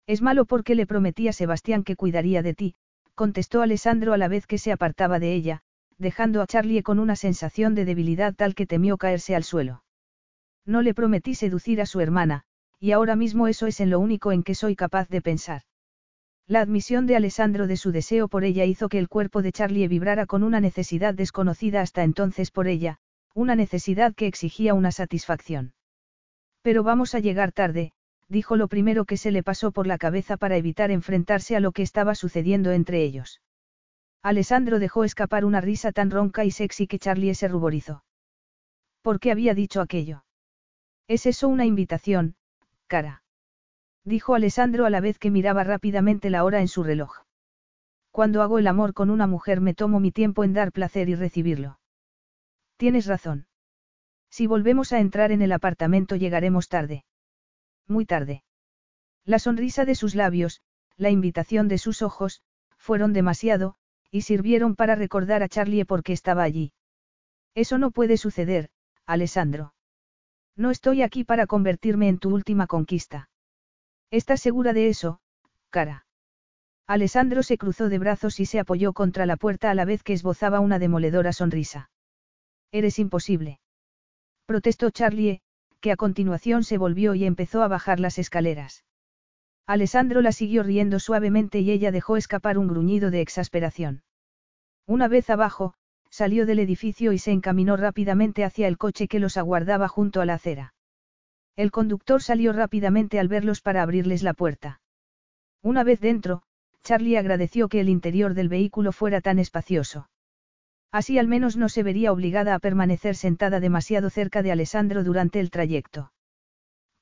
Es malo porque le prometí a Sebastián que cuidaría de ti, contestó Alessandro a la vez que se apartaba de ella, dejando a Charlie con una sensación de debilidad tal que temió caerse al suelo. No le prometí seducir a su hermana, y ahora mismo eso es en lo único en que soy capaz de pensar. La admisión de Alessandro de su deseo por ella hizo que el cuerpo de Charlie vibrara con una necesidad desconocida hasta entonces por ella, una necesidad que exigía una satisfacción. Pero vamos a llegar tarde, dijo lo primero que se le pasó por la cabeza para evitar enfrentarse a lo que estaba sucediendo entre ellos. Alessandro dejó escapar una risa tan ronca y sexy que Charlie se ruborizó. ¿Por qué había dicho aquello? ¿Es eso una invitación, cara. Dijo Alessandro a la vez que miraba rápidamente la hora en su reloj. Cuando hago el amor con una mujer me tomo mi tiempo en dar placer y recibirlo. Tienes razón. Si volvemos a entrar en el apartamento llegaremos tarde. Muy tarde. La sonrisa de sus labios, la invitación de sus ojos, fueron demasiado, y sirvieron para recordar a Charlie por qué estaba allí. Eso no puede suceder, Alessandro. No estoy aquí para convertirme en tu última conquista. ¿Estás segura de eso, cara? Alessandro se cruzó de brazos y se apoyó contra la puerta a la vez que esbozaba una demoledora sonrisa. Eres imposible. Protestó Charlie, que a continuación se volvió y empezó a bajar las escaleras. Alessandro la siguió riendo suavemente y ella dejó escapar un gruñido de exasperación. Una vez abajo, salió del edificio y se encaminó rápidamente hacia el coche que los aguardaba junto a la acera. El conductor salió rápidamente al verlos para abrirles la puerta. Una vez dentro, Charlie agradeció que el interior del vehículo fuera tan espacioso. Así al menos no se vería obligada a permanecer sentada demasiado cerca de Alessandro durante el trayecto.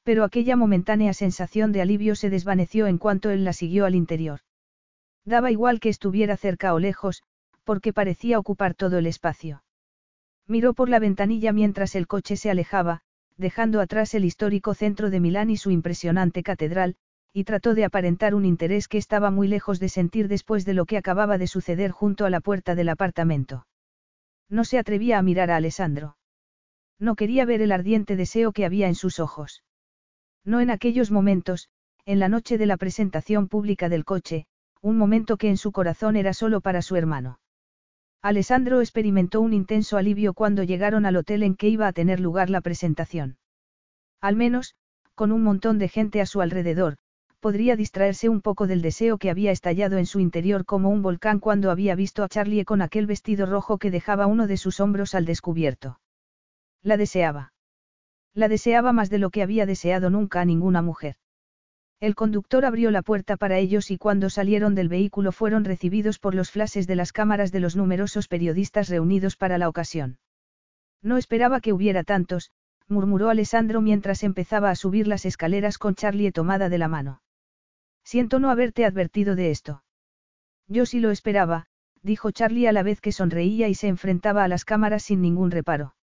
Pero aquella momentánea sensación de alivio se desvaneció en cuanto él la siguió al interior. Daba igual que estuviera cerca o lejos, porque parecía ocupar todo el espacio. Miró por la ventanilla mientras el coche se alejaba, dejando atrás el histórico centro de Milán y su impresionante catedral, y trató de aparentar un interés que estaba muy lejos de sentir después de lo que acababa de suceder junto a la puerta del apartamento. No se atrevía a mirar a Alessandro. No quería ver el ardiente deseo que había en sus ojos. No en aquellos momentos, en la noche de la presentación pública del coche, un momento que en su corazón era solo para su hermano. Alessandro experimentó un intenso alivio cuando llegaron al hotel en que iba a tener lugar la presentación. Al menos, con un montón de gente a su alrededor, podría distraerse un poco del deseo que había estallado en su interior como un volcán cuando había visto a Charlie con aquel vestido rojo que dejaba uno de sus hombros al descubierto. La deseaba. La deseaba más de lo que había deseado nunca a ninguna mujer. El conductor abrió la puerta para ellos y cuando salieron del vehículo fueron recibidos por los flashes de las cámaras de los numerosos periodistas reunidos para la ocasión. No esperaba que hubiera tantos, murmuró Alessandro mientras empezaba a subir las escaleras con Charlie tomada de la mano. Siento no haberte advertido de esto. Yo sí lo esperaba, dijo Charlie a la vez que sonreía y se enfrentaba a las cámaras sin ningún reparo.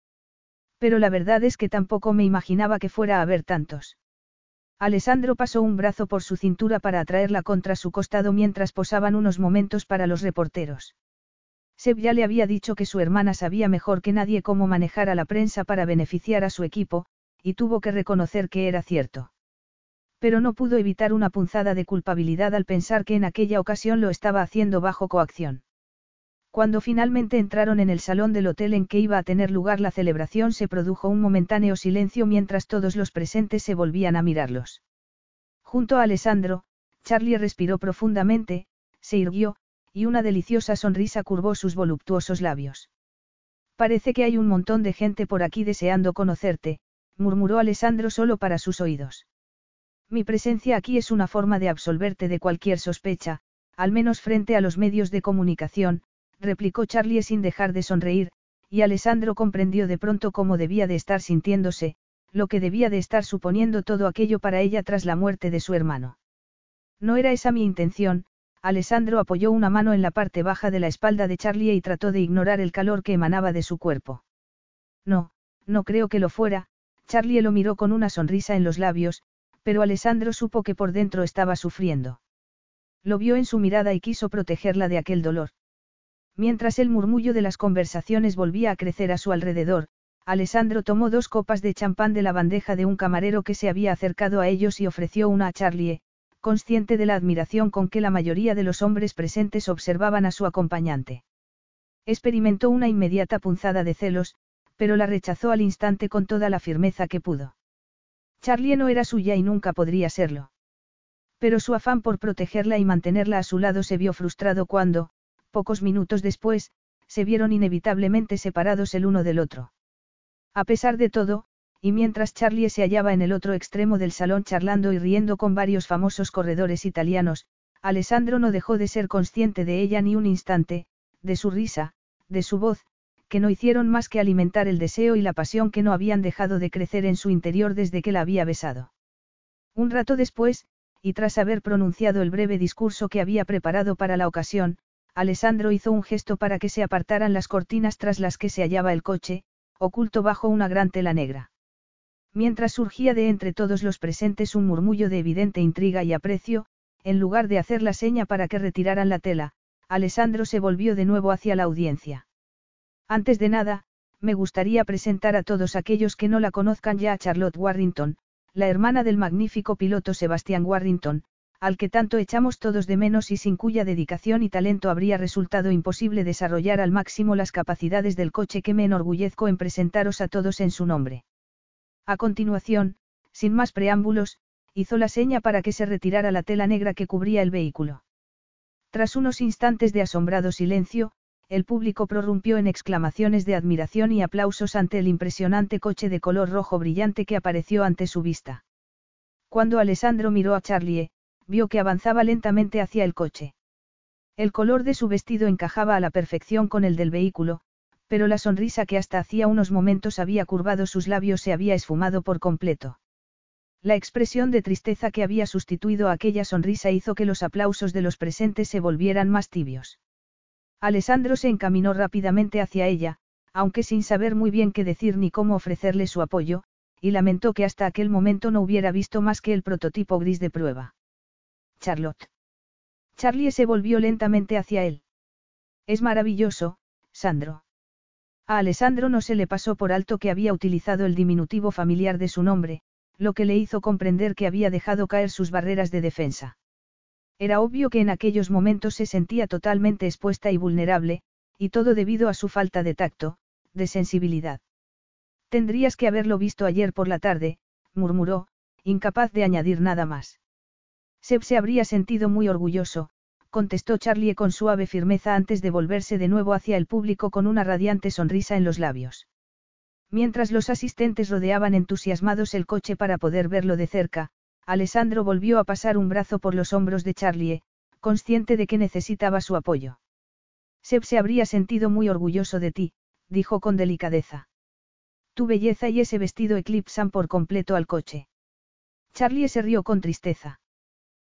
Pero la verdad es que tampoco me imaginaba que fuera a haber tantos. Alessandro pasó un brazo por su cintura para atraerla contra su costado mientras posaban unos momentos para los reporteros. Seb ya le había dicho que su hermana sabía mejor que nadie cómo manejar a la prensa para beneficiar a su equipo, y tuvo que reconocer que era cierto. Pero no pudo evitar una punzada de culpabilidad al pensar que en aquella ocasión lo estaba haciendo bajo coacción. Cuando finalmente entraron en el salón del hotel en que iba a tener lugar la celebración se produjo un momentáneo silencio mientras todos los presentes se volvían a mirarlos. Junto a Alessandro, Charlie respiró profundamente, se irguió, y una deliciosa sonrisa curvó sus voluptuosos labios. Parece que hay un montón de gente por aquí deseando conocerte, murmuró Alessandro solo para sus oídos. Mi presencia aquí es una forma de absolverte de cualquier sospecha, al menos frente a los medios de comunicación, replicó Charlie sin dejar de sonreír, y Alessandro comprendió de pronto cómo debía de estar sintiéndose, lo que debía de estar suponiendo todo aquello para ella tras la muerte de su hermano. No era esa mi intención, Alessandro apoyó una mano en la parte baja de la espalda de Charlie y trató de ignorar el calor que emanaba de su cuerpo. No, no creo que lo fuera, Charlie lo miró con una sonrisa en los labios, pero Alessandro supo que por dentro estaba sufriendo. Lo vio en su mirada y quiso protegerla de aquel dolor. Mientras el murmullo de las conversaciones volvía a crecer a su alrededor, Alessandro tomó dos copas de champán de la bandeja de un camarero que se había acercado a ellos y ofreció una a Charlie, consciente de la admiración con que la mayoría de los hombres presentes observaban a su acompañante. Experimentó una inmediata punzada de celos, pero la rechazó al instante con toda la firmeza que pudo. Charlie no era suya y nunca podría serlo. Pero su afán por protegerla y mantenerla a su lado se vio frustrado cuando, pocos minutos después, se vieron inevitablemente separados el uno del otro. A pesar de todo, y mientras Charlie se hallaba en el otro extremo del salón charlando y riendo con varios famosos corredores italianos, Alessandro no dejó de ser consciente de ella ni un instante, de su risa, de su voz, que no hicieron más que alimentar el deseo y la pasión que no habían dejado de crecer en su interior desde que la había besado. Un rato después, y tras haber pronunciado el breve discurso que había preparado para la ocasión, Alessandro hizo un gesto para que se apartaran las cortinas tras las que se hallaba el coche, oculto bajo una gran tela negra. Mientras surgía de entre todos los presentes un murmullo de evidente intriga y aprecio, en lugar de hacer la seña para que retiraran la tela, Alessandro se volvió de nuevo hacia la audiencia. Antes de nada, me gustaría presentar a todos aquellos que no la conozcan ya a Charlotte Warrington, la hermana del magnífico piloto Sebastian Warrington, al que tanto echamos todos de menos y sin cuya dedicación y talento habría resultado imposible desarrollar al máximo las capacidades del coche que me enorgullezco en presentaros a todos en su nombre. A continuación, sin más preámbulos, hizo la seña para que se retirara la tela negra que cubría el vehículo. Tras unos instantes de asombrado silencio, el público prorrumpió en exclamaciones de admiración y aplausos ante el impresionante coche de color rojo brillante que apareció ante su vista. Cuando Alessandro miró a Charlie, vio que avanzaba lentamente hacia el coche. El color de su vestido encajaba a la perfección con el del vehículo, pero la sonrisa que hasta hacía unos momentos había curvado sus labios se había esfumado por completo. La expresión de tristeza que había sustituido a aquella sonrisa hizo que los aplausos de los presentes se volvieran más tibios. Alessandro se encaminó rápidamente hacia ella, aunque sin saber muy bien qué decir ni cómo ofrecerle su apoyo, y lamentó que hasta aquel momento no hubiera visto más que el prototipo gris de prueba. Charlotte. Charlie se volvió lentamente hacia él. Es maravilloso, Sandro. A Alessandro no se le pasó por alto que había utilizado el diminutivo familiar de su nombre, lo que le hizo comprender que había dejado caer sus barreras de defensa. Era obvio que en aquellos momentos se sentía totalmente expuesta y vulnerable, y todo debido a su falta de tacto, de sensibilidad. Tendrías que haberlo visto ayer por la tarde, murmuró, incapaz de añadir nada más. Seb se habría sentido muy orgulloso, contestó Charlie con suave firmeza antes de volverse de nuevo hacia el público con una radiante sonrisa en los labios. Mientras los asistentes rodeaban entusiasmados el coche para poder verlo de cerca, Alessandro volvió a pasar un brazo por los hombros de Charlie, consciente de que necesitaba su apoyo. Seb se habría sentido muy orgulloso de ti, dijo con delicadeza. Tu belleza y ese vestido eclipsan por completo al coche. Charlie se rió con tristeza.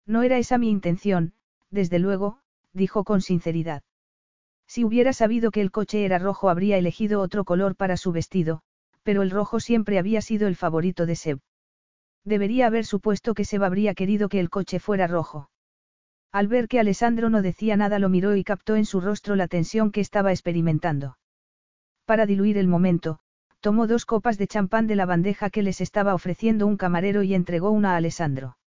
No era esa mi intención, desde luego, dijo con sinceridad. Si hubiera sabido que el coche era rojo habría elegido otro color para su vestido, pero el rojo siempre había sido el favorito de Seb. Debería haber supuesto que Seb habría querido que el coche fuera rojo. Al ver que Alessandro no decía nada lo miró y captó en su rostro la tensión que estaba experimentando. Para diluir el momento, tomó dos copas de champán de la bandeja que les estaba ofreciendo un camarero y entregó una a Alessandro.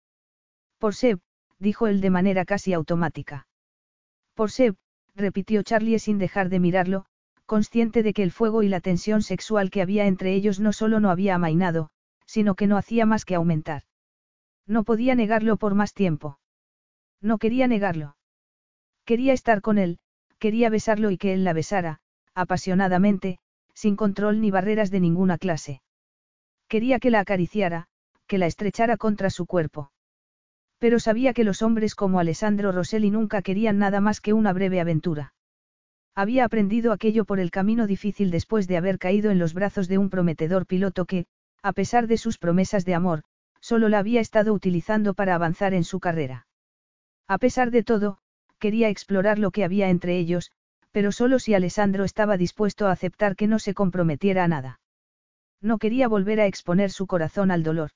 Por Seb, dijo él de manera casi automática. Por Seb, repitió Charlie sin dejar de mirarlo, consciente de que el fuego y la tensión sexual que había entre ellos no solo no había amainado, sino que no hacía más que aumentar. No podía negarlo por más tiempo. No quería negarlo. Quería estar con él, quería besarlo y que él la besara, apasionadamente, sin control ni barreras de ninguna clase. Quería que la acariciara, que la estrechara contra su cuerpo. Pero sabía que los hombres como Alessandro Rosselli nunca querían nada más que una breve aventura. Había aprendido aquello por el camino difícil después de haber caído en los brazos de un prometedor piloto que, a pesar de sus promesas de amor, solo la había estado utilizando para avanzar en su carrera. A pesar de todo, quería explorar lo que había entre ellos, pero solo si Alessandro estaba dispuesto a aceptar que no se comprometiera a nada. No quería volver a exponer su corazón al dolor.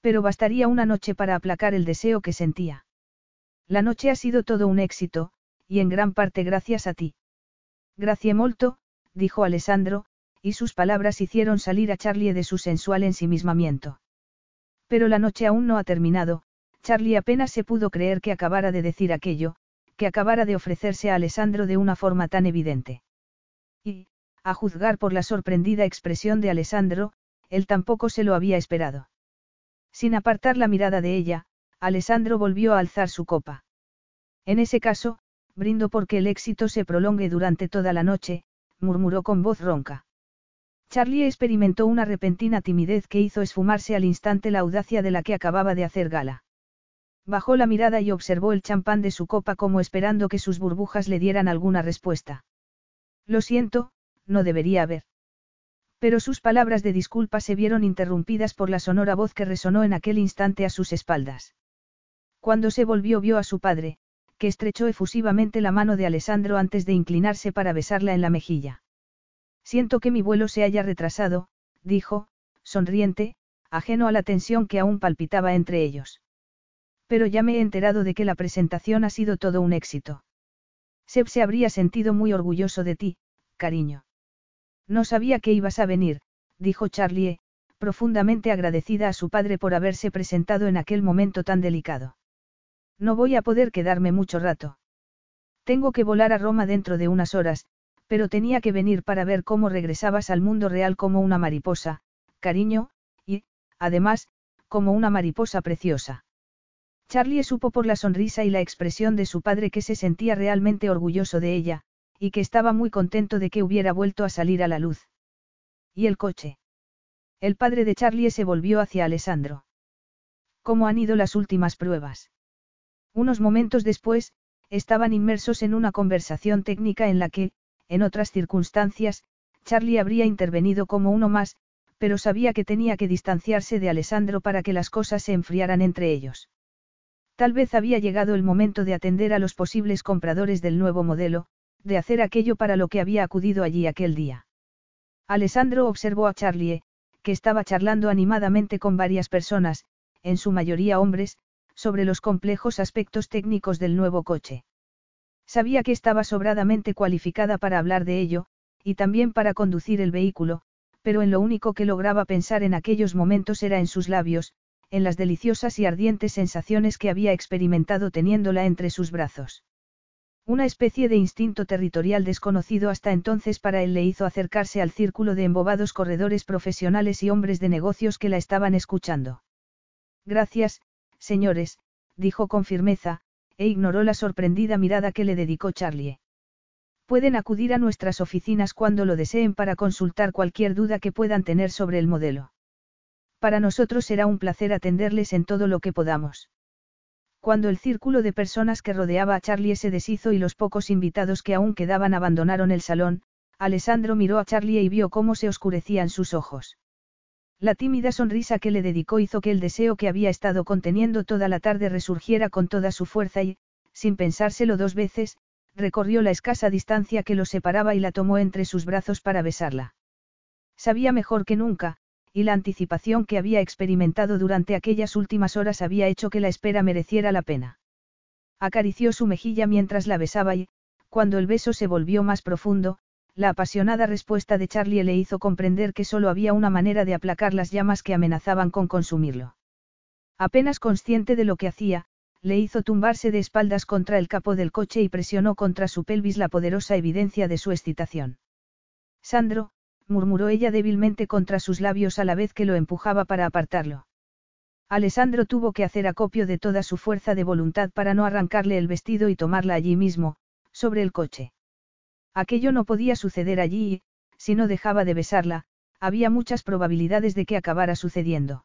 Pero bastaría una noche para aplacar el deseo que sentía. La noche ha sido todo un éxito, y en gran parte gracias a ti. Gracias molto, dijo Alessandro, y sus palabras hicieron salir a Charlie de su sensual ensimismamiento. Pero la noche aún no ha terminado, Charlie apenas se pudo creer que acabara de decir aquello, que acabara de ofrecerse a Alessandro de una forma tan evidente. Y, a juzgar por la sorprendida expresión de Alessandro, él tampoco se lo había esperado. Sin apartar la mirada de ella, Alessandro volvió a alzar su copa. En ese caso, brindo porque el éxito se prolongue durante toda la noche, murmuró con voz ronca. Charlie experimentó una repentina timidez que hizo esfumarse al instante la audacia de la que acababa de hacer gala. Bajó la mirada y observó el champán de su copa como esperando que sus burbujas le dieran alguna respuesta. Lo siento, no debería haber. Pero sus palabras de disculpa se vieron interrumpidas por la sonora voz que resonó en aquel instante a sus espaldas. Cuando se volvió vio a su padre, que estrechó efusivamente la mano de Alessandro antes de inclinarse para besarla en la mejilla. Siento que mi vuelo se haya retrasado, dijo, sonriente, ajeno a la tensión que aún palpitaba entre ellos. Pero ya me he enterado de que la presentación ha sido todo un éxito. Seb se habría sentido muy orgulloso de ti, cariño. No sabía que ibas a venir, dijo Charlie, profundamente agradecida a su padre por haberse presentado en aquel momento tan delicado. No voy a poder quedarme mucho rato. Tengo que volar a Roma dentro de unas horas, pero tenía que venir para ver cómo regresabas al mundo real como una mariposa, cariño, y, además, como una mariposa preciosa. Charlie supo por la sonrisa y la expresión de su padre que se sentía realmente orgulloso de ella, y que estaba muy contento de que hubiera vuelto a salir a la luz. ¿Y el coche? El padre de Charlie se volvió hacia Alessandro. ¿Cómo han ido las últimas pruebas? Unos momentos después, estaban inmersos en una conversación técnica en la que, en otras circunstancias, Charlie habría intervenido como uno más, pero sabía que tenía que distanciarse de Alessandro para que las cosas se enfriaran entre ellos. Tal vez había llegado el momento de atender a los posibles compradores del nuevo modelo, de hacer aquello para lo que había acudido allí aquel día. Alessandro observó a Charlie, que estaba charlando animadamente con varias personas, en su mayoría hombres, sobre los complejos aspectos técnicos del nuevo coche. Sabía que estaba sobradamente cualificada para hablar de ello, y también para conducir el vehículo, pero en lo único que lograba pensar en aquellos momentos era en sus labios, en las deliciosas y ardientes sensaciones que había experimentado teniéndola entre sus brazos. Una especie de instinto territorial desconocido hasta entonces para él le hizo acercarse al círculo de embobados corredores profesionales y hombres de negocios que la estaban escuchando. Gracias, señores, dijo con firmeza, e ignoró la sorprendida mirada que le dedicó Charlie. Pueden acudir a nuestras oficinas cuando lo deseen para consultar cualquier duda que puedan tener sobre el modelo. Para nosotros será un placer atenderles en todo lo que podamos. Cuando el círculo de personas que rodeaba a Charlie se deshizo y los pocos invitados que aún quedaban abandonaron el salón, Alessandro miró a Charlie y vio cómo se oscurecían sus ojos. La tímida sonrisa que le dedicó hizo que el deseo que había estado conteniendo toda la tarde resurgiera con toda su fuerza y, sin pensárselo dos veces, recorrió la escasa distancia que los separaba y la tomó entre sus brazos para besarla. Sabía mejor que nunca, y la anticipación que había experimentado durante aquellas últimas horas había hecho que la espera mereciera la pena. Acarició su mejilla mientras la besaba y, cuando el beso se volvió más profundo, la apasionada respuesta de Charlie le hizo comprender que solo había una manera de aplacar las llamas que amenazaban con consumirlo. Apenas consciente de lo que hacía, le hizo tumbarse de espaldas contra el capó del coche y presionó contra su pelvis la poderosa evidencia de su excitación. Sandro, murmuró ella débilmente contra sus labios a la vez que lo empujaba para apartarlo. Alessandro tuvo que hacer acopio de toda su fuerza de voluntad para no arrancarle el vestido y tomarla allí mismo, sobre el coche. Aquello no podía suceder allí y, si no dejaba de besarla, había muchas probabilidades de que acabara sucediendo.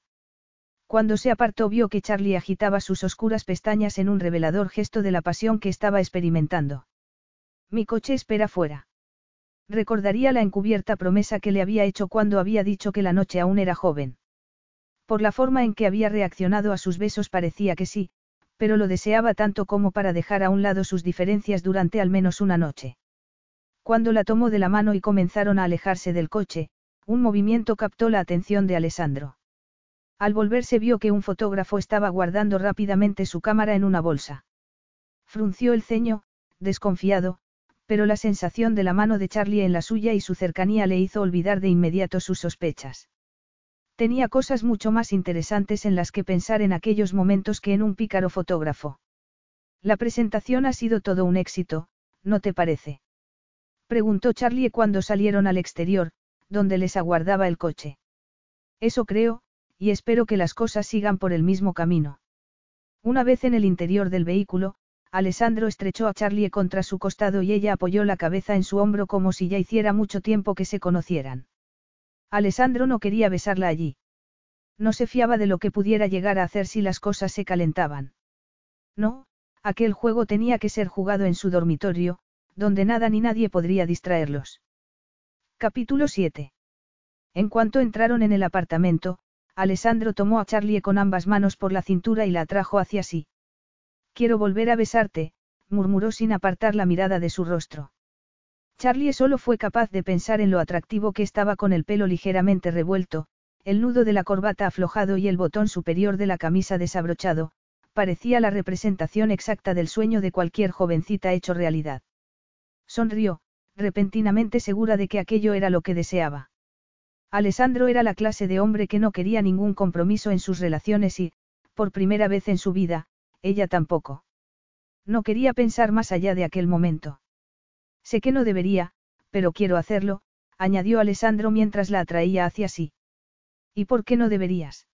Cuando se apartó vio que Charlie agitaba sus oscuras pestañas en un revelador gesto de la pasión que estaba experimentando. Mi coche espera fuera. Recordaría la encubierta promesa que le había hecho cuando había dicho que la noche aún era joven. Por la forma en que había reaccionado a sus besos parecía que sí, pero lo deseaba tanto como para dejar a un lado sus diferencias durante al menos una noche. Cuando la tomó de la mano y comenzaron a alejarse del coche, un movimiento captó la atención de Alessandro. Al volverse vio que un fotógrafo estaba guardando rápidamente su cámara en una bolsa. Frunció el ceño, desconfiado, pero la sensación de la mano de Charlie en la suya y su cercanía le hizo olvidar de inmediato sus sospechas. Tenía cosas mucho más interesantes en las que pensar en aquellos momentos que en un pícaro fotógrafo. La presentación ha sido todo un éxito, ¿no te parece? Preguntó Charlie cuando salieron al exterior, donde les aguardaba el coche. Eso creo, y espero que las cosas sigan por el mismo camino. Una vez en el interior del vehículo, Alessandro estrechó a Charlie contra su costado y ella apoyó la cabeza en su hombro como si ya hiciera mucho tiempo que se conocieran. Alessandro no quería besarla allí. No se fiaba de lo que pudiera llegar a hacer si las cosas se calentaban. No, aquel juego tenía que ser jugado en su dormitorio, donde nada ni nadie podría distraerlos. Capítulo 7. En cuanto entraron en el apartamento, Alessandro tomó a Charlie con ambas manos por la cintura y la atrajo hacia sí. Quiero volver a besarte, murmuró sin apartar la mirada de su rostro. Charlie solo fue capaz de pensar en lo atractivo que estaba con el pelo ligeramente revuelto, el nudo de la corbata aflojado y el botón superior de la camisa desabrochado, parecía la representación exacta del sueño de cualquier jovencita hecho realidad. Sonrió, repentinamente segura de que aquello era lo que deseaba. Alessandro era la clase de hombre que no quería ningún compromiso en sus relaciones y, por primera vez en su vida, ella tampoco. No quería pensar más allá de aquel momento. Sé que no debería, pero quiero hacerlo, añadió Alessandro mientras la atraía hacia sí. ¿Y por qué no deberías?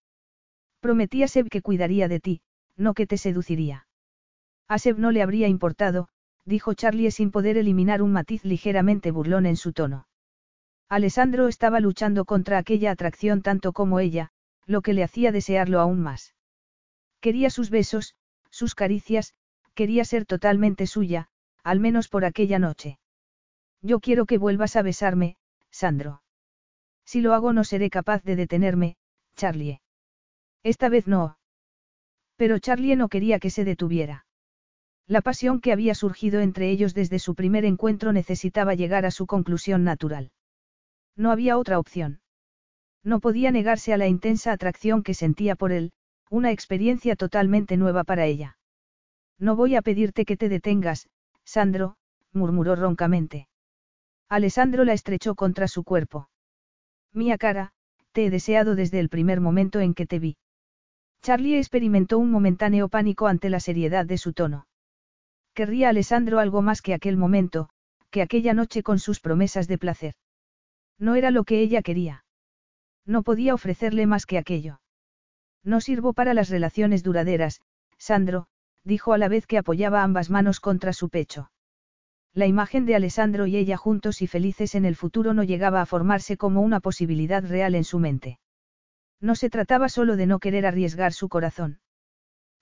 Prometí a Seb que cuidaría de ti, no que te seduciría. A Seb no le habría importado, dijo Charlie sin poder eliminar un matiz ligeramente burlón en su tono. Alessandro estaba luchando contra aquella atracción tanto como ella, lo que le hacía desearlo aún más. Quería sus besos, sus caricias, quería ser totalmente suya, al menos por aquella noche. Yo quiero que vuelvas a besarme, Sandro. Si lo hago no seré capaz de detenerme, Charlie. Esta vez no. Pero Charlie no quería que se detuviera. La pasión que había surgido entre ellos desde su primer encuentro necesitaba llegar a su conclusión natural. No había otra opción. No podía negarse a la intensa atracción que sentía por él, una experiencia totalmente nueva para ella. No voy a pedirte que te detengas, Sandro, murmuró roncamente. Alessandro la estrechó contra su cuerpo. Mía cara, te he deseado desde el primer momento en que te vi. Charlie experimentó un momentáneo pánico ante la seriedad de su tono. Querría Alessandro algo más que aquel momento, que aquella noche con sus promesas de placer. No era lo que ella quería. No podía ofrecerle más que aquello. No sirvo para las relaciones duraderas, Sandro, dijo a la vez que apoyaba ambas manos contra su pecho. La imagen de Alessandro y ella juntos y felices en el futuro no llegaba a formarse como una posibilidad real en su mente. No se trataba solo de no querer arriesgar su corazón.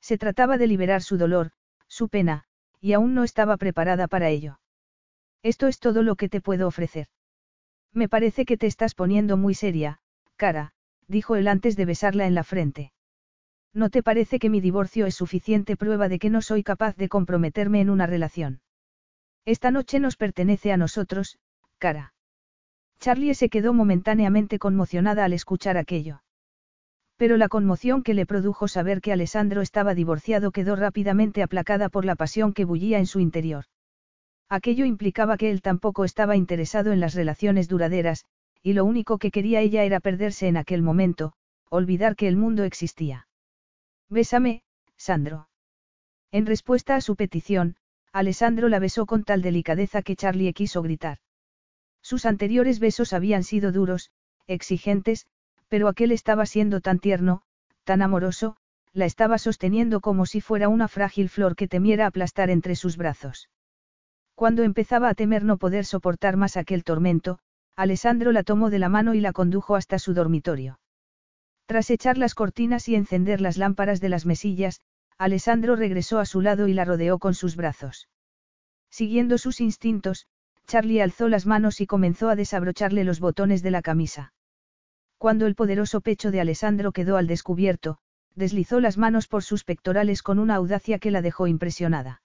Se trataba de liberar su dolor, su pena, y aún no estaba preparada para ello. Esto es todo lo que te puedo ofrecer. Me parece que te estás poniendo muy seria, cara, dijo él antes de besarla en la frente. ¿No te parece que mi divorcio es suficiente prueba de que no soy capaz de comprometerme en una relación? Esta noche nos pertenece a nosotros, cara. Charlie se quedó momentáneamente conmocionada al escuchar aquello. Pero la conmoción que le produjo saber que Alessandro estaba divorciado quedó rápidamente aplacada por la pasión que bullía en su interior. Aquello implicaba que él tampoco estaba interesado en las relaciones duraderas, y lo único que quería ella era perderse en aquel momento, olvidar que el mundo existía. Bésame, Sandro. En respuesta a su petición, Alessandro la besó con tal delicadeza que Charlie quiso gritar. Sus anteriores besos habían sido duros, exigentes, pero aquel estaba siendo tan tierno, tan amoroso, la estaba sosteniendo como si fuera una frágil flor que temiera aplastar entre sus brazos. Cuando empezaba a temer no poder soportar más aquel tormento, Alessandro la tomó de la mano y la condujo hasta su dormitorio. Tras echar las cortinas y encender las lámparas de las mesillas, Alessandro regresó a su lado y la rodeó con sus brazos. Siguiendo sus instintos, Charlie alzó las manos y comenzó a desabrocharle los botones de la camisa. Cuando el poderoso pecho de Alessandro quedó al descubierto, deslizó las manos por sus pectorales con una audacia que la dejó impresionada.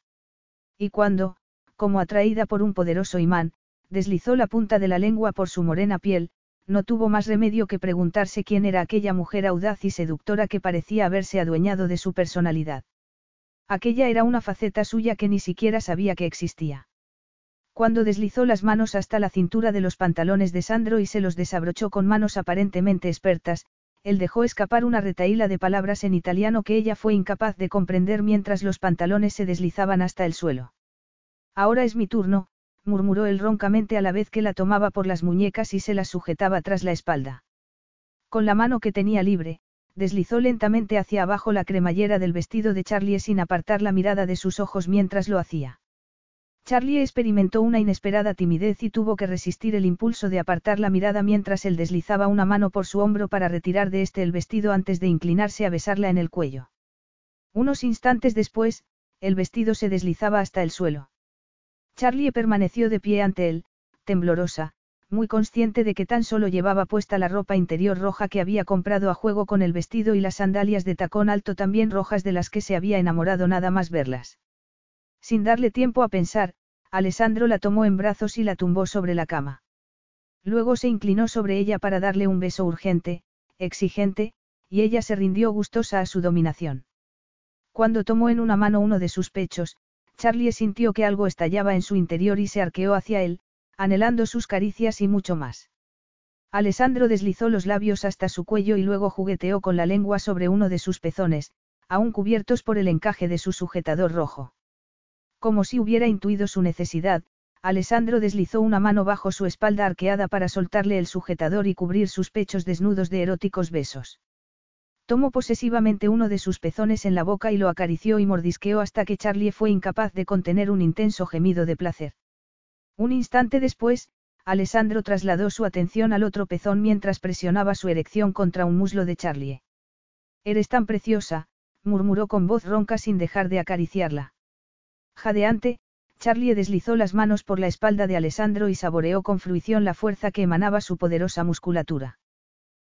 Y cuando, como atraída por un poderoso imán, deslizó la punta de la lengua por su morena piel, no tuvo más remedio que preguntarse quién era aquella mujer audaz y seductora que parecía haberse adueñado de su personalidad. Aquella era una faceta suya que ni siquiera sabía que existía. Cuando deslizó las manos hasta la cintura de los pantalones de Sandro y se los desabrochó con manos aparentemente expertas, él dejó escapar una retaíla de palabras en italiano que ella fue incapaz de comprender mientras los pantalones se deslizaban hasta el suelo. Ahora es mi turno, murmuró él roncamente a la vez que la tomaba por las muñecas y se las sujetaba tras la espalda. Con la mano que tenía libre, deslizó lentamente hacia abajo la cremallera del vestido de Charlie sin apartar la mirada de sus ojos mientras lo hacía. Charlie experimentó una inesperada timidez y tuvo que resistir el impulso de apartar la mirada mientras él deslizaba una mano por su hombro para retirar de este el vestido antes de inclinarse a besarla en el cuello. Unos instantes después, el vestido se deslizaba hasta el suelo. Charlie permaneció de pie ante él, temblorosa, muy consciente de que tan solo llevaba puesta la ropa interior roja que había comprado a juego con el vestido y las sandalias de tacón alto también rojas de las que se había enamorado nada más verlas. Sin darle tiempo a pensar, Alessandro la tomó en brazos y la tumbó sobre la cama. Luego se inclinó sobre ella para darle un beso urgente, exigente, y ella se rindió gustosa a su dominación. Cuando tomó en una mano uno de sus pechos, Charlie sintió que algo estallaba en su interior y se arqueó hacia él, anhelando sus caricias y mucho más. Alessandro deslizó los labios hasta su cuello y luego jugueteó con la lengua sobre uno de sus pezones, aún cubiertos por el encaje de su sujetador rojo. Como si hubiera intuido su necesidad, Alessandro deslizó una mano bajo su espalda arqueada para soltarle el sujetador y cubrir sus pechos desnudos de eróticos besos. Tomó posesivamente uno de sus pezones en la boca y lo acarició y mordisqueó hasta que Charlie fue incapaz de contener un intenso gemido de placer. Un instante después, Alessandro trasladó su atención al otro pezón mientras presionaba su erección contra un muslo de Charlie. Eres tan preciosa, murmuró con voz ronca sin dejar de acariciarla. Jadeante, Charlie deslizó las manos por la espalda de Alessandro y saboreó con fruición la fuerza que emanaba su poderosa musculatura.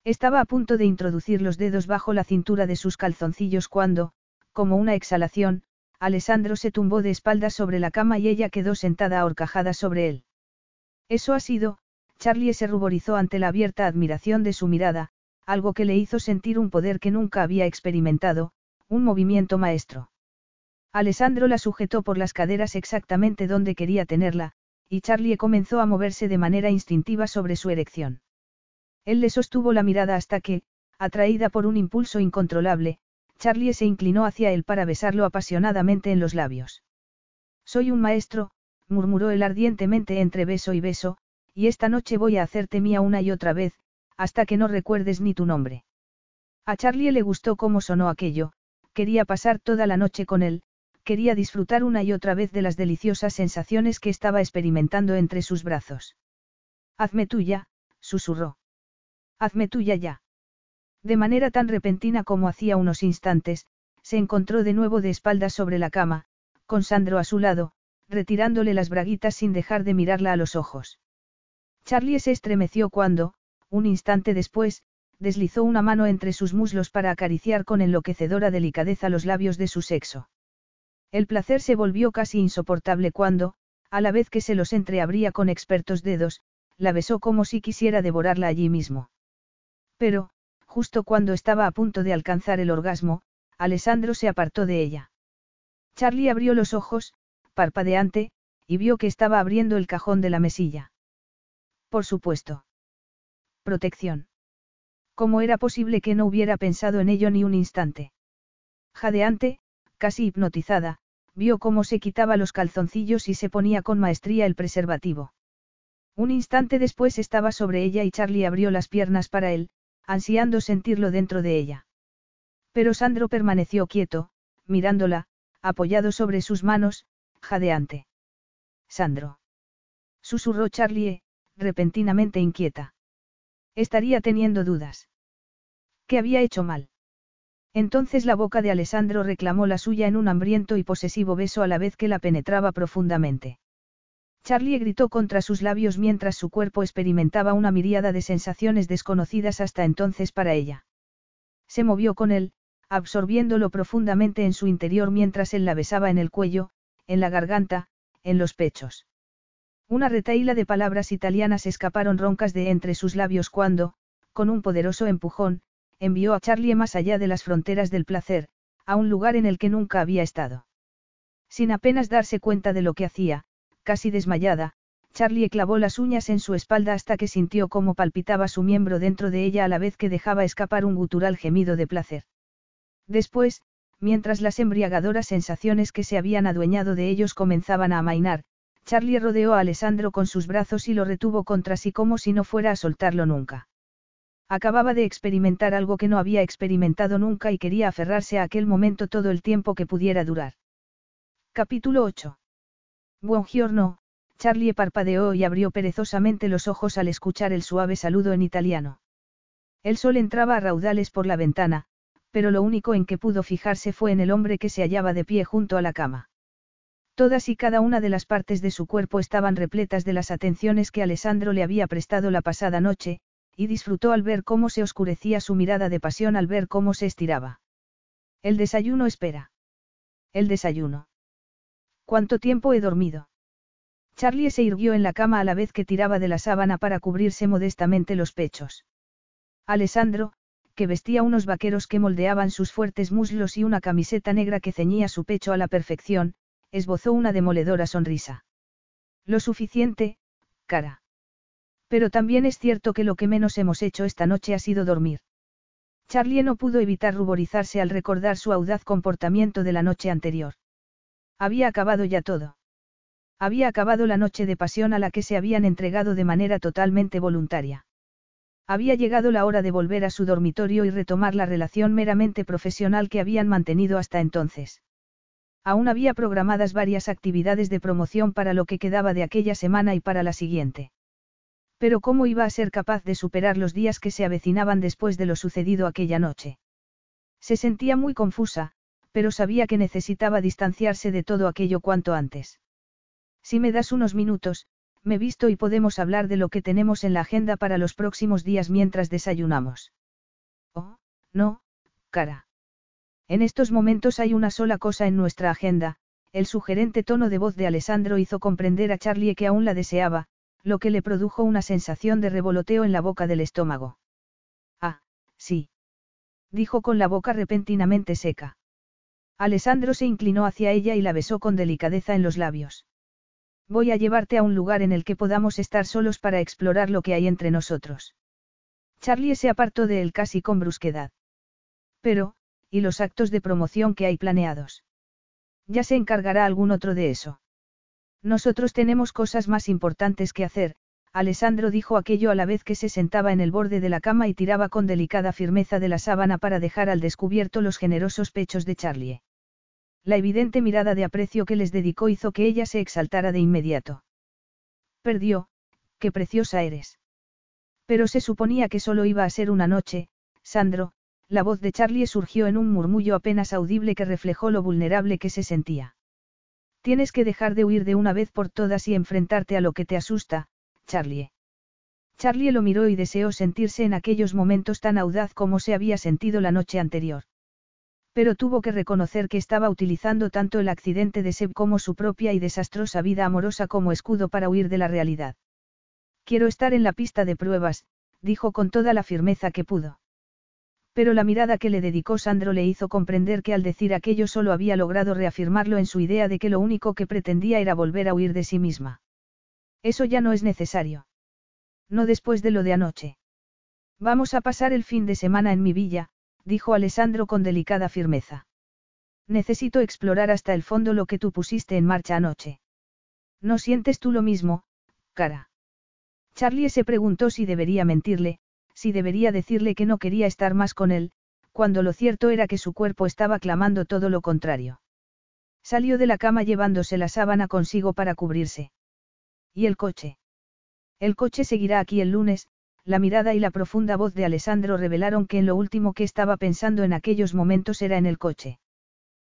Estaba a punto de introducir los dedos bajo la cintura de sus calzoncillos cuando, como una exhalación, Alessandro se tumbó de espaldas sobre la cama y ella quedó sentada ahorcajada sobre él. Eso ha sido, Charlie se ruborizó ante la abierta admiración de su mirada, algo que le hizo sentir un poder que nunca había experimentado, un movimiento maestro. Alessandro la sujetó por las caderas exactamente donde quería tenerla, y Charlie comenzó a moverse de manera instintiva sobre su erección. Él le sostuvo la mirada hasta que, atraída por un impulso incontrolable, Charlie se inclinó hacia él para besarlo apasionadamente en los labios. Soy un maestro, murmuró él ardientemente entre beso y beso, y esta noche voy a hacerte mía una y otra vez, hasta que no recuerdes ni tu nombre. A Charlie le gustó cómo sonó aquello, quería pasar toda la noche con él, quería disfrutar una y otra vez de las deliciosas sensaciones que estaba experimentando entre sus brazos. Hazme tuya, susurró. Hazme tuya ya. De manera tan repentina como hacía unos instantes, se encontró de nuevo de espaldas sobre la cama, con Sandro a su lado, retirándole las braguitas sin dejar de mirarla a los ojos. Charlie se estremeció cuando, un instante después, deslizó una mano entre sus muslos para acariciar con enloquecedora delicadeza los labios de su sexo. El placer se volvió casi insoportable cuando, a la vez que se los entreabría con expertos dedos, la besó como si quisiera devorarla allí mismo. Pero, justo cuando estaba a punto de alcanzar el orgasmo, Alessandro se apartó de ella. Charlie abrió los ojos, parpadeante, y vio que estaba abriendo el cajón de la mesilla. Por supuesto. Protección. ¿Cómo era posible que no hubiera pensado en ello ni un instante? Jadeante, casi hipnotizada, vio cómo se quitaba los calzoncillos y se ponía con maestría el preservativo. Un instante después estaba sobre ella y Charlie abrió las piernas para él, ansiando sentirlo dentro de ella. Pero Sandro permaneció quieto, mirándola, apoyado sobre sus manos, jadeante. Sandro. Susurró Charlie, repentinamente inquieta. Estaría teniendo dudas. ¿Qué había hecho mal? Entonces la boca de Alessandro reclamó la suya en un hambriento y posesivo beso a la vez que la penetraba profundamente. Charlie gritó contra sus labios mientras su cuerpo experimentaba una miríada de sensaciones desconocidas hasta entonces para ella. Se movió con él, absorbiéndolo profundamente en su interior mientras él la besaba en el cuello, en la garganta, en los pechos. Una retaíla de palabras italianas escaparon roncas de entre sus labios cuando, con un poderoso empujón, envió a Charlie más allá de las fronteras del placer, a un lugar en el que nunca había estado. Sin apenas darse cuenta de lo que hacía, casi desmayada, Charlie clavó las uñas en su espalda hasta que sintió cómo palpitaba su miembro dentro de ella a la vez que dejaba escapar un gutural gemido de placer. Después, mientras las embriagadoras sensaciones que se habían adueñado de ellos comenzaban a amainar, Charlie rodeó a Alessandro con sus brazos y lo retuvo contra sí como si no fuera a soltarlo nunca. Acababa de experimentar algo que no había experimentado nunca y quería aferrarse a aquel momento todo el tiempo que pudiera durar. Capítulo 8. giorno, Charlie parpadeó y abrió perezosamente los ojos al escuchar el suave saludo en italiano. El sol entraba a raudales por la ventana, pero lo único en que pudo fijarse fue en el hombre que se hallaba de pie junto a la cama. Todas y cada una de las partes de su cuerpo estaban repletas de las atenciones que Alessandro le había prestado la pasada noche, y disfrutó al ver cómo se oscurecía su mirada de pasión al ver cómo se estiraba. El desayuno espera. El desayuno. ¿Cuánto tiempo he dormido? Charlie se irguió en la cama a la vez que tiraba de la sábana para cubrirse modestamente los pechos. Alessandro, que vestía unos vaqueros que moldeaban sus fuertes muslos y una camiseta negra que ceñía su pecho a la perfección, esbozó una demoledora sonrisa. Lo suficiente, cara. Pero también es cierto que lo que menos hemos hecho esta noche ha sido dormir. Charlie no pudo evitar ruborizarse al recordar su audaz comportamiento de la noche anterior. Había acabado ya todo. Había acabado la noche de pasión a la que se habían entregado de manera totalmente voluntaria. Había llegado la hora de volver a su dormitorio y retomar la relación meramente profesional que habían mantenido hasta entonces. Aún había programadas varias actividades de promoción para lo que quedaba de aquella semana y para la siguiente. Pero ¿cómo iba a ser capaz de superar los días que se avecinaban después de lo sucedido aquella noche? Se sentía muy confusa, pero sabía que necesitaba distanciarse de todo aquello cuanto antes. Si me das unos minutos, me visto y podemos hablar de lo que tenemos en la agenda para los próximos días mientras desayunamos. Oh, no, cara. En estos momentos hay una sola cosa en nuestra agenda, el sugerente tono de voz de Alessandro hizo comprender a Charlie que aún la deseaba, lo que le produjo una sensación de revoloteo en la boca del estómago. Ah, sí. Dijo con la boca repentinamente seca. Alessandro se inclinó hacia ella y la besó con delicadeza en los labios. Voy a llevarte a un lugar en el que podamos estar solos para explorar lo que hay entre nosotros. Charlie se apartó de él casi con brusquedad. Pero, ¿y los actos de promoción que hay planeados? Ya se encargará algún otro de eso. Nosotros tenemos cosas más importantes que hacer, Alessandro dijo aquello a la vez que se sentaba en el borde de la cama y tiraba con delicada firmeza de la sábana para dejar al descubierto los generosos pechos de Charlie. La evidente mirada de aprecio que les dedicó hizo que ella se exaltara de inmediato. Perdió, qué preciosa eres. Pero se suponía que solo iba a ser una noche, Sandro, la voz de Charlie surgió en un murmullo apenas audible que reflejó lo vulnerable que se sentía. Tienes que dejar de huir de una vez por todas y enfrentarte a lo que te asusta, Charlie. Charlie lo miró y deseó sentirse en aquellos momentos tan audaz como se había sentido la noche anterior. Pero tuvo que reconocer que estaba utilizando tanto el accidente de Seb como su propia y desastrosa vida amorosa como escudo para huir de la realidad. Quiero estar en la pista de pruebas, dijo con toda la firmeza que pudo. Pero la mirada que le dedicó Sandro le hizo comprender que al decir aquello solo había logrado reafirmarlo en su idea de que lo único que pretendía era volver a huir de sí misma. Eso ya no es necesario. No después de lo de anoche. Vamos a pasar el fin de semana en mi villa, dijo Alessandro con delicada firmeza. Necesito explorar hasta el fondo lo que tú pusiste en marcha anoche. ¿No sientes tú lo mismo, cara? Charlie se preguntó si debería mentirle, si debería decirle que no quería estar más con él, cuando lo cierto era que su cuerpo estaba clamando todo lo contrario. Salió de la cama llevándose la sábana consigo para cubrirse. ¿Y el coche? El coche seguirá aquí el lunes, la mirada y la profunda voz de Alessandro revelaron que en lo último que estaba pensando en aquellos momentos era en el coche.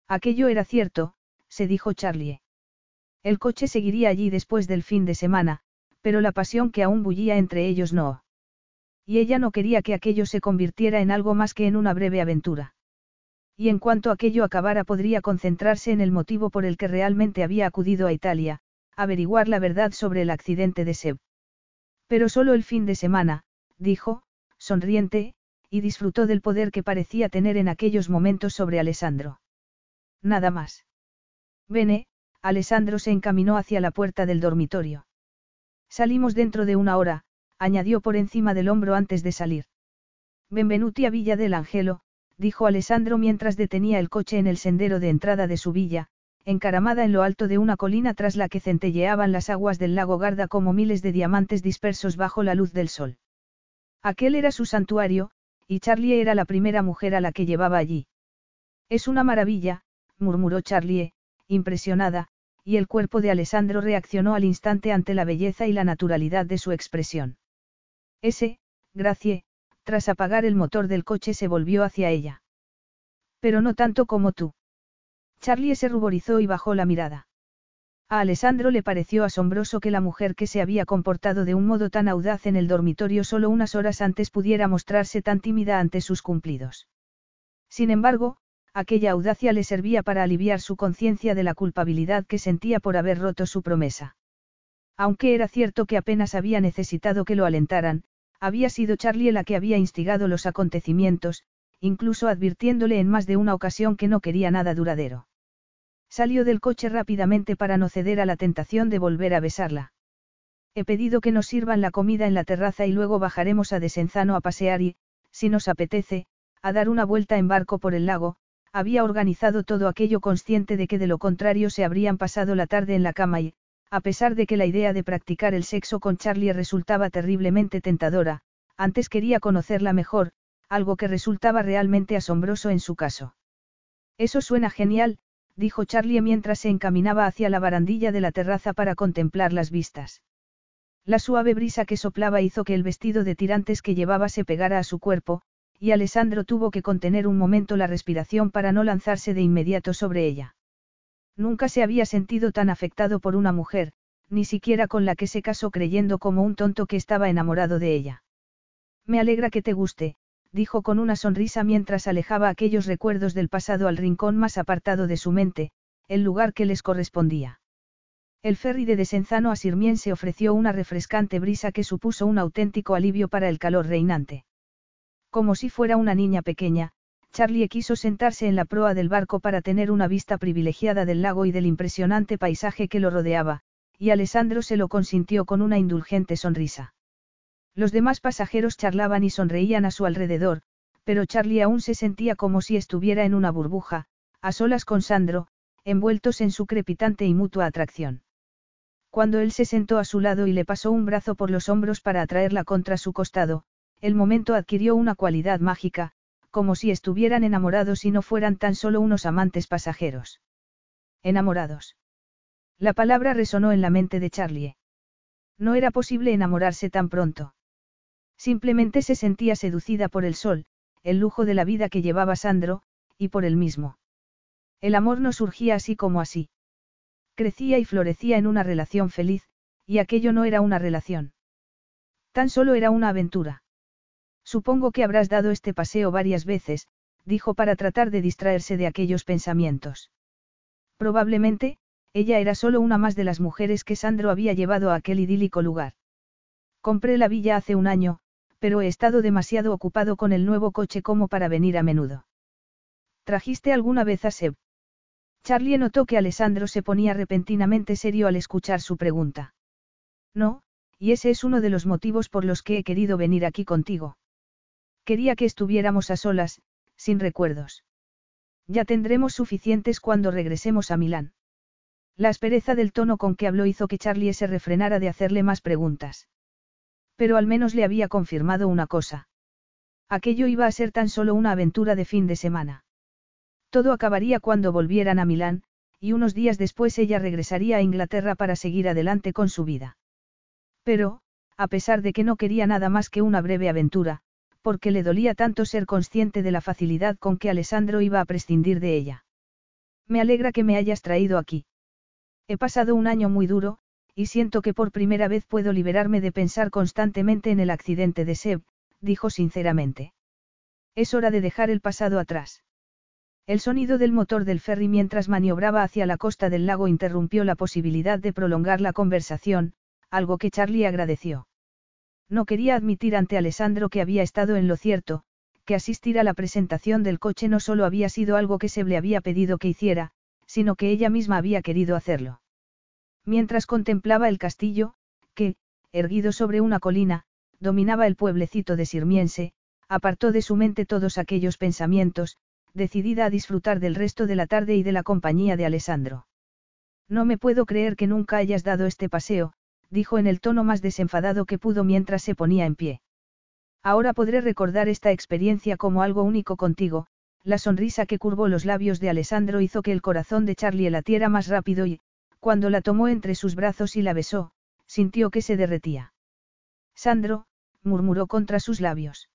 Aquello era cierto, se dijo Charlie. El coche seguiría allí después del fin de semana, pero la pasión que aún bullía entre ellos no. Y ella no quería que aquello se convirtiera en algo más que en una breve aventura. Y en cuanto aquello acabara podría concentrarse en el motivo por el que realmente había acudido a Italia, averiguar la verdad sobre el accidente de Seb. Pero solo el fin de semana, dijo, sonriente, y disfrutó del poder que parecía tener en aquellos momentos sobre Alessandro. Nada más. Bene, Alessandro se encaminó hacia la puerta del dormitorio. Salimos dentro de una hora, añadió por encima del hombro antes de salir. Benvenuti a Villa del Angelo, dijo Alessandro mientras detenía el coche en el sendero de entrada de su villa, encaramada en lo alto de una colina tras la que centelleaban las aguas del lago Garda como miles de diamantes dispersos bajo la luz del sol. Aquel era su santuario, y Charlie era la primera mujer a la que llevaba allí. Es una maravilla, murmuró Charlie, impresionada, y el cuerpo de Alessandro reaccionó al instante ante la belleza y la naturalidad de su expresión. Ese, Gracie, tras apagar el motor del coche se volvió hacia ella. Pero no tanto como tú. Charlie se ruborizó y bajó la mirada. A Alessandro le pareció asombroso que la mujer que se había comportado de un modo tan audaz en el dormitorio solo unas horas antes pudiera mostrarse tan tímida ante sus cumplidos. Sin embargo, aquella audacia le servía para aliviar su conciencia de la culpabilidad que sentía por haber roto su promesa. Aunque era cierto que apenas había necesitado que lo alentaran, había sido Charlie la que había instigado los acontecimientos, incluso advirtiéndole en más de una ocasión que no quería nada duradero. Salió del coche rápidamente para no ceder a la tentación de volver a besarla. He pedido que nos sirvan la comida en la terraza y luego bajaremos a Desenzano a pasear y, si nos apetece, a dar una vuelta en barco por el lago, había organizado todo aquello consciente de que de lo contrario se habrían pasado la tarde en la cama y, a pesar de que la idea de practicar el sexo con Charlie resultaba terriblemente tentadora, antes quería conocerla mejor, algo que resultaba realmente asombroso en su caso. Eso suena genial, dijo Charlie mientras se encaminaba hacia la barandilla de la terraza para contemplar las vistas. La suave brisa que soplaba hizo que el vestido de tirantes que llevaba se pegara a su cuerpo, y Alessandro tuvo que contener un momento la respiración para no lanzarse de inmediato sobre ella. Nunca se había sentido tan afectado por una mujer, ni siquiera con la que se casó creyendo como un tonto que estaba enamorado de ella. Me alegra que te guste, dijo con una sonrisa mientras alejaba aquellos recuerdos del pasado al rincón más apartado de su mente, el lugar que les correspondía. El ferry de Desenzano a Sirmien se ofreció una refrescante brisa que supuso un auténtico alivio para el calor reinante. Como si fuera una niña pequeña, Charlie quiso sentarse en la proa del barco para tener una vista privilegiada del lago y del impresionante paisaje que lo rodeaba, y Alessandro se lo consintió con una indulgente sonrisa. Los demás pasajeros charlaban y sonreían a su alrededor, pero Charlie aún se sentía como si estuviera en una burbuja, a solas con Sandro, envueltos en su crepitante y mutua atracción. Cuando él se sentó a su lado y le pasó un brazo por los hombros para atraerla contra su costado, el momento adquirió una cualidad mágica, como si estuvieran enamorados y no fueran tan solo unos amantes pasajeros. Enamorados. La palabra resonó en la mente de Charlie. No era posible enamorarse tan pronto. Simplemente se sentía seducida por el sol, el lujo de la vida que llevaba Sandro, y por él mismo. El amor no surgía así como así. Crecía y florecía en una relación feliz, y aquello no era una relación. Tan solo era una aventura. Supongo que habrás dado este paseo varias veces, dijo para tratar de distraerse de aquellos pensamientos. Probablemente, ella era solo una más de las mujeres que Sandro había llevado a aquel idílico lugar. Compré la villa hace un año, pero he estado demasiado ocupado con el nuevo coche como para venir a menudo. ¿Trajiste alguna vez a Seb? Charlie notó que Alessandro se ponía repentinamente serio al escuchar su pregunta. No, y ese es uno de los motivos por los que he querido venir aquí contigo. Quería que estuviéramos a solas, sin recuerdos. Ya tendremos suficientes cuando regresemos a Milán. La aspereza del tono con que habló hizo que Charlie se refrenara de hacerle más preguntas. Pero al menos le había confirmado una cosa. Aquello iba a ser tan solo una aventura de fin de semana. Todo acabaría cuando volvieran a Milán, y unos días después ella regresaría a Inglaterra para seguir adelante con su vida. Pero, a pesar de que no quería nada más que una breve aventura, porque le dolía tanto ser consciente de la facilidad con que Alessandro iba a prescindir de ella. Me alegra que me hayas traído aquí. He pasado un año muy duro, y siento que por primera vez puedo liberarme de pensar constantemente en el accidente de Seb, dijo sinceramente. Es hora de dejar el pasado atrás. El sonido del motor del ferry mientras maniobraba hacia la costa del lago interrumpió la posibilidad de prolongar la conversación, algo que Charlie agradeció. No quería admitir ante Alessandro que había estado en lo cierto, que asistir a la presentación del coche no solo había sido algo que se le había pedido que hiciera, sino que ella misma había querido hacerlo. Mientras contemplaba el castillo, que, erguido sobre una colina, dominaba el pueblecito de Sirmiense, apartó de su mente todos aquellos pensamientos, decidida a disfrutar del resto de la tarde y de la compañía de Alessandro. No me puedo creer que nunca hayas dado este paseo, dijo en el tono más desenfadado que pudo mientras se ponía en pie. Ahora podré recordar esta experiencia como algo único contigo, la sonrisa que curvó los labios de Alessandro hizo que el corazón de Charlie latiera más rápido y, cuando la tomó entre sus brazos y la besó, sintió que se derretía. Sandro, murmuró contra sus labios.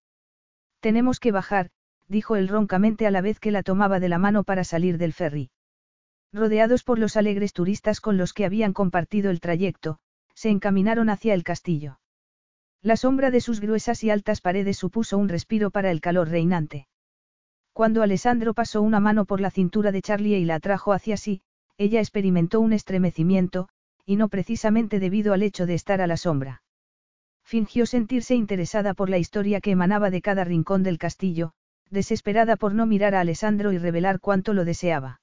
Tenemos que bajar, dijo él roncamente a la vez que la tomaba de la mano para salir del ferry. Rodeados por los alegres turistas con los que habían compartido el trayecto, se encaminaron hacia el castillo. La sombra de sus gruesas y altas paredes supuso un respiro para el calor reinante. Cuando Alessandro pasó una mano por la cintura de Charlie y la atrajo hacia sí, ella experimentó un estremecimiento, y no precisamente debido al hecho de estar a la sombra. Fingió sentirse interesada por la historia que emanaba de cada rincón del castillo, desesperada por no mirar a Alessandro y revelar cuánto lo deseaba.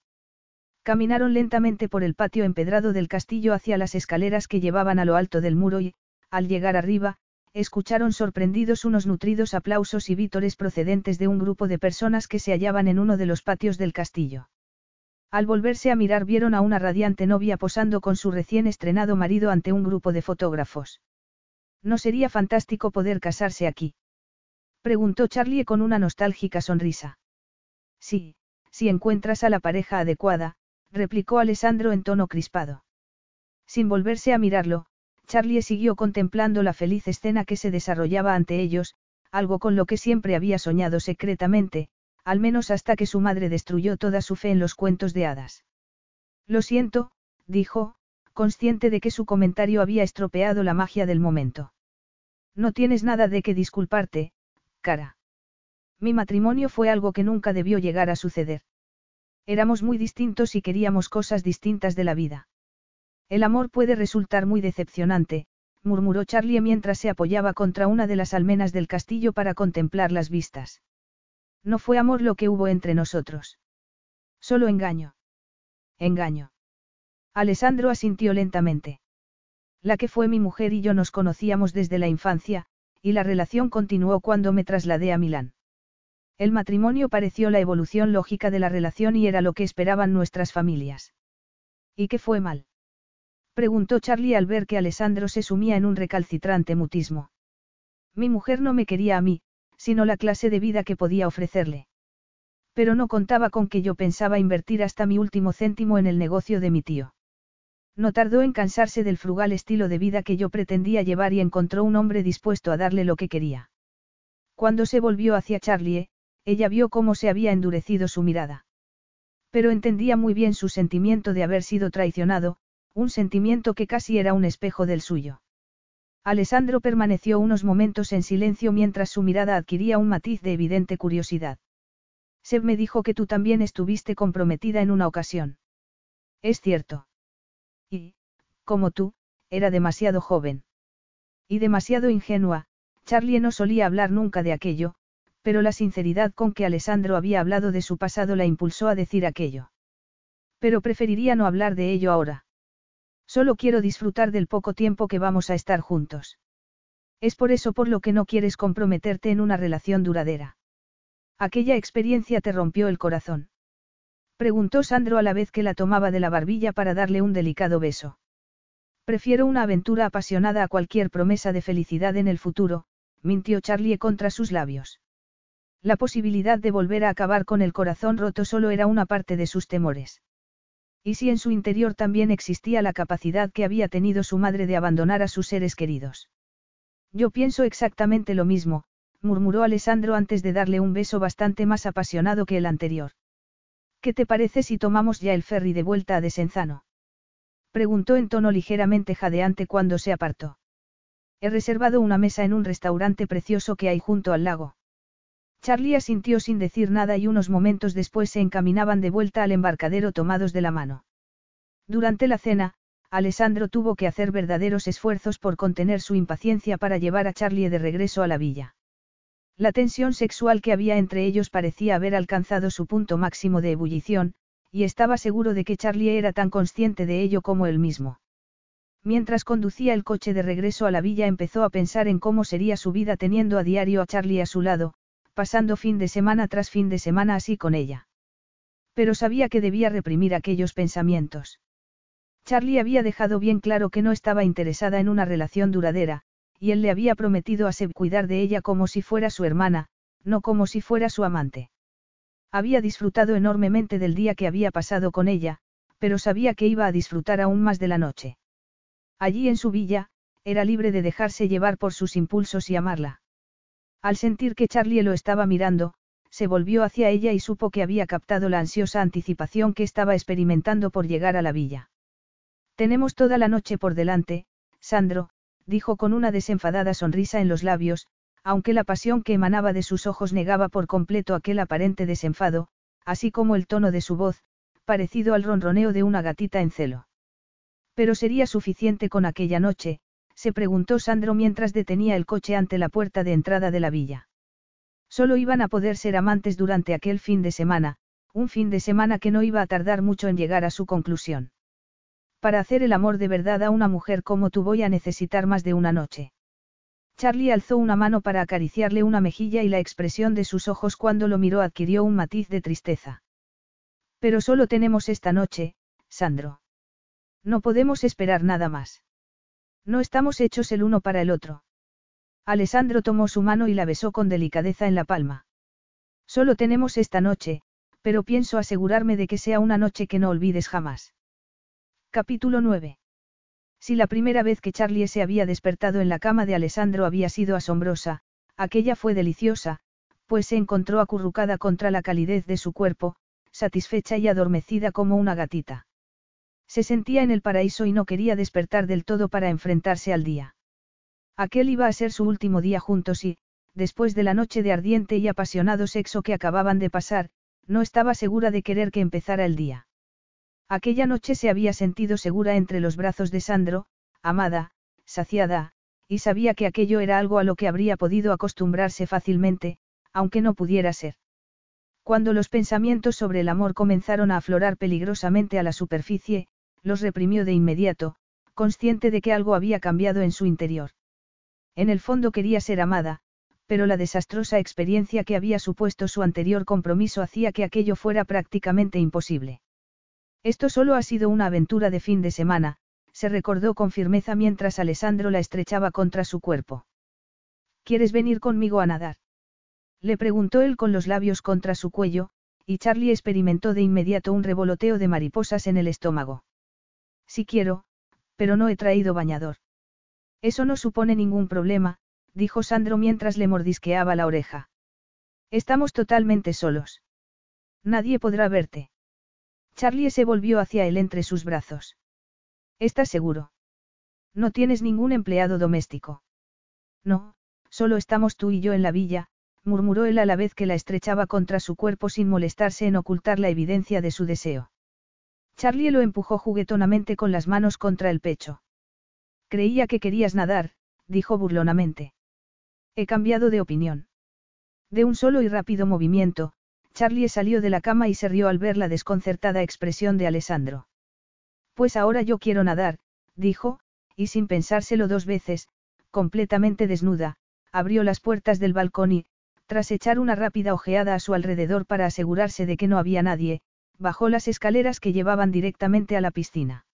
Caminaron lentamente por el patio empedrado del castillo hacia las escaleras que llevaban a lo alto del muro y, al llegar arriba, escucharon sorprendidos unos nutridos aplausos y vítores procedentes de un grupo de personas que se hallaban en uno de los patios del castillo. Al volverse a mirar vieron a una radiante novia posando con su recién estrenado marido ante un grupo de fotógrafos. ¿No sería fantástico poder casarse aquí? Preguntó Charlie con una nostálgica sonrisa. Sí, si encuentras a la pareja adecuada, replicó Alessandro en tono crispado. Sin volverse a mirarlo, Charlie siguió contemplando la feliz escena que se desarrollaba ante ellos, algo con lo que siempre había soñado secretamente, al menos hasta que su madre destruyó toda su fe en los cuentos de hadas. Lo siento, dijo, consciente de que su comentario había estropeado la magia del momento. No tienes nada de que disculparte, cara. Mi matrimonio fue algo que nunca debió llegar a suceder. Éramos muy distintos y queríamos cosas distintas de la vida. El amor puede resultar muy decepcionante, murmuró Charlie mientras se apoyaba contra una de las almenas del castillo para contemplar las vistas. No fue amor lo que hubo entre nosotros. Solo engaño. Engaño. Alessandro asintió lentamente. La que fue mi mujer y yo nos conocíamos desde la infancia, y la relación continuó cuando me trasladé a Milán. El matrimonio pareció la evolución lógica de la relación y era lo que esperaban nuestras familias. ¿Y qué fue mal? Preguntó Charlie al ver que Alessandro se sumía en un recalcitrante mutismo. Mi mujer no me quería a mí, sino la clase de vida que podía ofrecerle. Pero no contaba con que yo pensaba invertir hasta mi último céntimo en el negocio de mi tío. No tardó en cansarse del frugal estilo de vida que yo pretendía llevar y encontró un hombre dispuesto a darle lo que quería. Cuando se volvió hacia Charlie, ella vio cómo se había endurecido su mirada. Pero entendía muy bien su sentimiento de haber sido traicionado, un sentimiento que casi era un espejo del suyo. Alessandro permaneció unos momentos en silencio mientras su mirada adquiría un matiz de evidente curiosidad. Seb me dijo que tú también estuviste comprometida en una ocasión. Es cierto. Y, como tú, era demasiado joven. Y demasiado ingenua, Charlie no solía hablar nunca de aquello, pero la sinceridad con que Alessandro había hablado de su pasado la impulsó a decir aquello. Pero preferiría no hablar de ello ahora. Solo quiero disfrutar del poco tiempo que vamos a estar juntos. Es por eso por lo que no quieres comprometerte en una relación duradera. Aquella experiencia te rompió el corazón. Preguntó Sandro a la vez que la tomaba de la barbilla para darle un delicado beso. Prefiero una aventura apasionada a cualquier promesa de felicidad en el futuro, mintió Charlie contra sus labios. La posibilidad de volver a acabar con el corazón roto solo era una parte de sus temores. Y si en su interior también existía la capacidad que había tenido su madre de abandonar a sus seres queridos. Yo pienso exactamente lo mismo, murmuró Alessandro antes de darle un beso bastante más apasionado que el anterior. ¿Qué te parece si tomamos ya el ferry de vuelta a Desenzano? Preguntó en tono ligeramente jadeante cuando se apartó. He reservado una mesa en un restaurante precioso que hay junto al lago. Charlie asintió sin decir nada y unos momentos después se encaminaban de vuelta al embarcadero tomados de la mano. Durante la cena, Alessandro tuvo que hacer verdaderos esfuerzos por contener su impaciencia para llevar a Charlie de regreso a la villa. La tensión sexual que había entre ellos parecía haber alcanzado su punto máximo de ebullición, y estaba seguro de que Charlie era tan consciente de ello como él mismo. Mientras conducía el coche de regreso a la villa empezó a pensar en cómo sería su vida teniendo a diario a Charlie a su lado, pasando fin de semana tras fin de semana así con ella. Pero sabía que debía reprimir aquellos pensamientos. Charlie había dejado bien claro que no estaba interesada en una relación duradera, y él le había prometido a Seb cuidar de ella como si fuera su hermana, no como si fuera su amante. Había disfrutado enormemente del día que había pasado con ella, pero sabía que iba a disfrutar aún más de la noche. Allí en su villa, era libre de dejarse llevar por sus impulsos y amarla. Al sentir que Charlie lo estaba mirando, se volvió hacia ella y supo que había captado la ansiosa anticipación que estaba experimentando por llegar a la villa. Tenemos toda la noche por delante, Sandro, dijo con una desenfadada sonrisa en los labios, aunque la pasión que emanaba de sus ojos negaba por completo aquel aparente desenfado, así como el tono de su voz, parecido al ronroneo de una gatita en celo. Pero sería suficiente con aquella noche, se preguntó Sandro mientras detenía el coche ante la puerta de entrada de la villa. Solo iban a poder ser amantes durante aquel fin de semana, un fin de semana que no iba a tardar mucho en llegar a su conclusión. Para hacer el amor de verdad a una mujer como tú voy a necesitar más de una noche. Charlie alzó una mano para acariciarle una mejilla y la expresión de sus ojos cuando lo miró adquirió un matiz de tristeza. Pero solo tenemos esta noche, Sandro. No podemos esperar nada más. No estamos hechos el uno para el otro. Alessandro tomó su mano y la besó con delicadeza en la palma. Solo tenemos esta noche, pero pienso asegurarme de que sea una noche que no olvides jamás. Capítulo 9. Si la primera vez que Charlie se había despertado en la cama de Alessandro había sido asombrosa, aquella fue deliciosa, pues se encontró acurrucada contra la calidez de su cuerpo, satisfecha y adormecida como una gatita. Se sentía en el paraíso y no quería despertar del todo para enfrentarse al día. Aquel iba a ser su último día juntos y, después de la noche de ardiente y apasionado sexo que acababan de pasar, no estaba segura de querer que empezara el día. Aquella noche se había sentido segura entre los brazos de Sandro, amada, saciada, y sabía que aquello era algo a lo que habría podido acostumbrarse fácilmente, aunque no pudiera ser. Cuando los pensamientos sobre el amor comenzaron a aflorar peligrosamente a la superficie, los reprimió de inmediato, consciente de que algo había cambiado en su interior. En el fondo quería ser amada, pero la desastrosa experiencia que había supuesto su anterior compromiso hacía que aquello fuera prácticamente imposible. Esto solo ha sido una aventura de fin de semana, se recordó con firmeza mientras Alessandro la estrechaba contra su cuerpo. ¿Quieres venir conmigo a nadar? Le preguntó él con los labios contra su cuello, y Charlie experimentó de inmediato un revoloteo de mariposas en el estómago. Sí quiero, pero no he traído bañador. Eso no supone ningún problema, dijo Sandro mientras le mordisqueaba la oreja. Estamos totalmente solos. Nadie podrá verte. Charlie se volvió hacia él entre sus brazos. ¿Estás seguro? No tienes ningún empleado doméstico. No, solo estamos tú y yo en la villa, murmuró él a la vez que la estrechaba contra su cuerpo sin molestarse en ocultar la evidencia de su deseo. Charlie lo empujó juguetonamente con las manos contra el pecho. Creía que querías nadar, dijo burlonamente. He cambiado de opinión. De un solo y rápido movimiento, Charlie salió de la cama y se rió al ver la desconcertada expresión de Alessandro. Pues ahora yo quiero nadar, dijo, y sin pensárselo dos veces, completamente desnuda, abrió las puertas del balcón y, tras echar una rápida ojeada a su alrededor para asegurarse de que no había nadie, bajó las escaleras que llevaban directamente a la piscina.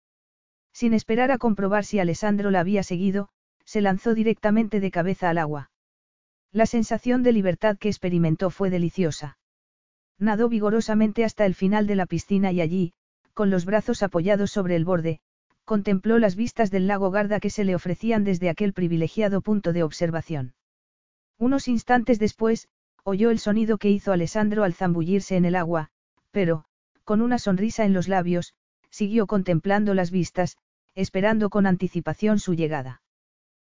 Sin esperar a comprobar si Alessandro la había seguido, se lanzó directamente de cabeza al agua. La sensación de libertad que experimentó fue deliciosa. Nadó vigorosamente hasta el final de la piscina y allí, con los brazos apoyados sobre el borde, contempló las vistas del lago Garda que se le ofrecían desde aquel privilegiado punto de observación. Unos instantes después, oyó el sonido que hizo Alessandro al zambullirse en el agua, pero, con una sonrisa en los labios, siguió contemplando las vistas, esperando con anticipación su llegada.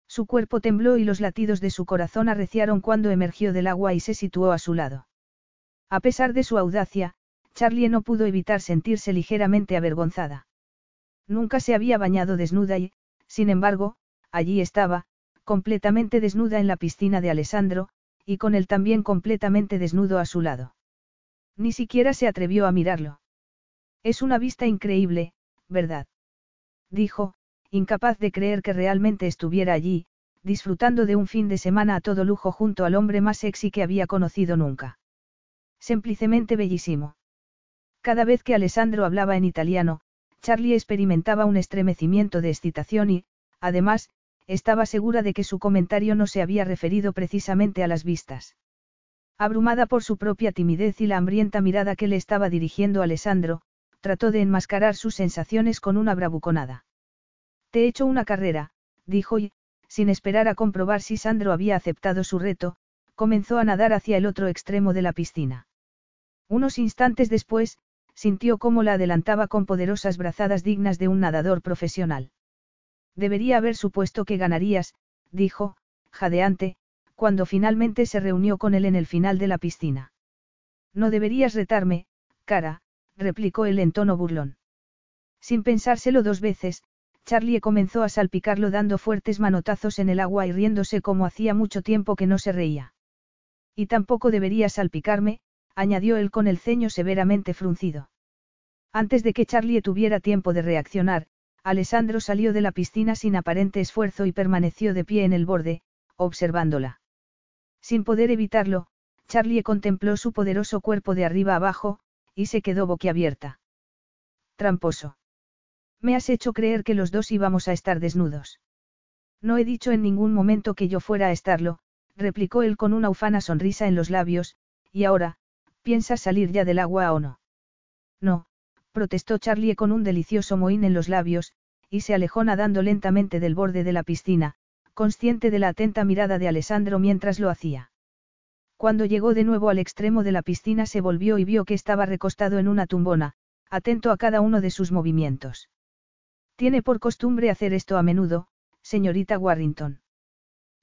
Su cuerpo tembló y los latidos de su corazón arreciaron cuando emergió del agua y se situó a su lado. A pesar de su audacia, Charlie no pudo evitar sentirse ligeramente avergonzada. Nunca se había bañado desnuda y, sin embargo, allí estaba, completamente desnuda en la piscina de Alessandro, y con él también completamente desnudo a su lado. Ni siquiera se atrevió a mirarlo. Es una vista increíble, ¿verdad? Dijo, incapaz de creer que realmente estuviera allí, disfrutando de un fin de semana a todo lujo junto al hombre más sexy que había conocido nunca. Simplemente bellísimo. Cada vez que Alessandro hablaba en italiano, Charlie experimentaba un estremecimiento de excitación y, además, estaba segura de que su comentario no se había referido precisamente a las vistas. Abrumada por su propia timidez y la hambrienta mirada que le estaba dirigiendo Alessandro, trató de enmascarar sus sensaciones con una bravuconada. Te he hecho una carrera, dijo y, sin esperar a comprobar si Sandro había aceptado su reto, comenzó a nadar hacia el otro extremo de la piscina. Unos instantes después, sintió cómo la adelantaba con poderosas brazadas dignas de un nadador profesional. Debería haber supuesto que ganarías, dijo, jadeante, cuando finalmente se reunió con él en el final de la piscina. No deberías retarme, cara, replicó él en tono burlón. Sin pensárselo dos veces, Charlie comenzó a salpicarlo dando fuertes manotazos en el agua y riéndose como hacía mucho tiempo que no se reía. Y tampoco debería salpicarme, añadió él con el ceño severamente fruncido. Antes de que Charlie tuviera tiempo de reaccionar, Alessandro salió de la piscina sin aparente esfuerzo y permaneció de pie en el borde, observándola. Sin poder evitarlo, Charlie contempló su poderoso cuerpo de arriba abajo, y se quedó boquiabierta. Tramposo. Me has hecho creer que los dos íbamos a estar desnudos. No he dicho en ningún momento que yo fuera a estarlo, replicó él con una ufana sonrisa en los labios, y ahora, ¿Piensas salir ya del agua o no? No, protestó Charlie con un delicioso mohín en los labios, y se alejó nadando lentamente del borde de la piscina, consciente de la atenta mirada de Alessandro mientras lo hacía. Cuando llegó de nuevo al extremo de la piscina se volvió y vio que estaba recostado en una tumbona, atento a cada uno de sus movimientos. Tiene por costumbre hacer esto a menudo, señorita Warrington.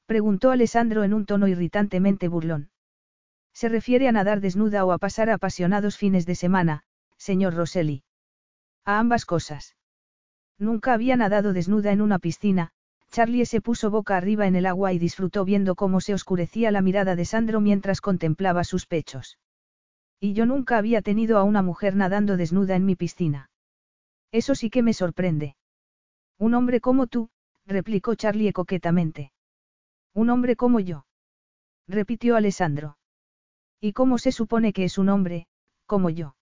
Preguntó Alessandro en un tono irritantemente burlón. Se refiere a nadar desnuda o a pasar apasionados fines de semana, señor Rosselli. A ambas cosas. Nunca había nadado desnuda en una piscina, Charlie se puso boca arriba en el agua y disfrutó viendo cómo se oscurecía la mirada de Sandro mientras contemplaba sus pechos. Y yo nunca había tenido a una mujer nadando desnuda en mi piscina. Eso sí que me sorprende. Un hombre como tú, replicó Charlie coquetamente. Un hombre como yo. Repitió Alessandro. ¿Y cómo se supone que es un hombre, como yo?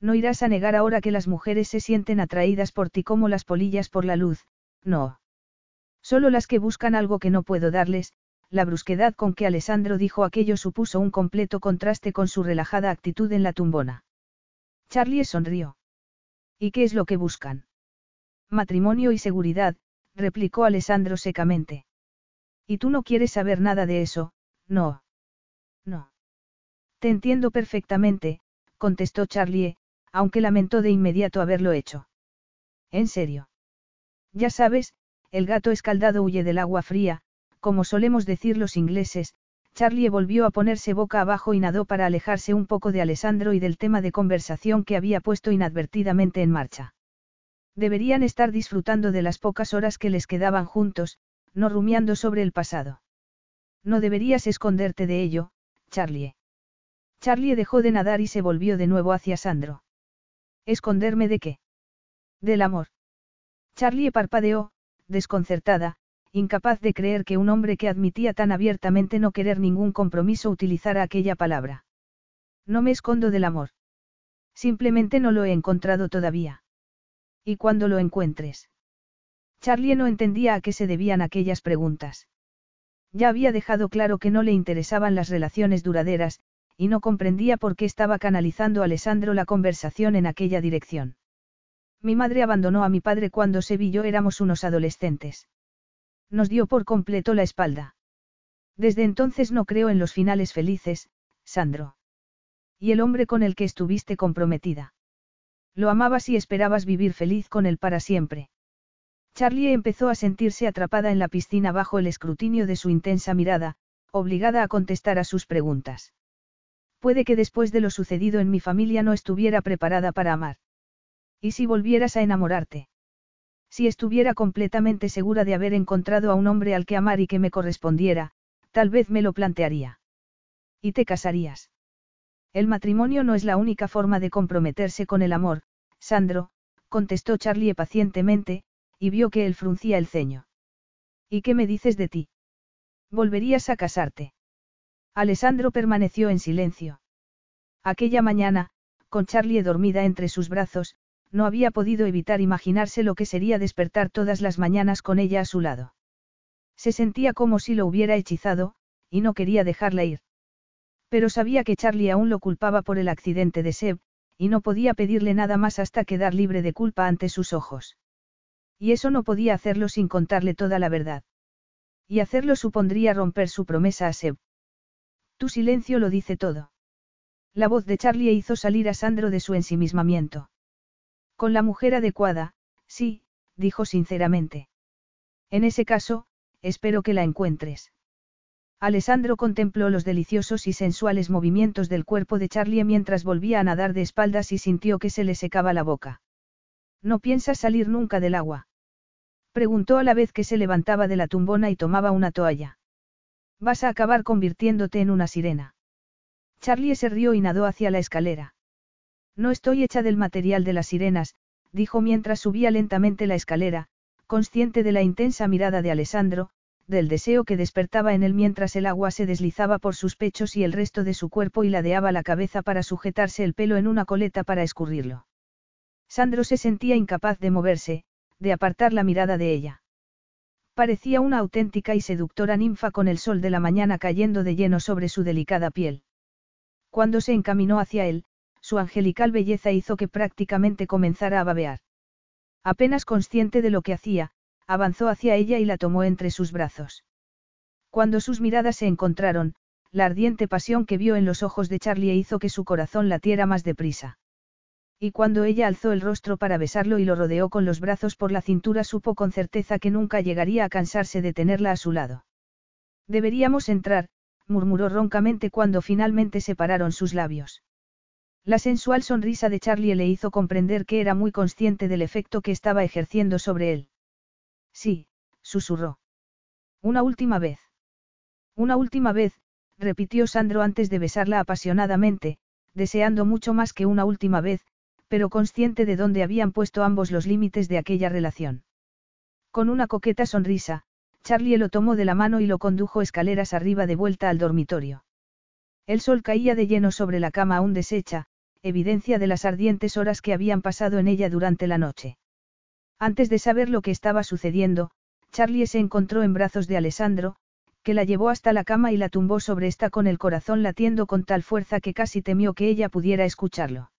No irás a negar ahora que las mujeres se sienten atraídas por ti como las polillas por la luz, no. Solo las que buscan algo que no puedo darles, la brusquedad con que Alessandro dijo aquello supuso un completo contraste con su relajada actitud en la tumbona. Charlie sonrió. ¿Y qué es lo que buscan? Matrimonio y seguridad, replicó Alessandro secamente. Y tú no quieres saber nada de eso, no. No. Te entiendo perfectamente, contestó Charlie, aunque lamentó de inmediato haberlo hecho. ¿En serio? Ya sabes, el gato escaldado huye del agua fría, como solemos decir los ingleses, Charlie volvió a ponerse boca abajo y nadó para alejarse un poco de Alessandro y del tema de conversación que había puesto inadvertidamente en marcha. Deberían estar disfrutando de las pocas horas que les quedaban juntos, no rumiando sobre el pasado. No deberías esconderte de ello, Charlie. Charlie dejó de nadar y se volvió de nuevo hacia Sandro. ¿Esconderme de qué? Del amor. Charlie parpadeó, desconcertada, incapaz de creer que un hombre que admitía tan abiertamente no querer ningún compromiso utilizara aquella palabra. No me escondo del amor. Simplemente no lo he encontrado todavía. ¿Y cuando lo encuentres? Charlie no entendía a qué se debían aquellas preguntas. Ya había dejado claro que no le interesaban las relaciones duraderas, y no comprendía por qué estaba canalizando Alessandro la conversación en aquella dirección. Mi madre abandonó a mi padre cuando se y yo éramos unos adolescentes. Nos dio por completo la espalda. Desde entonces no creo en los finales felices, Sandro. ¿Y el hombre con el que estuviste comprometida? Lo amabas y esperabas vivir feliz con él para siempre. Charlie empezó a sentirse atrapada en la piscina bajo el escrutinio de su intensa mirada, obligada a contestar a sus preguntas. Puede que después de lo sucedido en mi familia no estuviera preparada para amar. ¿Y si volvieras a enamorarte? Si estuviera completamente segura de haber encontrado a un hombre al que amar y que me correspondiera, tal vez me lo plantearía. ¿Y te casarías? El matrimonio no es la única forma de comprometerse con el amor, Sandro, contestó Charlie pacientemente, y vio que él fruncía el ceño. ¿Y qué me dices de ti? ¿Volverías a casarte? Alessandro permaneció en silencio. Aquella mañana, con Charlie dormida entre sus brazos, no había podido evitar imaginarse lo que sería despertar todas las mañanas con ella a su lado. Se sentía como si lo hubiera hechizado, y no quería dejarla ir. Pero sabía que Charlie aún lo culpaba por el accidente de Seb, y no podía pedirle nada más hasta quedar libre de culpa ante sus ojos. Y eso no podía hacerlo sin contarle toda la verdad. Y hacerlo supondría romper su promesa a Seb. Tu silencio lo dice todo. La voz de Charlie hizo salir a Sandro de su ensimismamiento. Con la mujer adecuada, sí, dijo sinceramente. En ese caso, espero que la encuentres. Alessandro contempló los deliciosos y sensuales movimientos del cuerpo de Charlie mientras volvía a nadar de espaldas y sintió que se le secaba la boca. ¿No piensas salir nunca del agua? Preguntó a la vez que se levantaba de la tumbona y tomaba una toalla. Vas a acabar convirtiéndote en una sirena. Charlie se rió y nadó hacia la escalera. No estoy hecha del material de las sirenas, dijo mientras subía lentamente la escalera, consciente de la intensa mirada de Alessandro, del deseo que despertaba en él mientras el agua se deslizaba por sus pechos y el resto de su cuerpo y ladeaba la cabeza para sujetarse el pelo en una coleta para escurrirlo. Sandro se sentía incapaz de moverse, de apartar la mirada de ella. Parecía una auténtica y seductora ninfa con el sol de la mañana cayendo de lleno sobre su delicada piel. Cuando se encaminó hacia él, su angelical belleza hizo que prácticamente comenzara a babear. Apenas consciente de lo que hacía, avanzó hacia ella y la tomó entre sus brazos. Cuando sus miradas se encontraron, la ardiente pasión que vio en los ojos de Charlie hizo que su corazón latiera más deprisa. Y cuando ella alzó el rostro para besarlo y lo rodeó con los brazos por la cintura supo con certeza que nunca llegaría a cansarse de tenerla a su lado. Deberíamos entrar, murmuró roncamente cuando finalmente separaron sus labios. La sensual sonrisa de Charlie le hizo comprender que era muy consciente del efecto que estaba ejerciendo sobre él. Sí, susurró. Una última vez. Una última vez, repitió Sandro antes de besarla apasionadamente, deseando mucho más que una última vez, pero consciente de dónde habían puesto ambos los límites de aquella relación. Con una coqueta sonrisa, Charlie lo tomó de la mano y lo condujo escaleras arriba de vuelta al dormitorio. El sol caía de lleno sobre la cama aún deshecha, evidencia de las ardientes horas que habían pasado en ella durante la noche. Antes de saber lo que estaba sucediendo, Charlie se encontró en brazos de Alessandro, que la llevó hasta la cama y la tumbó sobre esta con el corazón latiendo con tal fuerza que casi temió que ella pudiera escucharlo.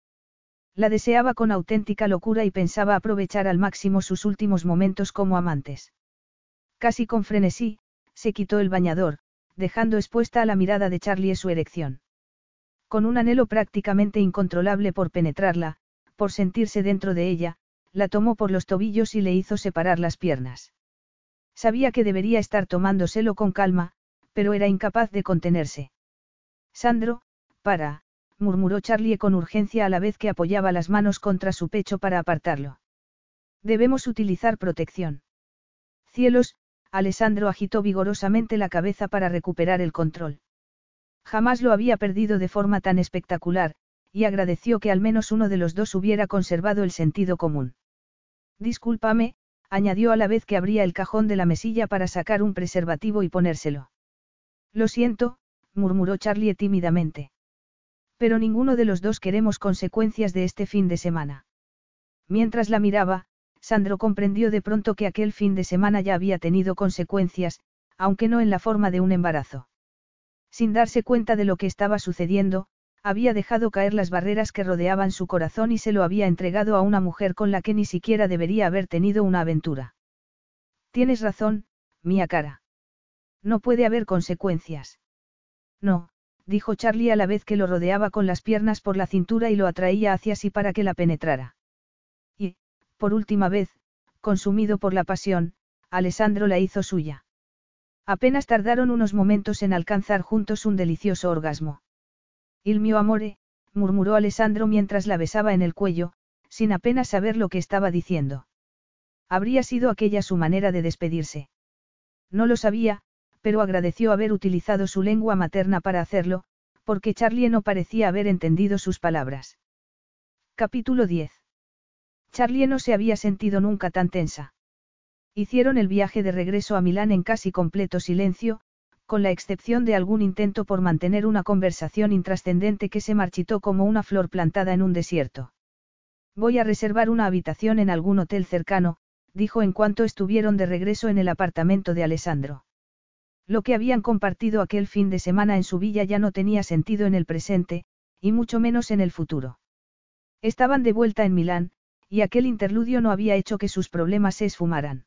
La deseaba con auténtica locura y pensaba aprovechar al máximo sus últimos momentos como amantes. Casi con frenesí, se quitó el bañador, dejando expuesta a la mirada de Charlie su erección. Con un anhelo prácticamente incontrolable por penetrarla, por sentirse dentro de ella, la tomó por los tobillos y le hizo separar las piernas. Sabía que debería estar tomándoselo con calma, pero era incapaz de contenerse. Sandro, para, murmuró Charlie con urgencia a la vez que apoyaba las manos contra su pecho para apartarlo. Debemos utilizar protección. Cielos, Alessandro agitó vigorosamente la cabeza para recuperar el control. Jamás lo había perdido de forma tan espectacular, y agradeció que al menos uno de los dos hubiera conservado el sentido común. Discúlpame, añadió a la vez que abría el cajón de la mesilla para sacar un preservativo y ponérselo. Lo siento, murmuró Charlie tímidamente. Pero ninguno de los dos queremos consecuencias de este fin de semana. Mientras la miraba, Sandro comprendió de pronto que aquel fin de semana ya había tenido consecuencias, aunque no en la forma de un embarazo. Sin darse cuenta de lo que estaba sucediendo, había dejado caer las barreras que rodeaban su corazón y se lo había entregado a una mujer con la que ni siquiera debería haber tenido una aventura. Tienes razón, mía cara. No puede haber consecuencias. No, dijo Charlie a la vez que lo rodeaba con las piernas por la cintura y lo atraía hacia sí para que la penetrara. Y, por última vez, consumido por la pasión, Alessandro la hizo suya. Apenas tardaron unos momentos en alcanzar juntos un delicioso orgasmo. Il mio amore, murmuró Alessandro mientras la besaba en el cuello, sin apenas saber lo que estaba diciendo. Habría sido aquella su manera de despedirse. No lo sabía, pero agradeció haber utilizado su lengua materna para hacerlo, porque Charlie no parecía haber entendido sus palabras. Capítulo 10. Charlie no se había sentido nunca tan tensa. Hicieron el viaje de regreso a Milán en casi completo silencio, con la excepción de algún intento por mantener una conversación intrascendente que se marchitó como una flor plantada en un desierto. Voy a reservar una habitación en algún hotel cercano, dijo en cuanto estuvieron de regreso en el apartamento de Alessandro. Lo que habían compartido aquel fin de semana en su villa ya no tenía sentido en el presente, y mucho menos en el futuro. Estaban de vuelta en Milán, y aquel interludio no había hecho que sus problemas se esfumaran.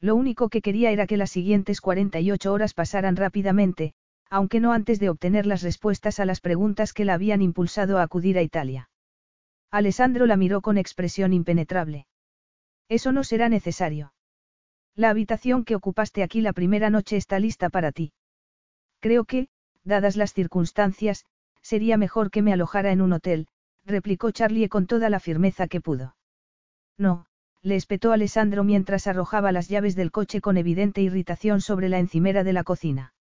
Lo único que quería era que las siguientes 48 horas pasaran rápidamente, aunque no antes de obtener las respuestas a las preguntas que la habían impulsado a acudir a Italia. Alessandro la miró con expresión impenetrable. Eso no será necesario. La habitación que ocupaste aquí la primera noche está lista para ti. Creo que, dadas las circunstancias, sería mejor que me alojara en un hotel, replicó Charlie con toda la firmeza que pudo. No, le espetó Alessandro mientras arrojaba las llaves del coche con evidente irritación sobre la encimera de la cocina.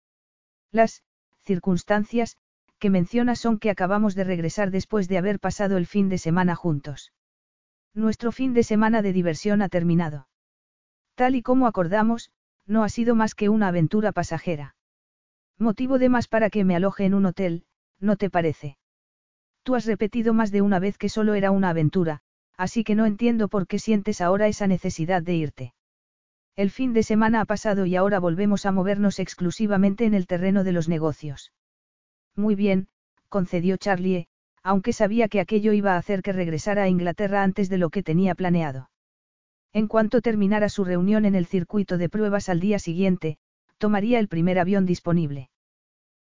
Las circunstancias, que menciona son que acabamos de regresar después de haber pasado el fin de semana juntos. Nuestro fin de semana de diversión ha terminado. Tal y como acordamos, no ha sido más que una aventura pasajera. Motivo de más para que me aloje en un hotel, ¿no te parece? Tú has repetido más de una vez que solo era una aventura, así que no entiendo por qué sientes ahora esa necesidad de irte. El fin de semana ha pasado y ahora volvemos a movernos exclusivamente en el terreno de los negocios. Muy bien, concedió Charlie, aunque sabía que aquello iba a hacer que regresara a Inglaterra antes de lo que tenía planeado. En cuanto terminara su reunión en el circuito de pruebas al día siguiente, tomaría el primer avión disponible.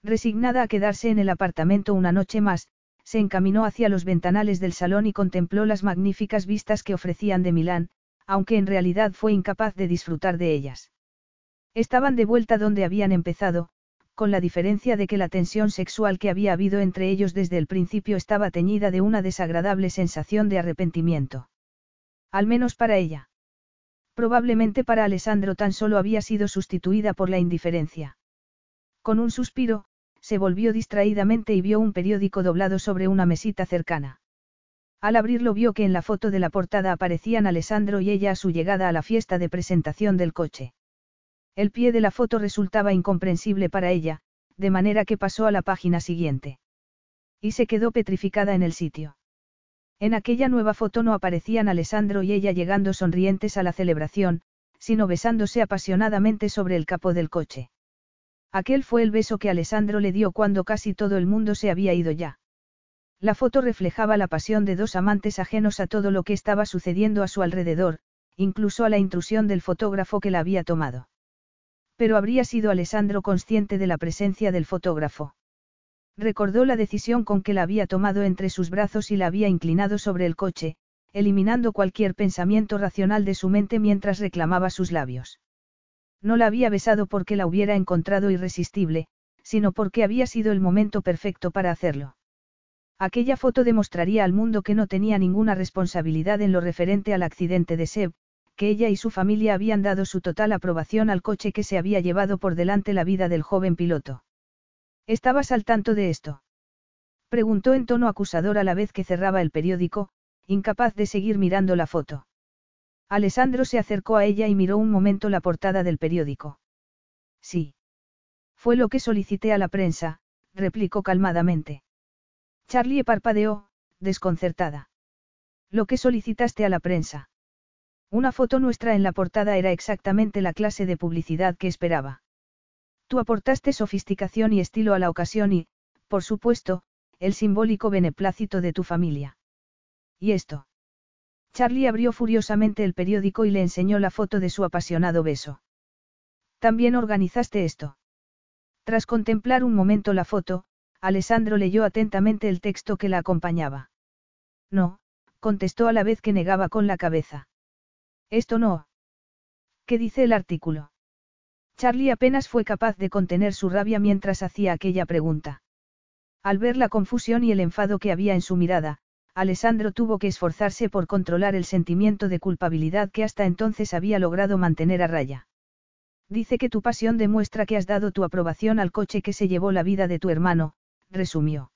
Resignada a quedarse en el apartamento una noche más, se encaminó hacia los ventanales del salón y contempló las magníficas vistas que ofrecían de Milán, aunque en realidad fue incapaz de disfrutar de ellas. Estaban de vuelta donde habían empezado, con la diferencia de que la tensión sexual que había habido entre ellos desde el principio estaba teñida de una desagradable sensación de arrepentimiento. Al menos para ella. Probablemente para Alessandro tan solo había sido sustituida por la indiferencia. Con un suspiro, se volvió distraídamente y vio un periódico doblado sobre una mesita cercana. Al abrirlo vio que en la foto de la portada aparecían Alessandro y ella a su llegada a la fiesta de presentación del coche. El pie de la foto resultaba incomprensible para ella, de manera que pasó a la página siguiente. Y se quedó petrificada en el sitio. En aquella nueva foto no aparecían Alessandro y ella llegando sonrientes a la celebración, sino besándose apasionadamente sobre el capó del coche. Aquel fue el beso que Alessandro le dio cuando casi todo el mundo se había ido ya. La foto reflejaba la pasión de dos amantes ajenos a todo lo que estaba sucediendo a su alrededor, incluso a la intrusión del fotógrafo que la había tomado. Pero habría sido Alessandro consciente de la presencia del fotógrafo. Recordó la decisión con que la había tomado entre sus brazos y la había inclinado sobre el coche, eliminando cualquier pensamiento racional de su mente mientras reclamaba sus labios. No la había besado porque la hubiera encontrado irresistible, sino porque había sido el momento perfecto para hacerlo. Aquella foto demostraría al mundo que no tenía ninguna responsabilidad en lo referente al accidente de Seb, que ella y su familia habían dado su total aprobación al coche que se había llevado por delante la vida del joven piloto. ¿Estabas al tanto de esto? Preguntó en tono acusador a la vez que cerraba el periódico, incapaz de seguir mirando la foto. Alessandro se acercó a ella y miró un momento la portada del periódico. Sí. Fue lo que solicité a la prensa, replicó calmadamente. Charlie parpadeó, desconcertada. Lo que solicitaste a la prensa. Una foto nuestra en la portada era exactamente la clase de publicidad que esperaba. Tú aportaste sofisticación y estilo a la ocasión y, por supuesto, el simbólico beneplácito de tu familia. ¿Y esto? Charlie abrió furiosamente el periódico y le enseñó la foto de su apasionado beso. También organizaste esto. Tras contemplar un momento la foto, Alessandro leyó atentamente el texto que la acompañaba. No, contestó a la vez que negaba con la cabeza. Esto no. ¿Qué dice el artículo? Charlie apenas fue capaz de contener su rabia mientras hacía aquella pregunta. Al ver la confusión y el enfado que había en su mirada, Alessandro tuvo que esforzarse por controlar el sentimiento de culpabilidad que hasta entonces había logrado mantener a raya. Dice que tu pasión demuestra que has dado tu aprobación al coche que se llevó la vida de tu hermano, resumió.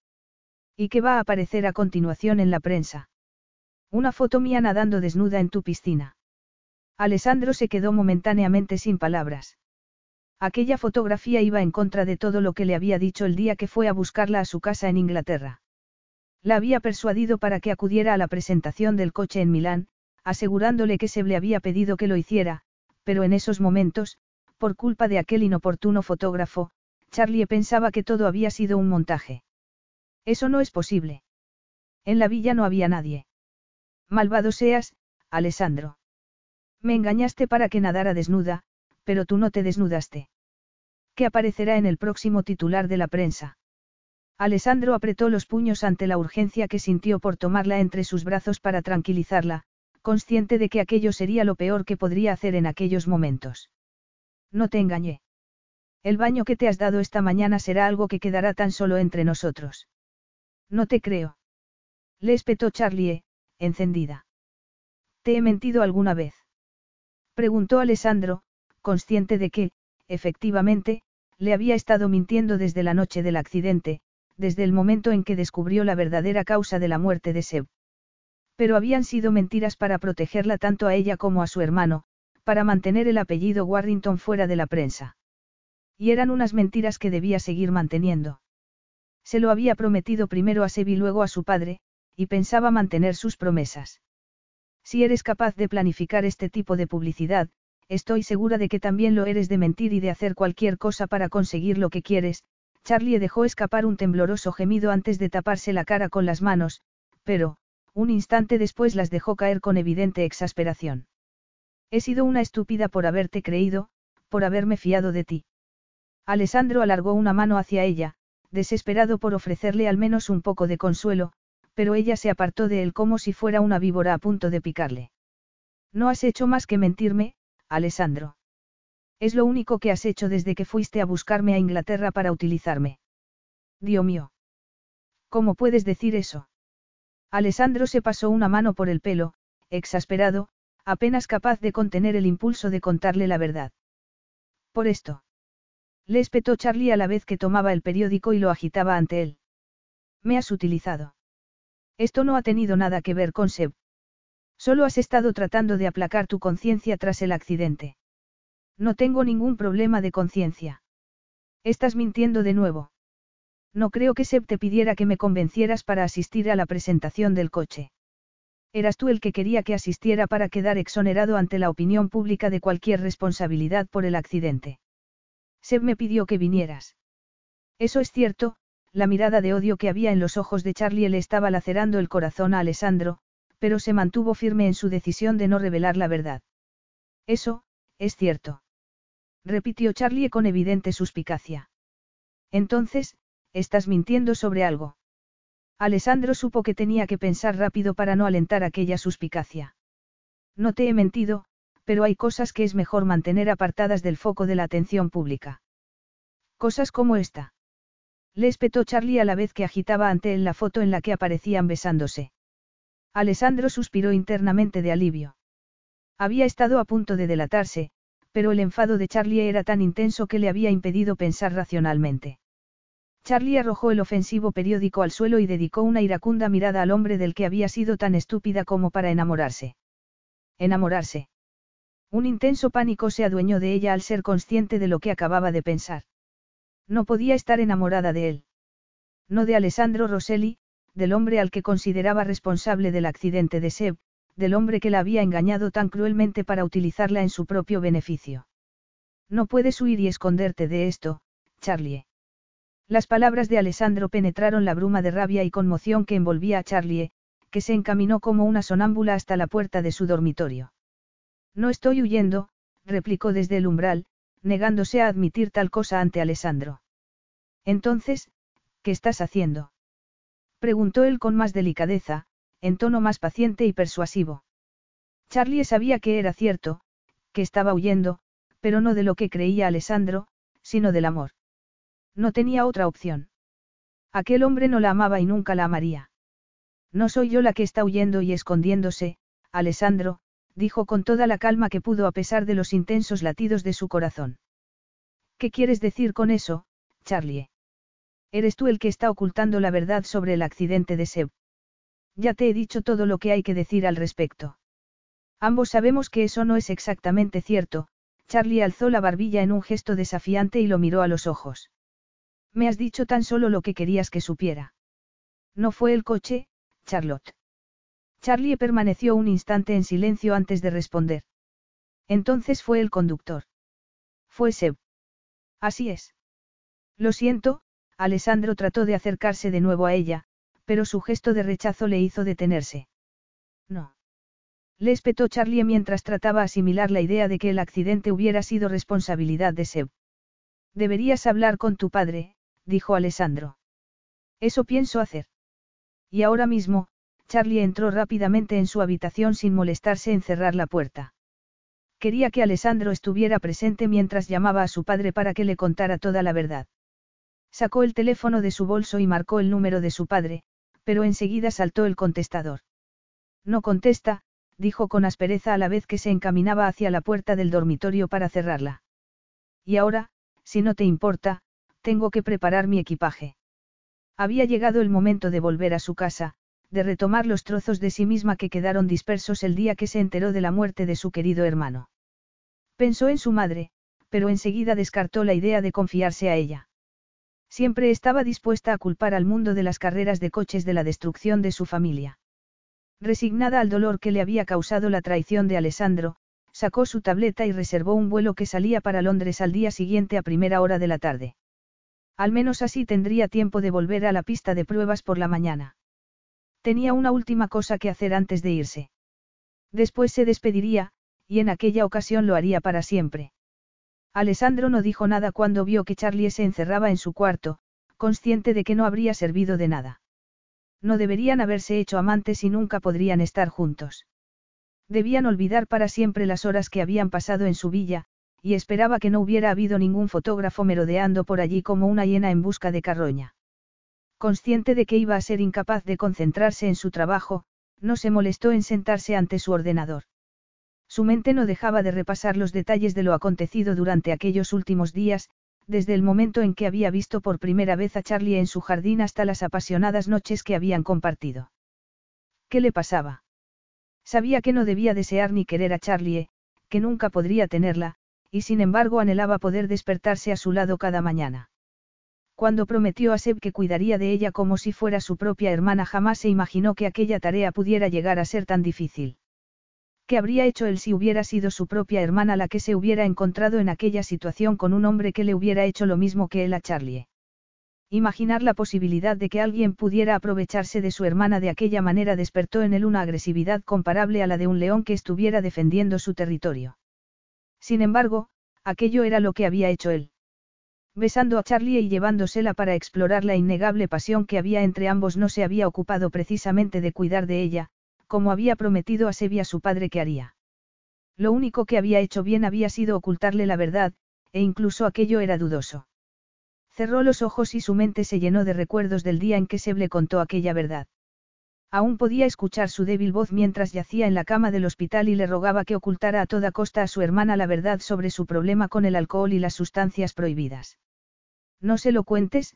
¿Y qué va a aparecer a continuación en la prensa? Una foto mía nadando desnuda en tu piscina. Alessandro se quedó momentáneamente sin palabras. Aquella fotografía iba en contra de todo lo que le había dicho el día que fue a buscarla a su casa en Inglaterra. La había persuadido para que acudiera a la presentación del coche en Milán, asegurándole que se le había pedido que lo hiciera, pero en esos momentos, por culpa de aquel inoportuno fotógrafo, Charlie pensaba que todo había sido un montaje. Eso no es posible. En la villa no había nadie. Malvado seas, Alessandro. Me engañaste para que nadara desnuda, pero tú no te desnudaste que aparecerá en el próximo titular de la prensa. Alessandro apretó los puños ante la urgencia que sintió por tomarla entre sus brazos para tranquilizarla, consciente de que aquello sería lo peor que podría hacer en aquellos momentos. No te engañé. El baño que te has dado esta mañana será algo que quedará tan solo entre nosotros. No te creo. Le espetó Charlie, encendida. ¿Te he mentido alguna vez? Preguntó Alessandro, consciente de que, efectivamente, le había estado mintiendo desde la noche del accidente, desde el momento en que descubrió la verdadera causa de la muerte de Seb. Pero habían sido mentiras para protegerla tanto a ella como a su hermano, para mantener el apellido Warrington fuera de la prensa. Y eran unas mentiras que debía seguir manteniendo. Se lo había prometido primero a Seb y luego a su padre, y pensaba mantener sus promesas. Si eres capaz de planificar este tipo de publicidad, estoy segura de que también lo eres de mentir y de hacer cualquier cosa para conseguir lo que quieres. Charlie dejó escapar un tembloroso gemido antes de taparse la cara con las manos, pero, un instante después las dejó caer con evidente exasperación. He sido una estúpida por haberte creído, por haberme fiado de ti. Alessandro alargó una mano hacia ella, desesperado por ofrecerle al menos un poco de consuelo, pero ella se apartó de él como si fuera una víbora a punto de picarle. No has hecho más que mentirme, Alessandro. Es lo único que has hecho desde que fuiste a buscarme a Inglaterra para utilizarme. Dios mío. ¿Cómo puedes decir eso? Alessandro se pasó una mano por el pelo, exasperado, apenas capaz de contener el impulso de contarle la verdad. Por esto. Le espetó Charlie a la vez que tomaba el periódico y lo agitaba ante él. Me has utilizado. Esto no ha tenido nada que ver con Seb. Solo has estado tratando de aplacar tu conciencia tras el accidente. No tengo ningún problema de conciencia. Estás mintiendo de nuevo. No creo que Seb te pidiera que me convencieras para asistir a la presentación del coche. Eras tú el que quería que asistiera para quedar exonerado ante la opinión pública de cualquier responsabilidad por el accidente. Seb me pidió que vinieras. Eso es cierto, la mirada de odio que había en los ojos de Charlie le estaba lacerando el corazón a Alessandro, pero se mantuvo firme en su decisión de no revelar la verdad. Eso, es cierto. Repitió Charlie con evidente suspicacia. Entonces, estás mintiendo sobre algo. Alessandro supo que tenía que pensar rápido para no alentar aquella suspicacia. No te he mentido, pero hay cosas que es mejor mantener apartadas del foco de la atención pública. Cosas como esta. Le espetó Charlie a la vez que agitaba ante él la foto en la que aparecían besándose. Alessandro suspiró internamente de alivio. Había estado a punto de delatarse, pero el enfado de Charlie era tan intenso que le había impedido pensar racionalmente. Charlie arrojó el ofensivo periódico al suelo y dedicó una iracunda mirada al hombre del que había sido tan estúpida como para enamorarse. Enamorarse. Un intenso pánico se adueñó de ella al ser consciente de lo que acababa de pensar. No podía estar enamorada de él. No de Alessandro Rosselli, del hombre al que consideraba responsable del accidente de Seb, del hombre que la había engañado tan cruelmente para utilizarla en su propio beneficio. No puedes huir y esconderte de esto, Charlie. Las palabras de Alessandro penetraron la bruma de rabia y conmoción que envolvía a Charlie, que se encaminó como una sonámbula hasta la puerta de su dormitorio. No estoy huyendo, replicó desde el umbral, negándose a admitir tal cosa ante Alessandro. Entonces, ¿qué estás haciendo? Preguntó él con más delicadeza, en tono más paciente y persuasivo. Charlie sabía que era cierto, que estaba huyendo, pero no de lo que creía Alessandro, sino del amor. No tenía otra opción. Aquel hombre no la amaba y nunca la amaría. No soy yo la que está huyendo y escondiéndose, Alessandro, dijo con toda la calma que pudo a pesar de los intensos latidos de su corazón. ¿Qué quieres decir con eso, Charlie? Eres tú el que está ocultando la verdad sobre el accidente de Seb. Ya te he dicho todo lo que hay que decir al respecto. Ambos sabemos que eso no es exactamente cierto, Charlie alzó la barbilla en un gesto desafiante y lo miró a los ojos. Me has dicho tan solo lo que querías que supiera. No fue el coche, Charlotte. Charlie permaneció un instante en silencio antes de responder. Entonces fue el conductor. Fue Seb. Así es. Lo siento, Alessandro trató de acercarse de nuevo a ella, pero su gesto de rechazo le hizo detenerse. No. Le espetó Charlie mientras trataba asimilar la idea de que el accidente hubiera sido responsabilidad de Seb. Deberías hablar con tu padre, dijo Alessandro. Eso pienso hacer. Y ahora mismo, Charlie entró rápidamente en su habitación sin molestarse en cerrar la puerta. Quería que Alessandro estuviera presente mientras llamaba a su padre para que le contara toda la verdad. Sacó el teléfono de su bolso y marcó el número de su padre, pero enseguida saltó el contestador. No contesta, dijo con aspereza a la vez que se encaminaba hacia la puerta del dormitorio para cerrarla. Y ahora, si no te importa, tengo que preparar mi equipaje. Había llegado el momento de volver a su casa, de retomar los trozos de sí misma que quedaron dispersos el día que se enteró de la muerte de su querido hermano. Pensó en su madre, pero enseguida descartó la idea de confiarse a ella. Siempre estaba dispuesta a culpar al mundo de las carreras de coches de la destrucción de su familia. Resignada al dolor que le había causado la traición de Alessandro, sacó su tableta y reservó un vuelo que salía para Londres al día siguiente a primera hora de la tarde. Al menos así tendría tiempo de volver a la pista de pruebas por la mañana. Tenía una última cosa que hacer antes de irse. Después se despediría, y en aquella ocasión lo haría para siempre. Alessandro no dijo nada cuando vio que Charlie se encerraba en su cuarto, consciente de que no habría servido de nada. No deberían haberse hecho amantes y nunca podrían estar juntos. Debían olvidar para siempre las horas que habían pasado en su villa, y esperaba que no hubiera habido ningún fotógrafo merodeando por allí como una hiena en busca de carroña. Consciente de que iba a ser incapaz de concentrarse en su trabajo, no se molestó en sentarse ante su ordenador. Su mente no dejaba de repasar los detalles de lo acontecido durante aquellos últimos días, desde el momento en que había visto por primera vez a Charlie en su jardín hasta las apasionadas noches que habían compartido. ¿Qué le pasaba? Sabía que no debía desear ni querer a Charlie, que nunca podría tenerla, y sin embargo anhelaba poder despertarse a su lado cada mañana. Cuando prometió a Seb que cuidaría de ella como si fuera su propia hermana, jamás se imaginó que aquella tarea pudiera llegar a ser tan difícil. ¿Qué habría hecho él si hubiera sido su propia hermana la que se hubiera encontrado en aquella situación con un hombre que le hubiera hecho lo mismo que él a Charlie? Imaginar la posibilidad de que alguien pudiera aprovecharse de su hermana de aquella manera despertó en él una agresividad comparable a la de un león que estuviera defendiendo su territorio. Sin embargo, aquello era lo que había hecho él. Besando a Charlie y llevándosela para explorar la innegable pasión que había entre ambos no se había ocupado precisamente de cuidar de ella, como había prometido a Sevia su padre que haría. Lo único que había hecho bien había sido ocultarle la verdad, e incluso aquello era dudoso. Cerró los ojos y su mente se llenó de recuerdos del día en que Seb le contó aquella verdad. Aún podía escuchar su débil voz mientras yacía en la cama del hospital y le rogaba que ocultara a toda costa a su hermana la verdad sobre su problema con el alcohol y las sustancias prohibidas. No se lo cuentes,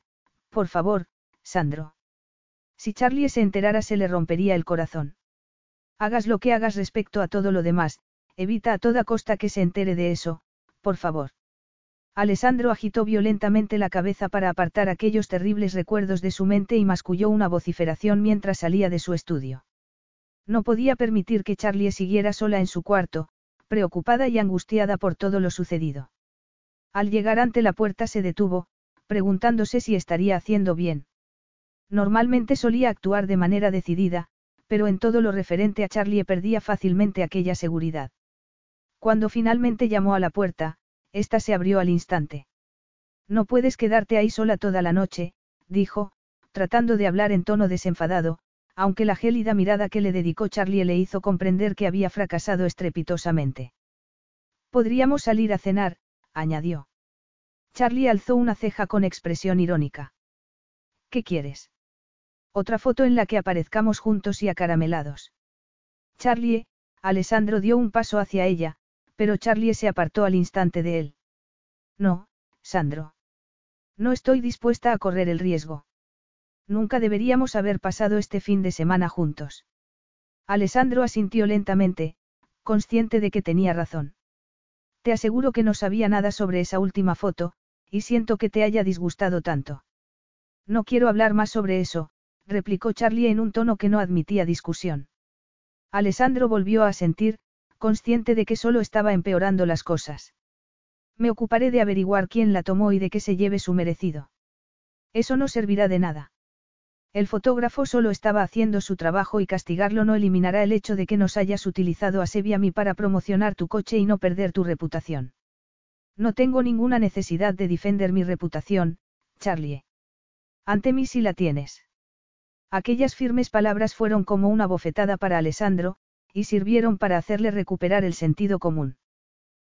por favor, Sandro. Si Charlie se enterara se le rompería el corazón. Hagas lo que hagas respecto a todo lo demás, evita a toda costa que se entere de eso, por favor. Alessandro agitó violentamente la cabeza para apartar aquellos terribles recuerdos de su mente y masculló una vociferación mientras salía de su estudio. No podía permitir que Charlie siguiera sola en su cuarto, preocupada y angustiada por todo lo sucedido. Al llegar ante la puerta se detuvo, preguntándose si estaría haciendo bien. Normalmente solía actuar de manera decidida, pero en todo lo referente a Charlie perdía fácilmente aquella seguridad. Cuando finalmente llamó a la puerta, ésta se abrió al instante. No puedes quedarte ahí sola toda la noche, dijo, tratando de hablar en tono desenfadado, aunque la gélida mirada que le dedicó Charlie le hizo comprender que había fracasado estrepitosamente. Podríamos salir a cenar, añadió. Charlie alzó una ceja con expresión irónica. ¿Qué quieres? Otra foto en la que aparezcamos juntos y acaramelados. Charlie, Alessandro dio un paso hacia ella, pero Charlie se apartó al instante de él. No, Sandro. No estoy dispuesta a correr el riesgo. Nunca deberíamos haber pasado este fin de semana juntos. Alessandro asintió lentamente, consciente de que tenía razón. Te aseguro que no sabía nada sobre esa última foto, y siento que te haya disgustado tanto. No quiero hablar más sobre eso, replicó Charlie en un tono que no admitía discusión. Alessandro volvió a sentir, consciente de que solo estaba empeorando las cosas. Me ocuparé de averiguar quién la tomó y de que se lleve su merecido. Eso no servirá de nada. El fotógrafo solo estaba haciendo su trabajo y castigarlo no eliminará el hecho de que nos hayas utilizado a Seviami para promocionar tu coche y no perder tu reputación. No tengo ninguna necesidad de defender mi reputación, Charlie. Ante mí sí la tienes. Aquellas firmes palabras fueron como una bofetada para Alessandro, y sirvieron para hacerle recuperar el sentido común.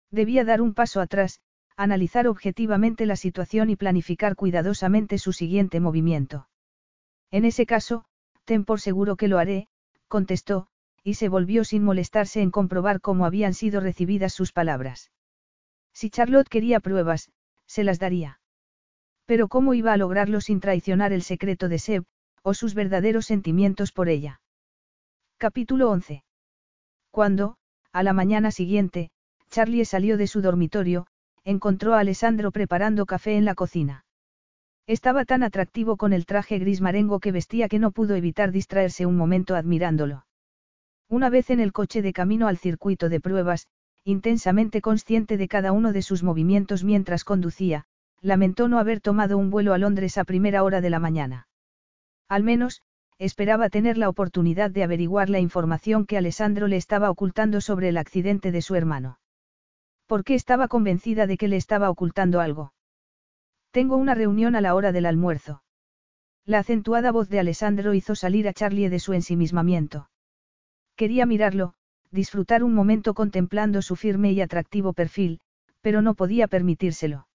Debía dar un paso atrás, analizar objetivamente la situación y planificar cuidadosamente su siguiente movimiento. En ese caso, ten por seguro que lo haré, contestó, y se volvió sin molestarse en comprobar cómo habían sido recibidas sus palabras. Si Charlotte quería pruebas, se las daría. Pero ¿cómo iba a lograrlo sin traicionar el secreto de Seb, o sus verdaderos sentimientos por ella? Capítulo 11. Cuando, a la mañana siguiente, Charlie salió de su dormitorio, encontró a Alessandro preparando café en la cocina. Estaba tan atractivo con el traje gris marengo que vestía que no pudo evitar distraerse un momento admirándolo. Una vez en el coche de camino al circuito de pruebas, intensamente consciente de cada uno de sus movimientos mientras conducía, lamentó no haber tomado un vuelo a Londres a primera hora de la mañana. Al menos, esperaba tener la oportunidad de averiguar la información que Alessandro le estaba ocultando sobre el accidente de su hermano. ¿Por qué estaba convencida de que le estaba ocultando algo? Tengo una reunión a la hora del almuerzo. La acentuada voz de Alessandro hizo salir a Charlie de su ensimismamiento. Quería mirarlo, disfrutar un momento contemplando su firme y atractivo perfil, pero no podía permitírselo.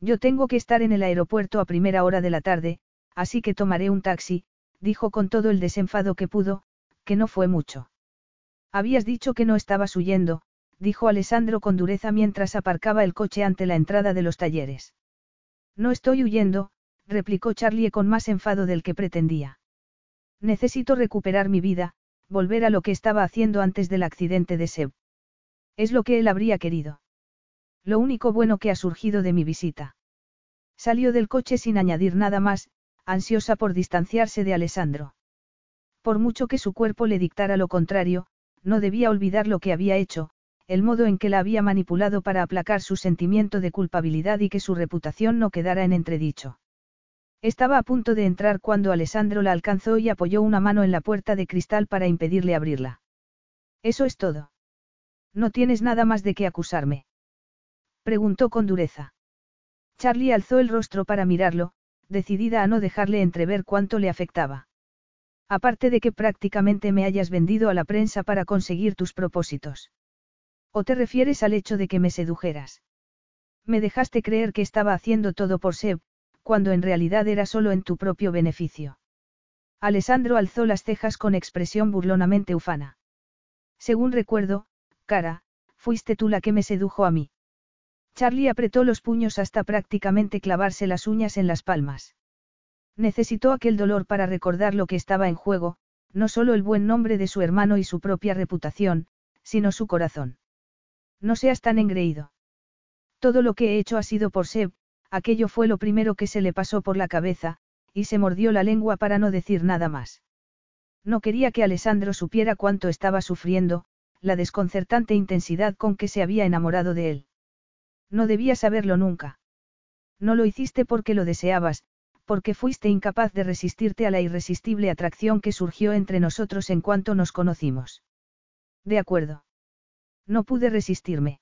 Yo tengo que estar en el aeropuerto a primera hora de la tarde, así que tomaré un taxi, dijo con todo el desenfado que pudo, que no fue mucho. Habías dicho que no estabas huyendo, dijo Alessandro con dureza mientras aparcaba el coche ante la entrada de los talleres. No estoy huyendo, replicó Charlie con más enfado del que pretendía. Necesito recuperar mi vida, volver a lo que estaba haciendo antes del accidente de Seb. Es lo que él habría querido. Lo único bueno que ha surgido de mi visita. Salió del coche sin añadir nada más, ansiosa por distanciarse de Alessandro. Por mucho que su cuerpo le dictara lo contrario, no debía olvidar lo que había hecho, el modo en que la había manipulado para aplacar su sentimiento de culpabilidad y que su reputación no quedara en entredicho. Estaba a punto de entrar cuando Alessandro la alcanzó y apoyó una mano en la puerta de cristal para impedirle abrirla. Eso es todo. No tienes nada más de qué acusarme. Preguntó con dureza. Charlie alzó el rostro para mirarlo, decidida a no dejarle entrever cuánto le afectaba. Aparte de que prácticamente me hayas vendido a la prensa para conseguir tus propósitos. ¿O te refieres al hecho de que me sedujeras? Me dejaste creer que estaba haciendo todo por Seb, cuando en realidad era solo en tu propio beneficio. Alessandro alzó las cejas con expresión burlonamente ufana. Según recuerdo, cara, fuiste tú la que me sedujo a mí. Charlie apretó los puños hasta prácticamente clavarse las uñas en las palmas. Necesitó aquel dolor para recordar lo que estaba en juego, no solo el buen nombre de su hermano y su propia reputación, sino su corazón. No seas tan engreído. Todo lo que he hecho ha sido por Seb, aquello fue lo primero que se le pasó por la cabeza, y se mordió la lengua para no decir nada más. No quería que Alessandro supiera cuánto estaba sufriendo, la desconcertante intensidad con que se había enamorado de él. No debía saberlo nunca. No lo hiciste porque lo deseabas, porque fuiste incapaz de resistirte a la irresistible atracción que surgió entre nosotros en cuanto nos conocimos. De acuerdo. No pude resistirme.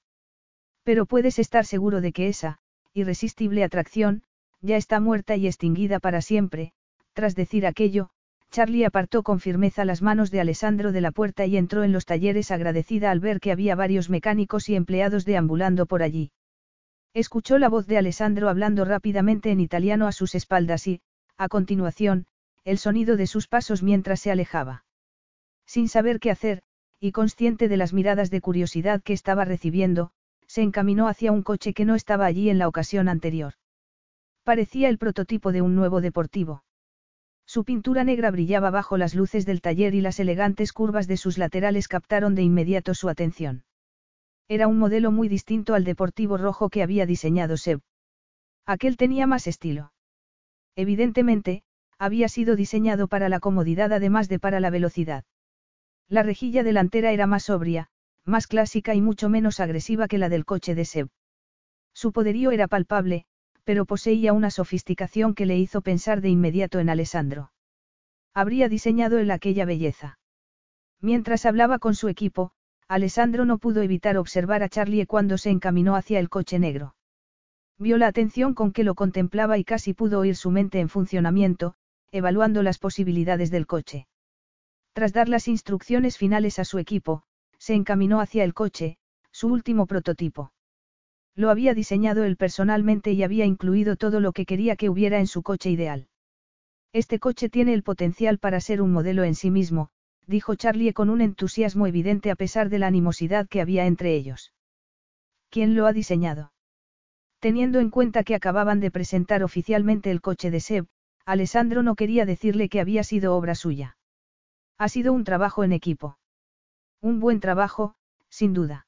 Pero puedes estar seguro de que esa, irresistible atracción, ya está muerta y extinguida para siempre, tras decir aquello, Charlie apartó con firmeza las manos de Alessandro de la puerta y entró en los talleres agradecida al ver que había varios mecánicos y empleados deambulando por allí. Escuchó la voz de Alessandro hablando rápidamente en italiano a sus espaldas y, a continuación, el sonido de sus pasos mientras se alejaba. Sin saber qué hacer, y consciente de las miradas de curiosidad que estaba recibiendo, se encaminó hacia un coche que no estaba allí en la ocasión anterior. Parecía el prototipo de un nuevo deportivo. Su pintura negra brillaba bajo las luces del taller y las elegantes curvas de sus laterales captaron de inmediato su atención. Era un modelo muy distinto al deportivo rojo que había diseñado Seb. Aquel tenía más estilo. Evidentemente, había sido diseñado para la comodidad además de para la velocidad. La rejilla delantera era más sobria, más clásica y mucho menos agresiva que la del coche de Seb. Su poderío era palpable, pero poseía una sofisticación que le hizo pensar de inmediato en Alessandro. Habría diseñado él aquella belleza. Mientras hablaba con su equipo, Alessandro no pudo evitar observar a Charlie cuando se encaminó hacia el coche negro. Vio la atención con que lo contemplaba y casi pudo oír su mente en funcionamiento, evaluando las posibilidades del coche. Tras dar las instrucciones finales a su equipo, se encaminó hacia el coche, su último prototipo. Lo había diseñado él personalmente y había incluido todo lo que quería que hubiera en su coche ideal. Este coche tiene el potencial para ser un modelo en sí mismo, dijo Charlie con un entusiasmo evidente a pesar de la animosidad que había entre ellos. ¿Quién lo ha diseñado? Teniendo en cuenta que acababan de presentar oficialmente el coche de Seb, Alessandro no quería decirle que había sido obra suya. Ha sido un trabajo en equipo. Un buen trabajo, sin duda.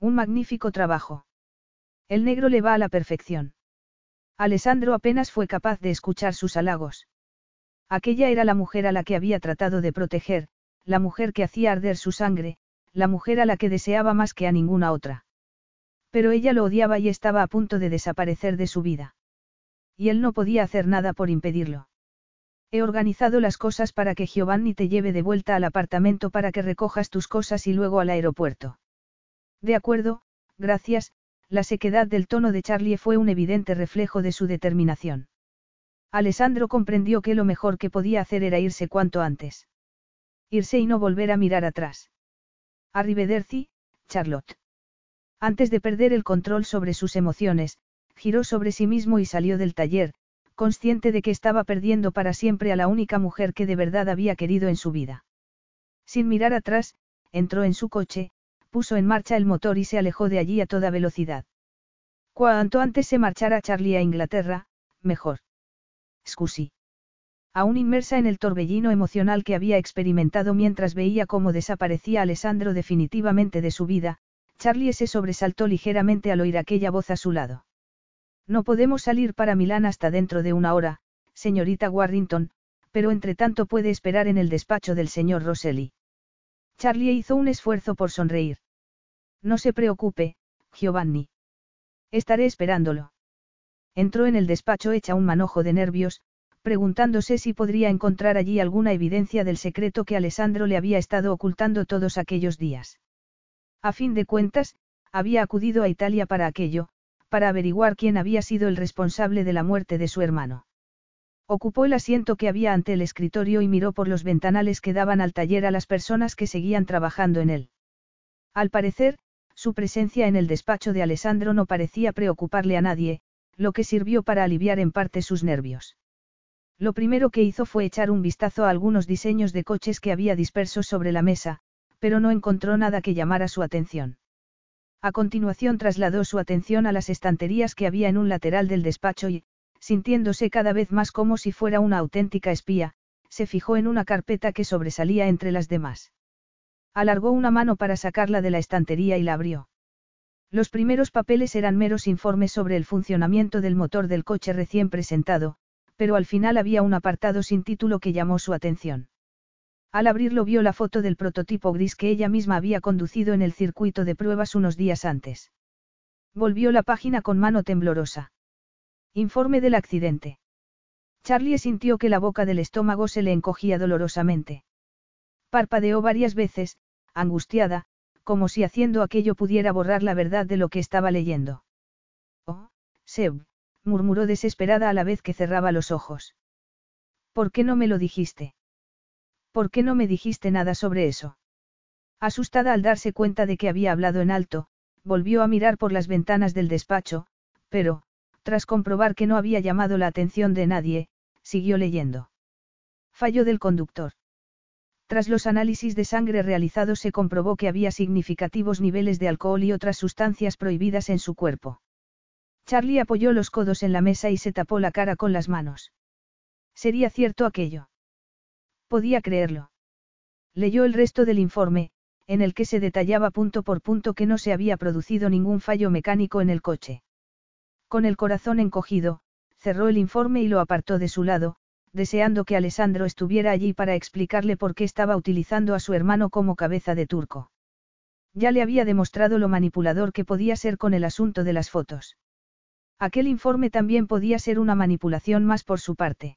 Un magnífico trabajo. El negro le va a la perfección. Alessandro apenas fue capaz de escuchar sus halagos. Aquella era la mujer a la que había tratado de proteger, la mujer que hacía arder su sangre, la mujer a la que deseaba más que a ninguna otra. Pero ella lo odiaba y estaba a punto de desaparecer de su vida. Y él no podía hacer nada por impedirlo. He organizado las cosas para que Giovanni te lleve de vuelta al apartamento para que recojas tus cosas y luego al aeropuerto. De acuerdo, gracias, la sequedad del tono de Charlie fue un evidente reflejo de su determinación. Alessandro comprendió que lo mejor que podía hacer era irse cuanto antes. Irse y no volver a mirar atrás. Arrivederci, Charlotte. Antes de perder el control sobre sus emociones, giró sobre sí mismo y salió del taller, consciente de que estaba perdiendo para siempre a la única mujer que de verdad había querido en su vida. Sin mirar atrás, entró en su coche, puso en marcha el motor y se alejó de allí a toda velocidad. Cuanto antes se marchara Charlie a Inglaterra, mejor. Scusi. Aún inmersa en el torbellino emocional que había experimentado mientras veía cómo desaparecía Alessandro definitivamente de su vida, Charlie se sobresaltó ligeramente al oír aquella voz a su lado. No podemos salir para Milán hasta dentro de una hora, señorita Warrington, pero entre tanto puede esperar en el despacho del señor Rosselli. Charlie hizo un esfuerzo por sonreír. No se preocupe, Giovanni. Estaré esperándolo. Entró en el despacho hecha un manojo de nervios, preguntándose si podría encontrar allí alguna evidencia del secreto que Alessandro le había estado ocultando todos aquellos días. A fin de cuentas, había acudido a Italia para aquello, para averiguar quién había sido el responsable de la muerte de su hermano. Ocupó el asiento que había ante el escritorio y miró por los ventanales que daban al taller a las personas que seguían trabajando en él. Al parecer, su presencia en el despacho de Alessandro no parecía preocuparle a nadie, lo que sirvió para aliviar en parte sus nervios. Lo primero que hizo fue echar un vistazo a algunos diseños de coches que había dispersos sobre la mesa, pero no encontró nada que llamara su atención. A continuación trasladó su atención a las estanterías que había en un lateral del despacho y, sintiéndose cada vez más como si fuera una auténtica espía, se fijó en una carpeta que sobresalía entre las demás. Alargó una mano para sacarla de la estantería y la abrió. Los primeros papeles eran meros informes sobre el funcionamiento del motor del coche recién presentado, pero al final había un apartado sin título que llamó su atención. Al abrirlo vio la foto del prototipo gris que ella misma había conducido en el circuito de pruebas unos días antes. Volvió la página con mano temblorosa. Informe del accidente. Charlie sintió que la boca del estómago se le encogía dolorosamente. Parpadeó varias veces, angustiada, como si haciendo aquello pudiera borrar la verdad de lo que estaba leyendo. Oh, Seb, murmuró desesperada a la vez que cerraba los ojos. ¿Por qué no me lo dijiste? ¿Por qué no me dijiste nada sobre eso? Asustada al darse cuenta de que había hablado en alto, volvió a mirar por las ventanas del despacho, pero, tras comprobar que no había llamado la atención de nadie, siguió leyendo. Fallo del conductor. Tras los análisis de sangre realizados se comprobó que había significativos niveles de alcohol y otras sustancias prohibidas en su cuerpo. Charlie apoyó los codos en la mesa y se tapó la cara con las manos. ¿Sería cierto aquello? Podía creerlo. Leyó el resto del informe, en el que se detallaba punto por punto que no se había producido ningún fallo mecánico en el coche. Con el corazón encogido, cerró el informe y lo apartó de su lado, deseando que Alessandro estuviera allí para explicarle por qué estaba utilizando a su hermano como cabeza de turco. Ya le había demostrado lo manipulador que podía ser con el asunto de las fotos. Aquel informe también podía ser una manipulación más por su parte.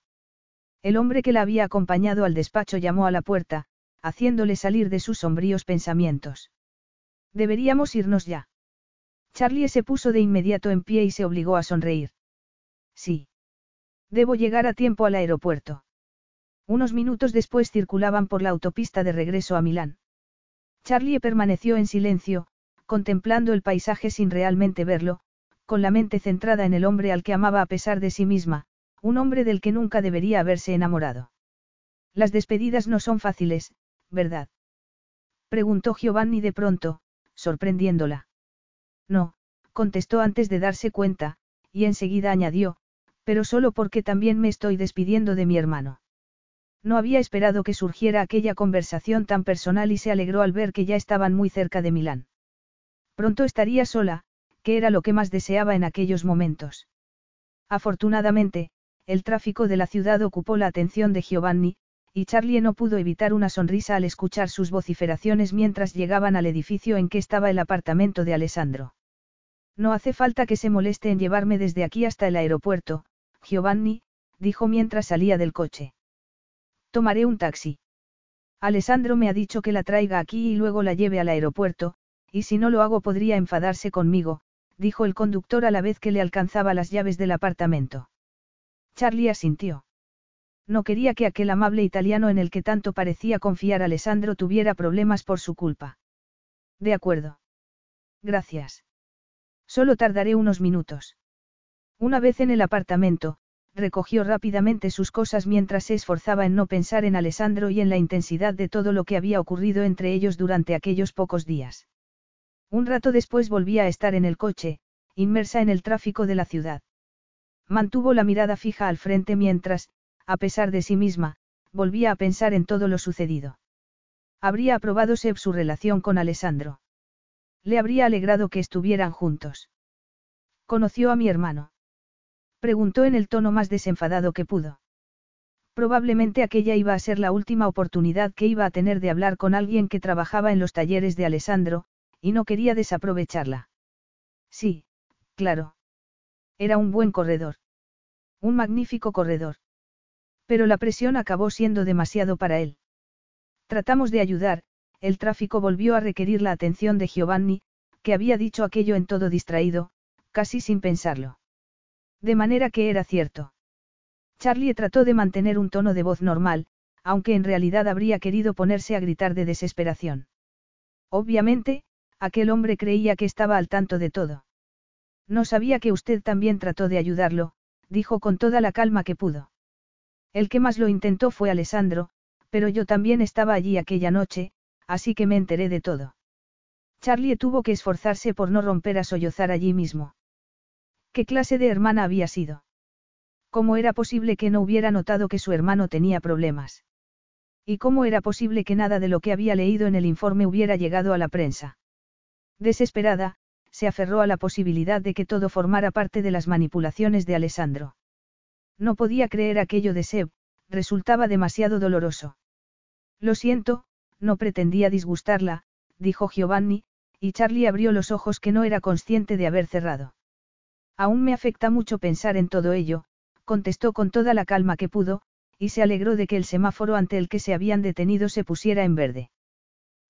El hombre que la había acompañado al despacho llamó a la puerta, haciéndole salir de sus sombríos pensamientos. Deberíamos irnos ya. Charlie se puso de inmediato en pie y se obligó a sonreír. Sí. Debo llegar a tiempo al aeropuerto. Unos minutos después circulaban por la autopista de regreso a Milán. Charlie permaneció en silencio, contemplando el paisaje sin realmente verlo, con la mente centrada en el hombre al que amaba a pesar de sí misma, un hombre del que nunca debería haberse enamorado. Las despedidas no son fáciles, ¿verdad? Preguntó Giovanni de pronto, sorprendiéndola. No, contestó antes de darse cuenta, y enseguida añadió, pero solo porque también me estoy despidiendo de mi hermano. No había esperado que surgiera aquella conversación tan personal y se alegró al ver que ya estaban muy cerca de Milán. Pronto estaría sola, que era lo que más deseaba en aquellos momentos. Afortunadamente, el tráfico de la ciudad ocupó la atención de Giovanni, y Charlie no pudo evitar una sonrisa al escuchar sus vociferaciones mientras llegaban al edificio en que estaba el apartamento de Alessandro. No hace falta que se moleste en llevarme desde aquí hasta el aeropuerto, Giovanni, dijo mientras salía del coche. Tomaré un taxi. Alessandro me ha dicho que la traiga aquí y luego la lleve al aeropuerto, y si no lo hago podría enfadarse conmigo, dijo el conductor a la vez que le alcanzaba las llaves del apartamento. Charlie asintió. No quería que aquel amable italiano en el que tanto parecía confiar Alessandro tuviera problemas por su culpa. De acuerdo. Gracias. Solo tardaré unos minutos. Una vez en el apartamento, recogió rápidamente sus cosas mientras se esforzaba en no pensar en Alessandro y en la intensidad de todo lo que había ocurrido entre ellos durante aquellos pocos días. Un rato después volvía a estar en el coche, inmersa en el tráfico de la ciudad. Mantuvo la mirada fija al frente mientras, a pesar de sí misma, volvía a pensar en todo lo sucedido. Habría aprobado Seb su relación con Alessandro. Le habría alegrado que estuvieran juntos. Conoció a mi hermano. Preguntó en el tono más desenfadado que pudo. Probablemente aquella iba a ser la última oportunidad que iba a tener de hablar con alguien que trabajaba en los talleres de Alessandro, y no quería desaprovecharla. Sí, claro. Era un buen corredor. Un magnífico corredor. Pero la presión acabó siendo demasiado para él. Tratamos de ayudar, el tráfico volvió a requerir la atención de Giovanni, que había dicho aquello en todo distraído, casi sin pensarlo. De manera que era cierto. Charlie trató de mantener un tono de voz normal, aunque en realidad habría querido ponerse a gritar de desesperación. Obviamente, aquel hombre creía que estaba al tanto de todo. No sabía que usted también trató de ayudarlo, dijo con toda la calma que pudo. El que más lo intentó fue Alessandro, pero yo también estaba allí aquella noche, así que me enteré de todo. Charlie tuvo que esforzarse por no romper a sollozar allí mismo. ¿Qué clase de hermana había sido? ¿Cómo era posible que no hubiera notado que su hermano tenía problemas? ¿Y cómo era posible que nada de lo que había leído en el informe hubiera llegado a la prensa? Desesperada, se aferró a la posibilidad de que todo formara parte de las manipulaciones de Alessandro. No podía creer aquello de Seb, resultaba demasiado doloroso. Lo siento, no pretendía disgustarla, dijo Giovanni, y Charlie abrió los ojos que no era consciente de haber cerrado. Aún me afecta mucho pensar en todo ello, contestó con toda la calma que pudo, y se alegró de que el semáforo ante el que se habían detenido se pusiera en verde.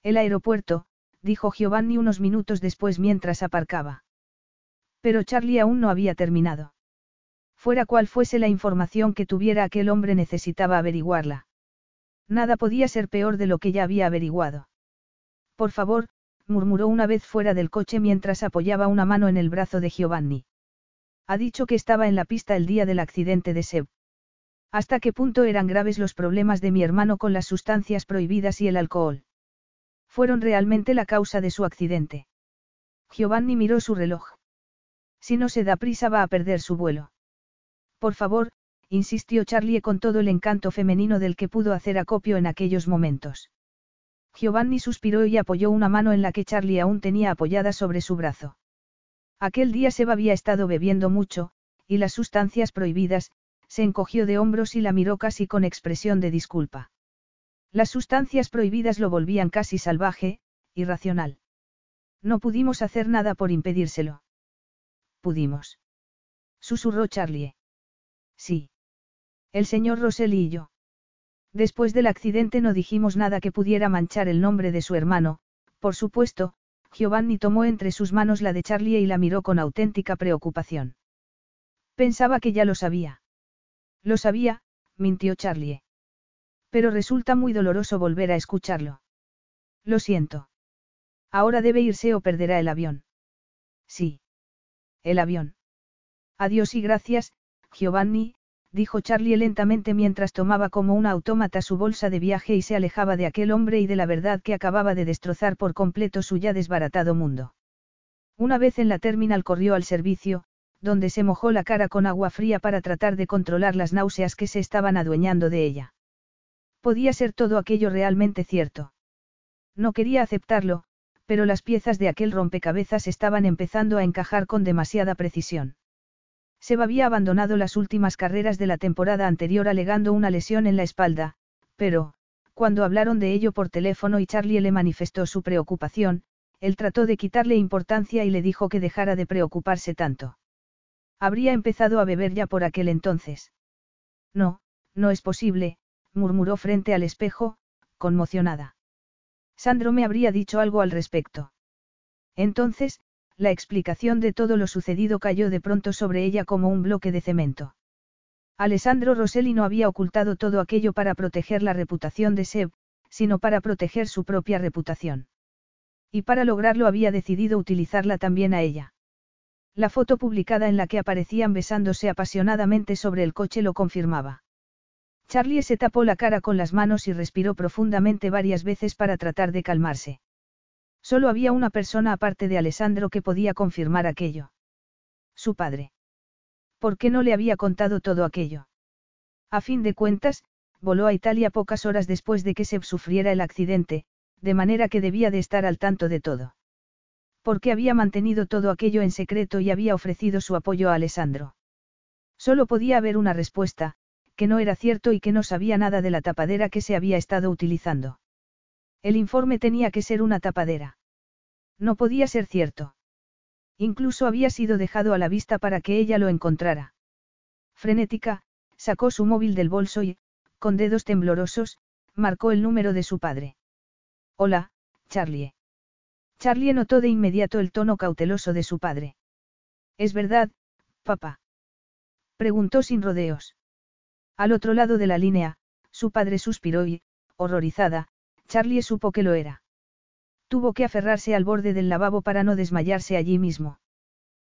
El aeropuerto, dijo Giovanni unos minutos después mientras aparcaba. Pero Charlie aún no había terminado. Fuera cual fuese la información que tuviera aquel hombre necesitaba averiguarla. Nada podía ser peor de lo que ya había averiguado. Por favor, murmuró una vez fuera del coche mientras apoyaba una mano en el brazo de Giovanni. Ha dicho que estaba en la pista el día del accidente de Seb. ¿Hasta qué punto eran graves los problemas de mi hermano con las sustancias prohibidas y el alcohol? Fueron realmente la causa de su accidente. Giovanni miró su reloj. Si no se da prisa va a perder su vuelo. Por favor, insistió Charlie con todo el encanto femenino del que pudo hacer acopio en aquellos momentos. Giovanni suspiró y apoyó una mano en la que Charlie aún tenía apoyada sobre su brazo. Aquel día Seba había estado bebiendo mucho, y las sustancias prohibidas, se encogió de hombros y la miró casi con expresión de disculpa. Las sustancias prohibidas lo volvían casi salvaje, irracional. No pudimos hacer nada por impedírselo. Pudimos. Susurró Charlie. Sí. El señor Rosselli y yo. Después del accidente no dijimos nada que pudiera manchar el nombre de su hermano, por supuesto, Giovanni tomó entre sus manos la de Charlie y la miró con auténtica preocupación. Pensaba que ya lo sabía. Lo sabía, mintió Charlie. Pero resulta muy doloroso volver a escucharlo. Lo siento. Ahora debe irse o perderá el avión. Sí. El avión. Adiós y gracias, Giovanni, dijo Charlie lentamente mientras tomaba como un autómata su bolsa de viaje y se alejaba de aquel hombre y de la verdad que acababa de destrozar por completo su ya desbaratado mundo. Una vez en la terminal corrió al servicio, donde se mojó la cara con agua fría para tratar de controlar las náuseas que se estaban adueñando de ella. Podía ser todo aquello realmente cierto. No quería aceptarlo, pero las piezas de aquel rompecabezas estaban empezando a encajar con demasiada precisión. Seba había abandonado las últimas carreras de la temporada anterior alegando una lesión en la espalda, pero, cuando hablaron de ello por teléfono y Charlie le manifestó su preocupación, él trató de quitarle importancia y le dijo que dejara de preocuparse tanto. Habría empezado a beber ya por aquel entonces. No, no es posible, murmuró frente al espejo, conmocionada. Sandro me habría dicho algo al respecto. Entonces, la explicación de todo lo sucedido cayó de pronto sobre ella como un bloque de cemento. Alessandro Rosselli no había ocultado todo aquello para proteger la reputación de Seb, sino para proteger su propia reputación. Y para lograrlo había decidido utilizarla también a ella. La foto publicada en la que aparecían besándose apasionadamente sobre el coche lo confirmaba. Charlie se tapó la cara con las manos y respiró profundamente varias veces para tratar de calmarse. Solo había una persona aparte de Alessandro que podía confirmar aquello. Su padre. ¿Por qué no le había contado todo aquello? A fin de cuentas, voló a Italia pocas horas después de que Seb sufriera el accidente, de manera que debía de estar al tanto de todo. ¿Por qué había mantenido todo aquello en secreto y había ofrecido su apoyo a Alessandro? Solo podía haber una respuesta, que no era cierto y que no sabía nada de la tapadera que se había estado utilizando. El informe tenía que ser una tapadera. No podía ser cierto. Incluso había sido dejado a la vista para que ella lo encontrara. Frenética, sacó su móvil del bolso y, con dedos temblorosos, marcó el número de su padre. Hola, Charlie. Charlie notó de inmediato el tono cauteloso de su padre. ¿Es verdad, papá? Preguntó sin rodeos. Al otro lado de la línea, su padre suspiró y, horrorizada, Charlie supo que lo era. Tuvo que aferrarse al borde del lavabo para no desmayarse allí mismo.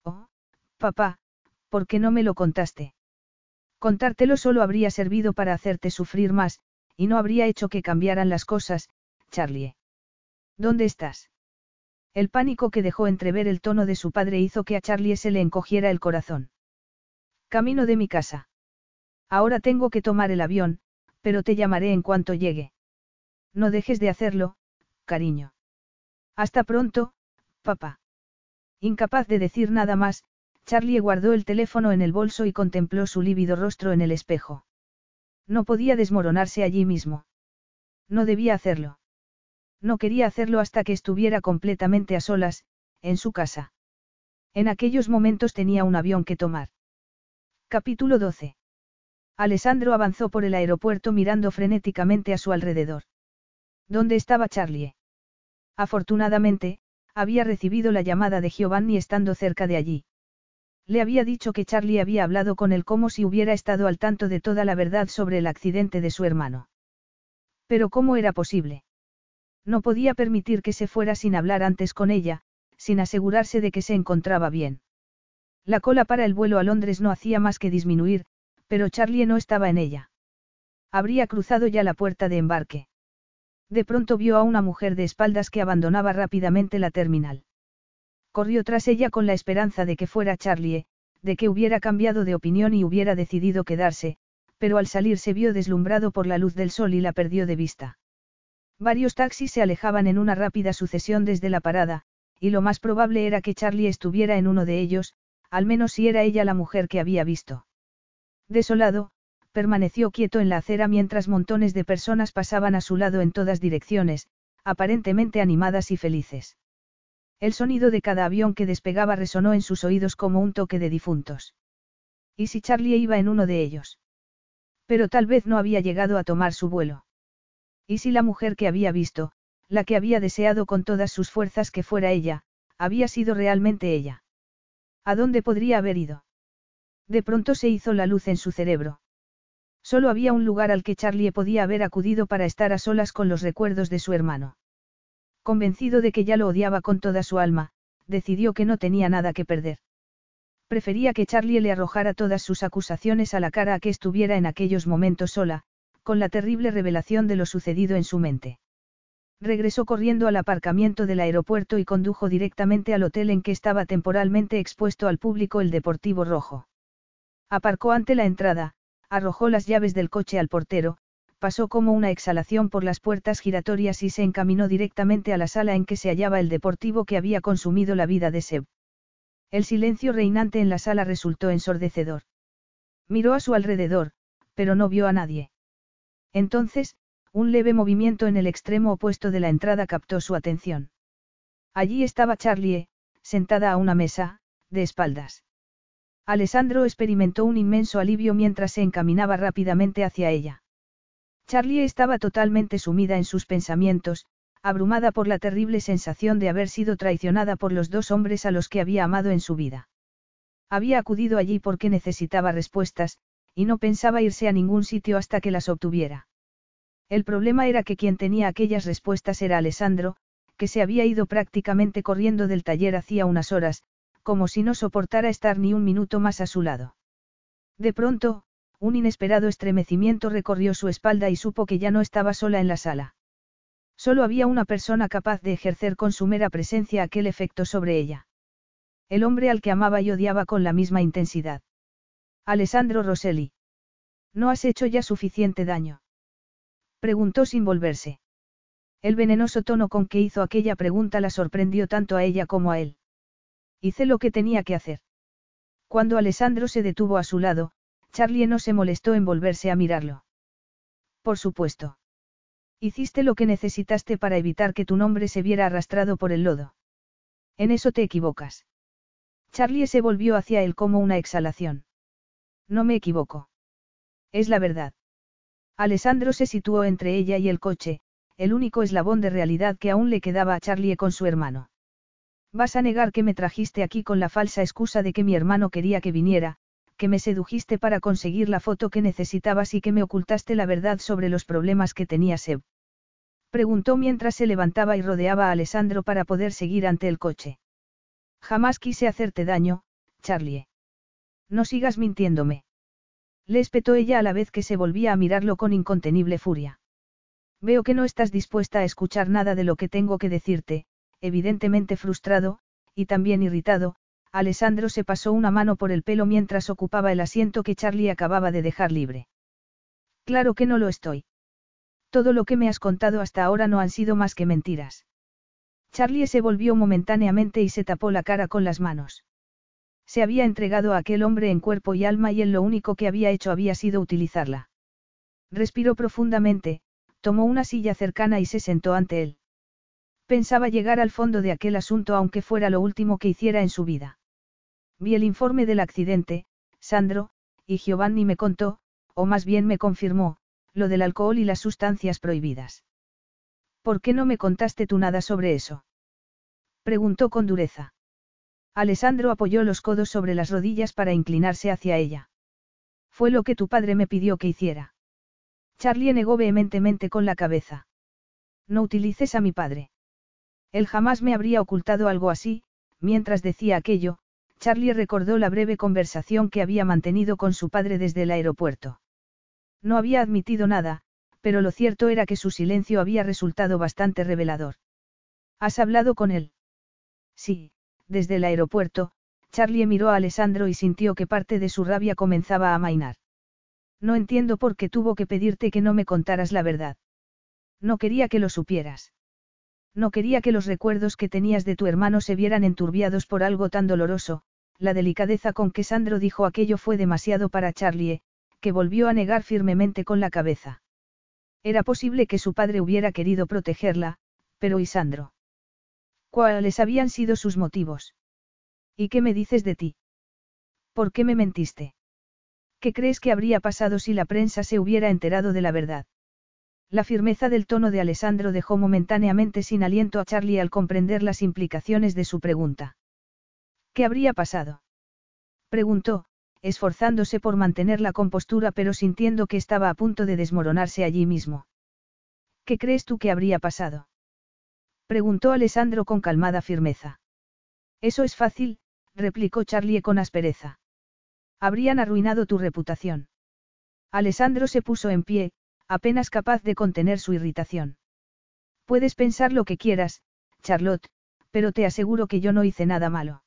Oh, papá, ¿por qué no me lo contaste? Contártelo solo habría servido para hacerte sufrir más, y no habría hecho que cambiaran las cosas, Charlie. ¿Dónde estás? El pánico que dejó entrever el tono de su padre hizo que a Charlie se le encogiera el corazón. Camino de mi casa. Ahora tengo que tomar el avión, pero te llamaré en cuanto llegue. No dejes de hacerlo, cariño. Hasta pronto, papá. Incapaz de decir nada más, Charlie guardó el teléfono en el bolso y contempló su lívido rostro en el espejo. No podía desmoronarse allí mismo. No debía hacerlo. No quería hacerlo hasta que estuviera completamente a solas, en su casa. En aquellos momentos tenía un avión que tomar. Capítulo 12. Alessandro avanzó por el aeropuerto mirando frenéticamente a su alrededor. ¿Dónde estaba Charlie? Afortunadamente, había recibido la llamada de Giovanni estando cerca de allí. Le había dicho que Charlie había hablado con él como si hubiera estado al tanto de toda la verdad sobre el accidente de su hermano. Pero ¿cómo era posible? No podía permitir que se fuera sin hablar antes con ella, sin asegurarse de que se encontraba bien. La cola para el vuelo a Londres no hacía más que disminuir, pero Charlie no estaba en ella. Habría cruzado ya la puerta de embarque. De pronto vio a una mujer de espaldas que abandonaba rápidamente la terminal. Corrió tras ella con la esperanza de que fuera Charlie, de que hubiera cambiado de opinión y hubiera decidido quedarse, pero al salir se vio deslumbrado por la luz del sol y la perdió de vista. Varios taxis se alejaban en una rápida sucesión desde la parada, y lo más probable era que Charlie estuviera en uno de ellos, al menos si era ella la mujer que había visto. Desolado, permaneció quieto en la acera mientras montones de personas pasaban a su lado en todas direcciones, aparentemente animadas y felices. El sonido de cada avión que despegaba resonó en sus oídos como un toque de difuntos. ¿Y si Charlie iba en uno de ellos? Pero tal vez no había llegado a tomar su vuelo. ¿Y si la mujer que había visto, la que había deseado con todas sus fuerzas que fuera ella, había sido realmente ella? ¿A dónde podría haber ido? De pronto se hizo la luz en su cerebro. Solo había un lugar al que Charlie podía haber acudido para estar a solas con los recuerdos de su hermano. Convencido de que ya lo odiaba con toda su alma, decidió que no tenía nada que perder. Prefería que Charlie le arrojara todas sus acusaciones a la cara a que estuviera en aquellos momentos sola, con la terrible revelación de lo sucedido en su mente. Regresó corriendo al aparcamiento del aeropuerto y condujo directamente al hotel en que estaba temporalmente expuesto al público el Deportivo Rojo. Aparcó ante la entrada, arrojó las llaves del coche al portero, pasó como una exhalación por las puertas giratorias y se encaminó directamente a la sala en que se hallaba el deportivo que había consumido la vida de Seb. El silencio reinante en la sala resultó ensordecedor. Miró a su alrededor, pero no vio a nadie. Entonces, un leve movimiento en el extremo opuesto de la entrada captó su atención. Allí estaba Charlie, sentada a una mesa, de espaldas. Alessandro experimentó un inmenso alivio mientras se encaminaba rápidamente hacia ella. Charlie estaba totalmente sumida en sus pensamientos, abrumada por la terrible sensación de haber sido traicionada por los dos hombres a los que había amado en su vida. Había acudido allí porque necesitaba respuestas, y no pensaba irse a ningún sitio hasta que las obtuviera. El problema era que quien tenía aquellas respuestas era Alessandro, que se había ido prácticamente corriendo del taller hacía unas horas, como si no soportara estar ni un minuto más a su lado. De pronto, un inesperado estremecimiento recorrió su espalda y supo que ya no estaba sola en la sala. Solo había una persona capaz de ejercer con su mera presencia aquel efecto sobre ella. El hombre al que amaba y odiaba con la misma intensidad. Alessandro Rosselli. ¿No has hecho ya suficiente daño? Preguntó sin volverse. El venenoso tono con que hizo aquella pregunta la sorprendió tanto a ella como a él. Hice lo que tenía que hacer. Cuando Alessandro se detuvo a su lado, Charlie no se molestó en volverse a mirarlo. Por supuesto. Hiciste lo que necesitaste para evitar que tu nombre se viera arrastrado por el lodo. En eso te equivocas. Charlie se volvió hacia él como una exhalación. No me equivoco. Es la verdad. Alessandro se situó entre ella y el coche, el único eslabón de realidad que aún le quedaba a Charlie con su hermano. Vas a negar que me trajiste aquí con la falsa excusa de que mi hermano quería que viniera, que me sedujiste para conseguir la foto que necesitabas y que me ocultaste la verdad sobre los problemas que tenía Seb. Preguntó mientras se levantaba y rodeaba a Alessandro para poder seguir ante el coche. Jamás quise hacerte daño, Charlie. No sigas mintiéndome. Le espetó ella a la vez que se volvía a mirarlo con incontenible furia. Veo que no estás dispuesta a escuchar nada de lo que tengo que decirte, evidentemente frustrado, y también irritado, Alessandro se pasó una mano por el pelo mientras ocupaba el asiento que Charlie acababa de dejar libre. Claro que no lo estoy. Todo lo que me has contado hasta ahora no han sido más que mentiras. Charlie se volvió momentáneamente y se tapó la cara con las manos. Se había entregado a aquel hombre en cuerpo y alma y él lo único que había hecho había sido utilizarla. Respiró profundamente, tomó una silla cercana y se sentó ante él. Pensaba llegar al fondo de aquel asunto aunque fuera lo último que hiciera en su vida. Vi el informe del accidente, Sandro, y Giovanni me contó, o más bien me confirmó, lo del alcohol y las sustancias prohibidas. ¿Por qué no me contaste tú nada sobre eso? Preguntó con dureza. Alessandro apoyó los codos sobre las rodillas para inclinarse hacia ella. Fue lo que tu padre me pidió que hiciera. Charlie negó vehementemente con la cabeza. No utilices a mi padre. Él jamás me habría ocultado algo así, mientras decía aquello, Charlie recordó la breve conversación que había mantenido con su padre desde el aeropuerto. No había admitido nada, pero lo cierto era que su silencio había resultado bastante revelador. ¿Has hablado con él? Sí, desde el aeropuerto, Charlie miró a Alessandro y sintió que parte de su rabia comenzaba a amainar. No entiendo por qué tuvo que pedirte que no me contaras la verdad. No quería que lo supieras. No quería que los recuerdos que tenías de tu hermano se vieran enturbiados por algo tan doloroso, la delicadeza con que Sandro dijo aquello fue demasiado para Charlie, que volvió a negar firmemente con la cabeza. Era posible que su padre hubiera querido protegerla, pero ¿y Sandro? ¿Cuáles habían sido sus motivos? ¿Y qué me dices de ti? ¿Por qué me mentiste? ¿Qué crees que habría pasado si la prensa se hubiera enterado de la verdad? La firmeza del tono de Alessandro dejó momentáneamente sin aliento a Charlie al comprender las implicaciones de su pregunta. ¿Qué habría pasado? Preguntó, esforzándose por mantener la compostura pero sintiendo que estaba a punto de desmoronarse allí mismo. ¿Qué crees tú que habría pasado? Preguntó Alessandro con calmada firmeza. Eso es fácil, replicó Charlie con aspereza. Habrían arruinado tu reputación. Alessandro se puso en pie, apenas capaz de contener su irritación. Puedes pensar lo que quieras, Charlotte, pero te aseguro que yo no hice nada malo.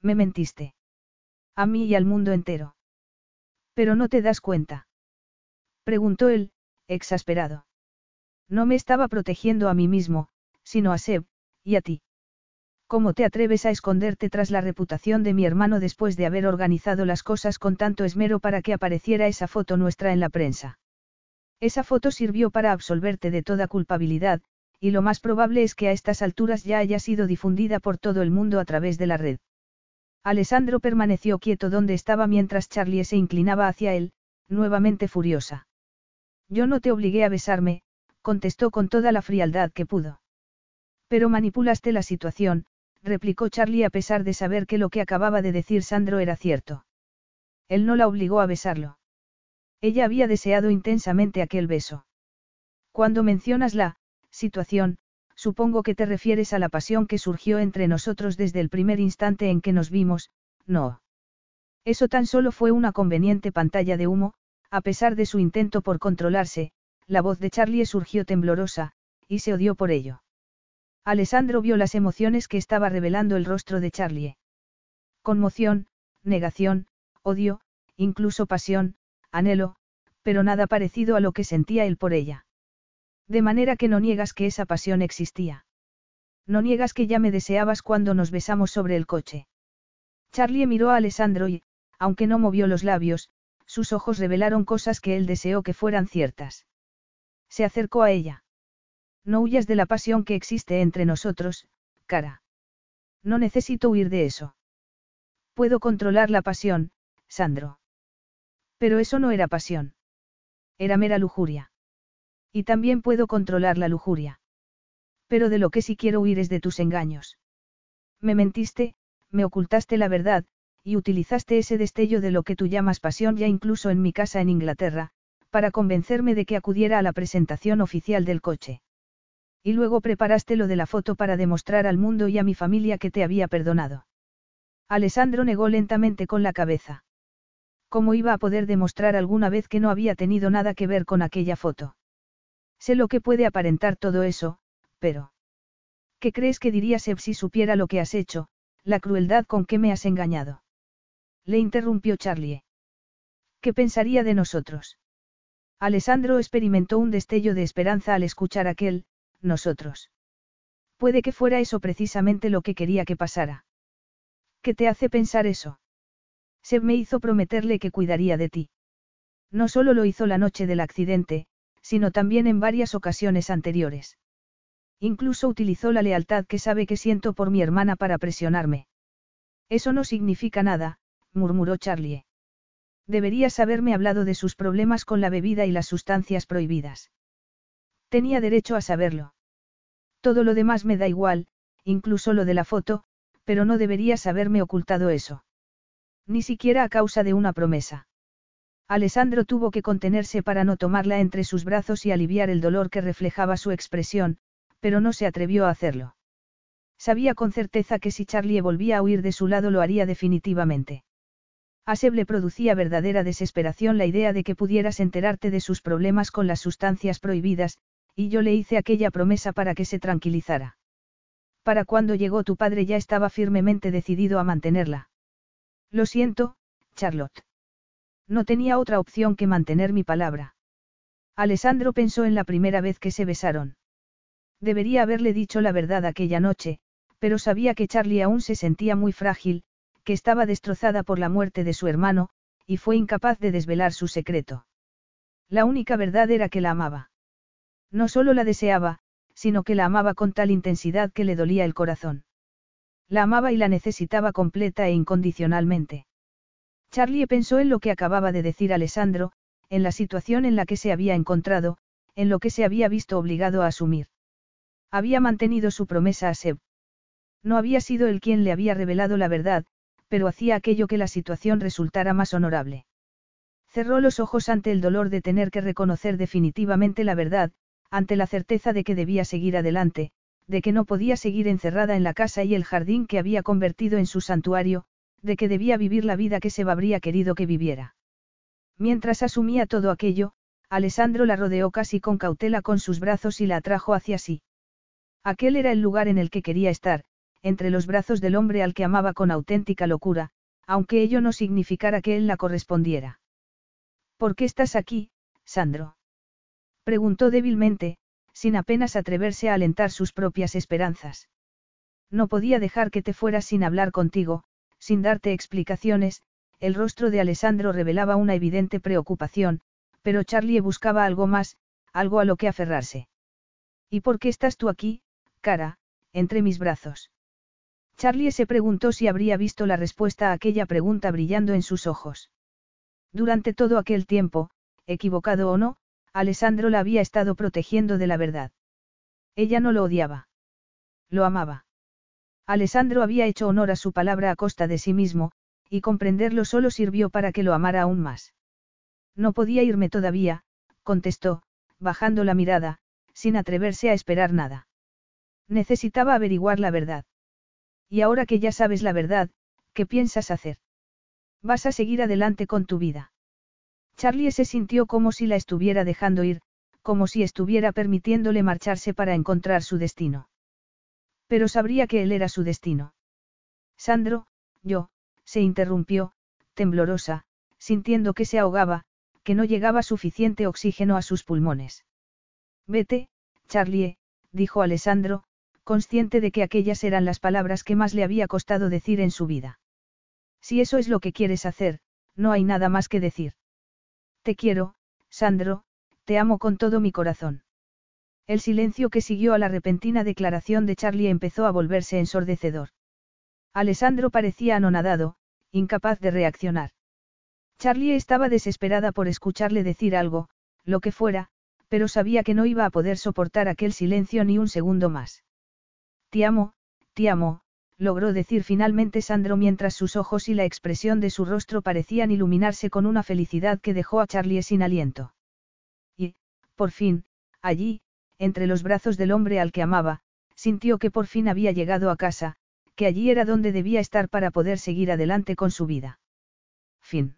Me mentiste. A mí y al mundo entero. Pero no te das cuenta. Preguntó él, exasperado. No me estaba protegiendo a mí mismo, sino a Seb, y a ti. ¿Cómo te atreves a esconderte tras la reputación de mi hermano después de haber organizado las cosas con tanto esmero para que apareciera esa foto nuestra en la prensa? Esa foto sirvió para absolverte de toda culpabilidad, y lo más probable es que a estas alturas ya haya sido difundida por todo el mundo a través de la red. Alessandro permaneció quieto donde estaba mientras Charlie se inclinaba hacia él, nuevamente furiosa. Yo no te obligué a besarme, contestó con toda la frialdad que pudo. Pero manipulaste la situación, replicó Charlie a pesar de saber que lo que acababa de decir Sandro era cierto. Él no la obligó a besarlo. Ella había deseado intensamente aquel beso. Cuando mencionas la situación, supongo que te refieres a la pasión que surgió entre nosotros desde el primer instante en que nos vimos, no. Eso tan solo fue una conveniente pantalla de humo, a pesar de su intento por controlarse, la voz de Charlie surgió temblorosa, y se odió por ello. Alessandro vio las emociones que estaba revelando el rostro de Charlie. Conmoción, negación, odio, incluso pasión, anhelo, pero nada parecido a lo que sentía él por ella. De manera que no niegas que esa pasión existía. No niegas que ya me deseabas cuando nos besamos sobre el coche. Charlie miró a Alessandro y, aunque no movió los labios, sus ojos revelaron cosas que él deseó que fueran ciertas. Se acercó a ella. No huyas de la pasión que existe entre nosotros, cara. No necesito huir de eso. Puedo controlar la pasión, Sandro. Pero eso no era pasión. Era mera lujuria. Y también puedo controlar la lujuria. Pero de lo que sí quiero huir es de tus engaños. Me mentiste, me ocultaste la verdad, y utilizaste ese destello de lo que tú llamas pasión ya incluso en mi casa en Inglaterra, para convencerme de que acudiera a la presentación oficial del coche. Y luego preparaste lo de la foto para demostrar al mundo y a mi familia que te había perdonado. Alessandro negó lentamente con la cabeza. ¿Cómo iba a poder demostrar alguna vez que no había tenido nada que ver con aquella foto? Sé lo que puede aparentar todo eso, pero... ¿Qué crees que diría Seb si supiera lo que has hecho, la crueldad con que me has engañado? Le interrumpió Charlie. ¿Qué pensaría de nosotros? Alessandro experimentó un destello de esperanza al escuchar aquel, nosotros. Puede que fuera eso precisamente lo que quería que pasara. ¿Qué te hace pensar eso? Seb me hizo prometerle que cuidaría de ti. No solo lo hizo la noche del accidente, sino también en varias ocasiones anteriores. Incluso utilizó la lealtad que sabe que siento por mi hermana para presionarme. Eso no significa nada, murmuró Charlie. Deberías haberme hablado de sus problemas con la bebida y las sustancias prohibidas. Tenía derecho a saberlo. Todo lo demás me da igual, incluso lo de la foto, pero no deberías haberme ocultado eso. Ni siquiera a causa de una promesa. Alessandro tuvo que contenerse para no tomarla entre sus brazos y aliviar el dolor que reflejaba su expresión, pero no se atrevió a hacerlo. Sabía con certeza que si Charlie volvía a huir de su lado lo haría definitivamente. A Seb le producía verdadera desesperación la idea de que pudieras enterarte de sus problemas con las sustancias prohibidas, y yo le hice aquella promesa para que se tranquilizara. Para cuando llegó tu padre ya estaba firmemente decidido a mantenerla. Lo siento, Charlotte. No tenía otra opción que mantener mi palabra. Alessandro pensó en la primera vez que se besaron. Debería haberle dicho la verdad aquella noche, pero sabía que Charlie aún se sentía muy frágil, que estaba destrozada por la muerte de su hermano, y fue incapaz de desvelar su secreto. La única verdad era que la amaba. No solo la deseaba, sino que la amaba con tal intensidad que le dolía el corazón. La amaba y la necesitaba completa e incondicionalmente. Charlie pensó en lo que acababa de decir Alessandro, en la situación en la que se había encontrado, en lo que se había visto obligado a asumir. Había mantenido su promesa a Seb. No había sido él quien le había revelado la verdad, pero hacía aquello que la situación resultara más honorable. Cerró los ojos ante el dolor de tener que reconocer definitivamente la verdad, ante la certeza de que debía seguir adelante, de que no podía seguir encerrada en la casa y el jardín que había convertido en su santuario, de que debía vivir la vida que se habría querido que viviera. Mientras asumía todo aquello, Alessandro la rodeó casi con cautela con sus brazos y la atrajo hacia sí. Aquel era el lugar en el que quería estar, entre los brazos del hombre al que amaba con auténtica locura, aunque ello no significara que él la correspondiera. ¿Por qué estás aquí, Sandro? Preguntó débilmente, sin apenas atreverse a alentar sus propias esperanzas. No podía dejar que te fueras sin hablar contigo, sin darte explicaciones, el rostro de Alessandro revelaba una evidente preocupación, pero Charlie buscaba algo más, algo a lo que aferrarse. ¿Y por qué estás tú aquí, cara, entre mis brazos? Charlie se preguntó si habría visto la respuesta a aquella pregunta brillando en sus ojos. Durante todo aquel tiempo, equivocado o no, Alessandro la había estado protegiendo de la verdad. Ella no lo odiaba. Lo amaba. Alessandro había hecho honor a su palabra a costa de sí mismo, y comprenderlo solo sirvió para que lo amara aún más. No podía irme todavía, contestó, bajando la mirada, sin atreverse a esperar nada. Necesitaba averiguar la verdad. Y ahora que ya sabes la verdad, ¿qué piensas hacer? Vas a seguir adelante con tu vida. Charlie se sintió como si la estuviera dejando ir, como si estuviera permitiéndole marcharse para encontrar su destino. Pero sabría que él era su destino. Sandro, yo, se interrumpió, temblorosa, sintiendo que se ahogaba, que no llegaba suficiente oxígeno a sus pulmones. Vete, Charlie, dijo Alessandro, consciente de que aquellas eran las palabras que más le había costado decir en su vida. Si eso es lo que quieres hacer, no hay nada más que decir. Te quiero, Sandro, te amo con todo mi corazón. El silencio que siguió a la repentina declaración de Charlie empezó a volverse ensordecedor. Alessandro parecía anonadado, incapaz de reaccionar. Charlie estaba desesperada por escucharle decir algo, lo que fuera, pero sabía que no iba a poder soportar aquel silencio ni un segundo más. Te amo, te amo, logró decir finalmente Sandro mientras sus ojos y la expresión de su rostro parecían iluminarse con una felicidad que dejó a Charlie sin aliento. Y, por fin, allí, entre los brazos del hombre al que amaba, sintió que por fin había llegado a casa, que allí era donde debía estar para poder seguir adelante con su vida. Fin.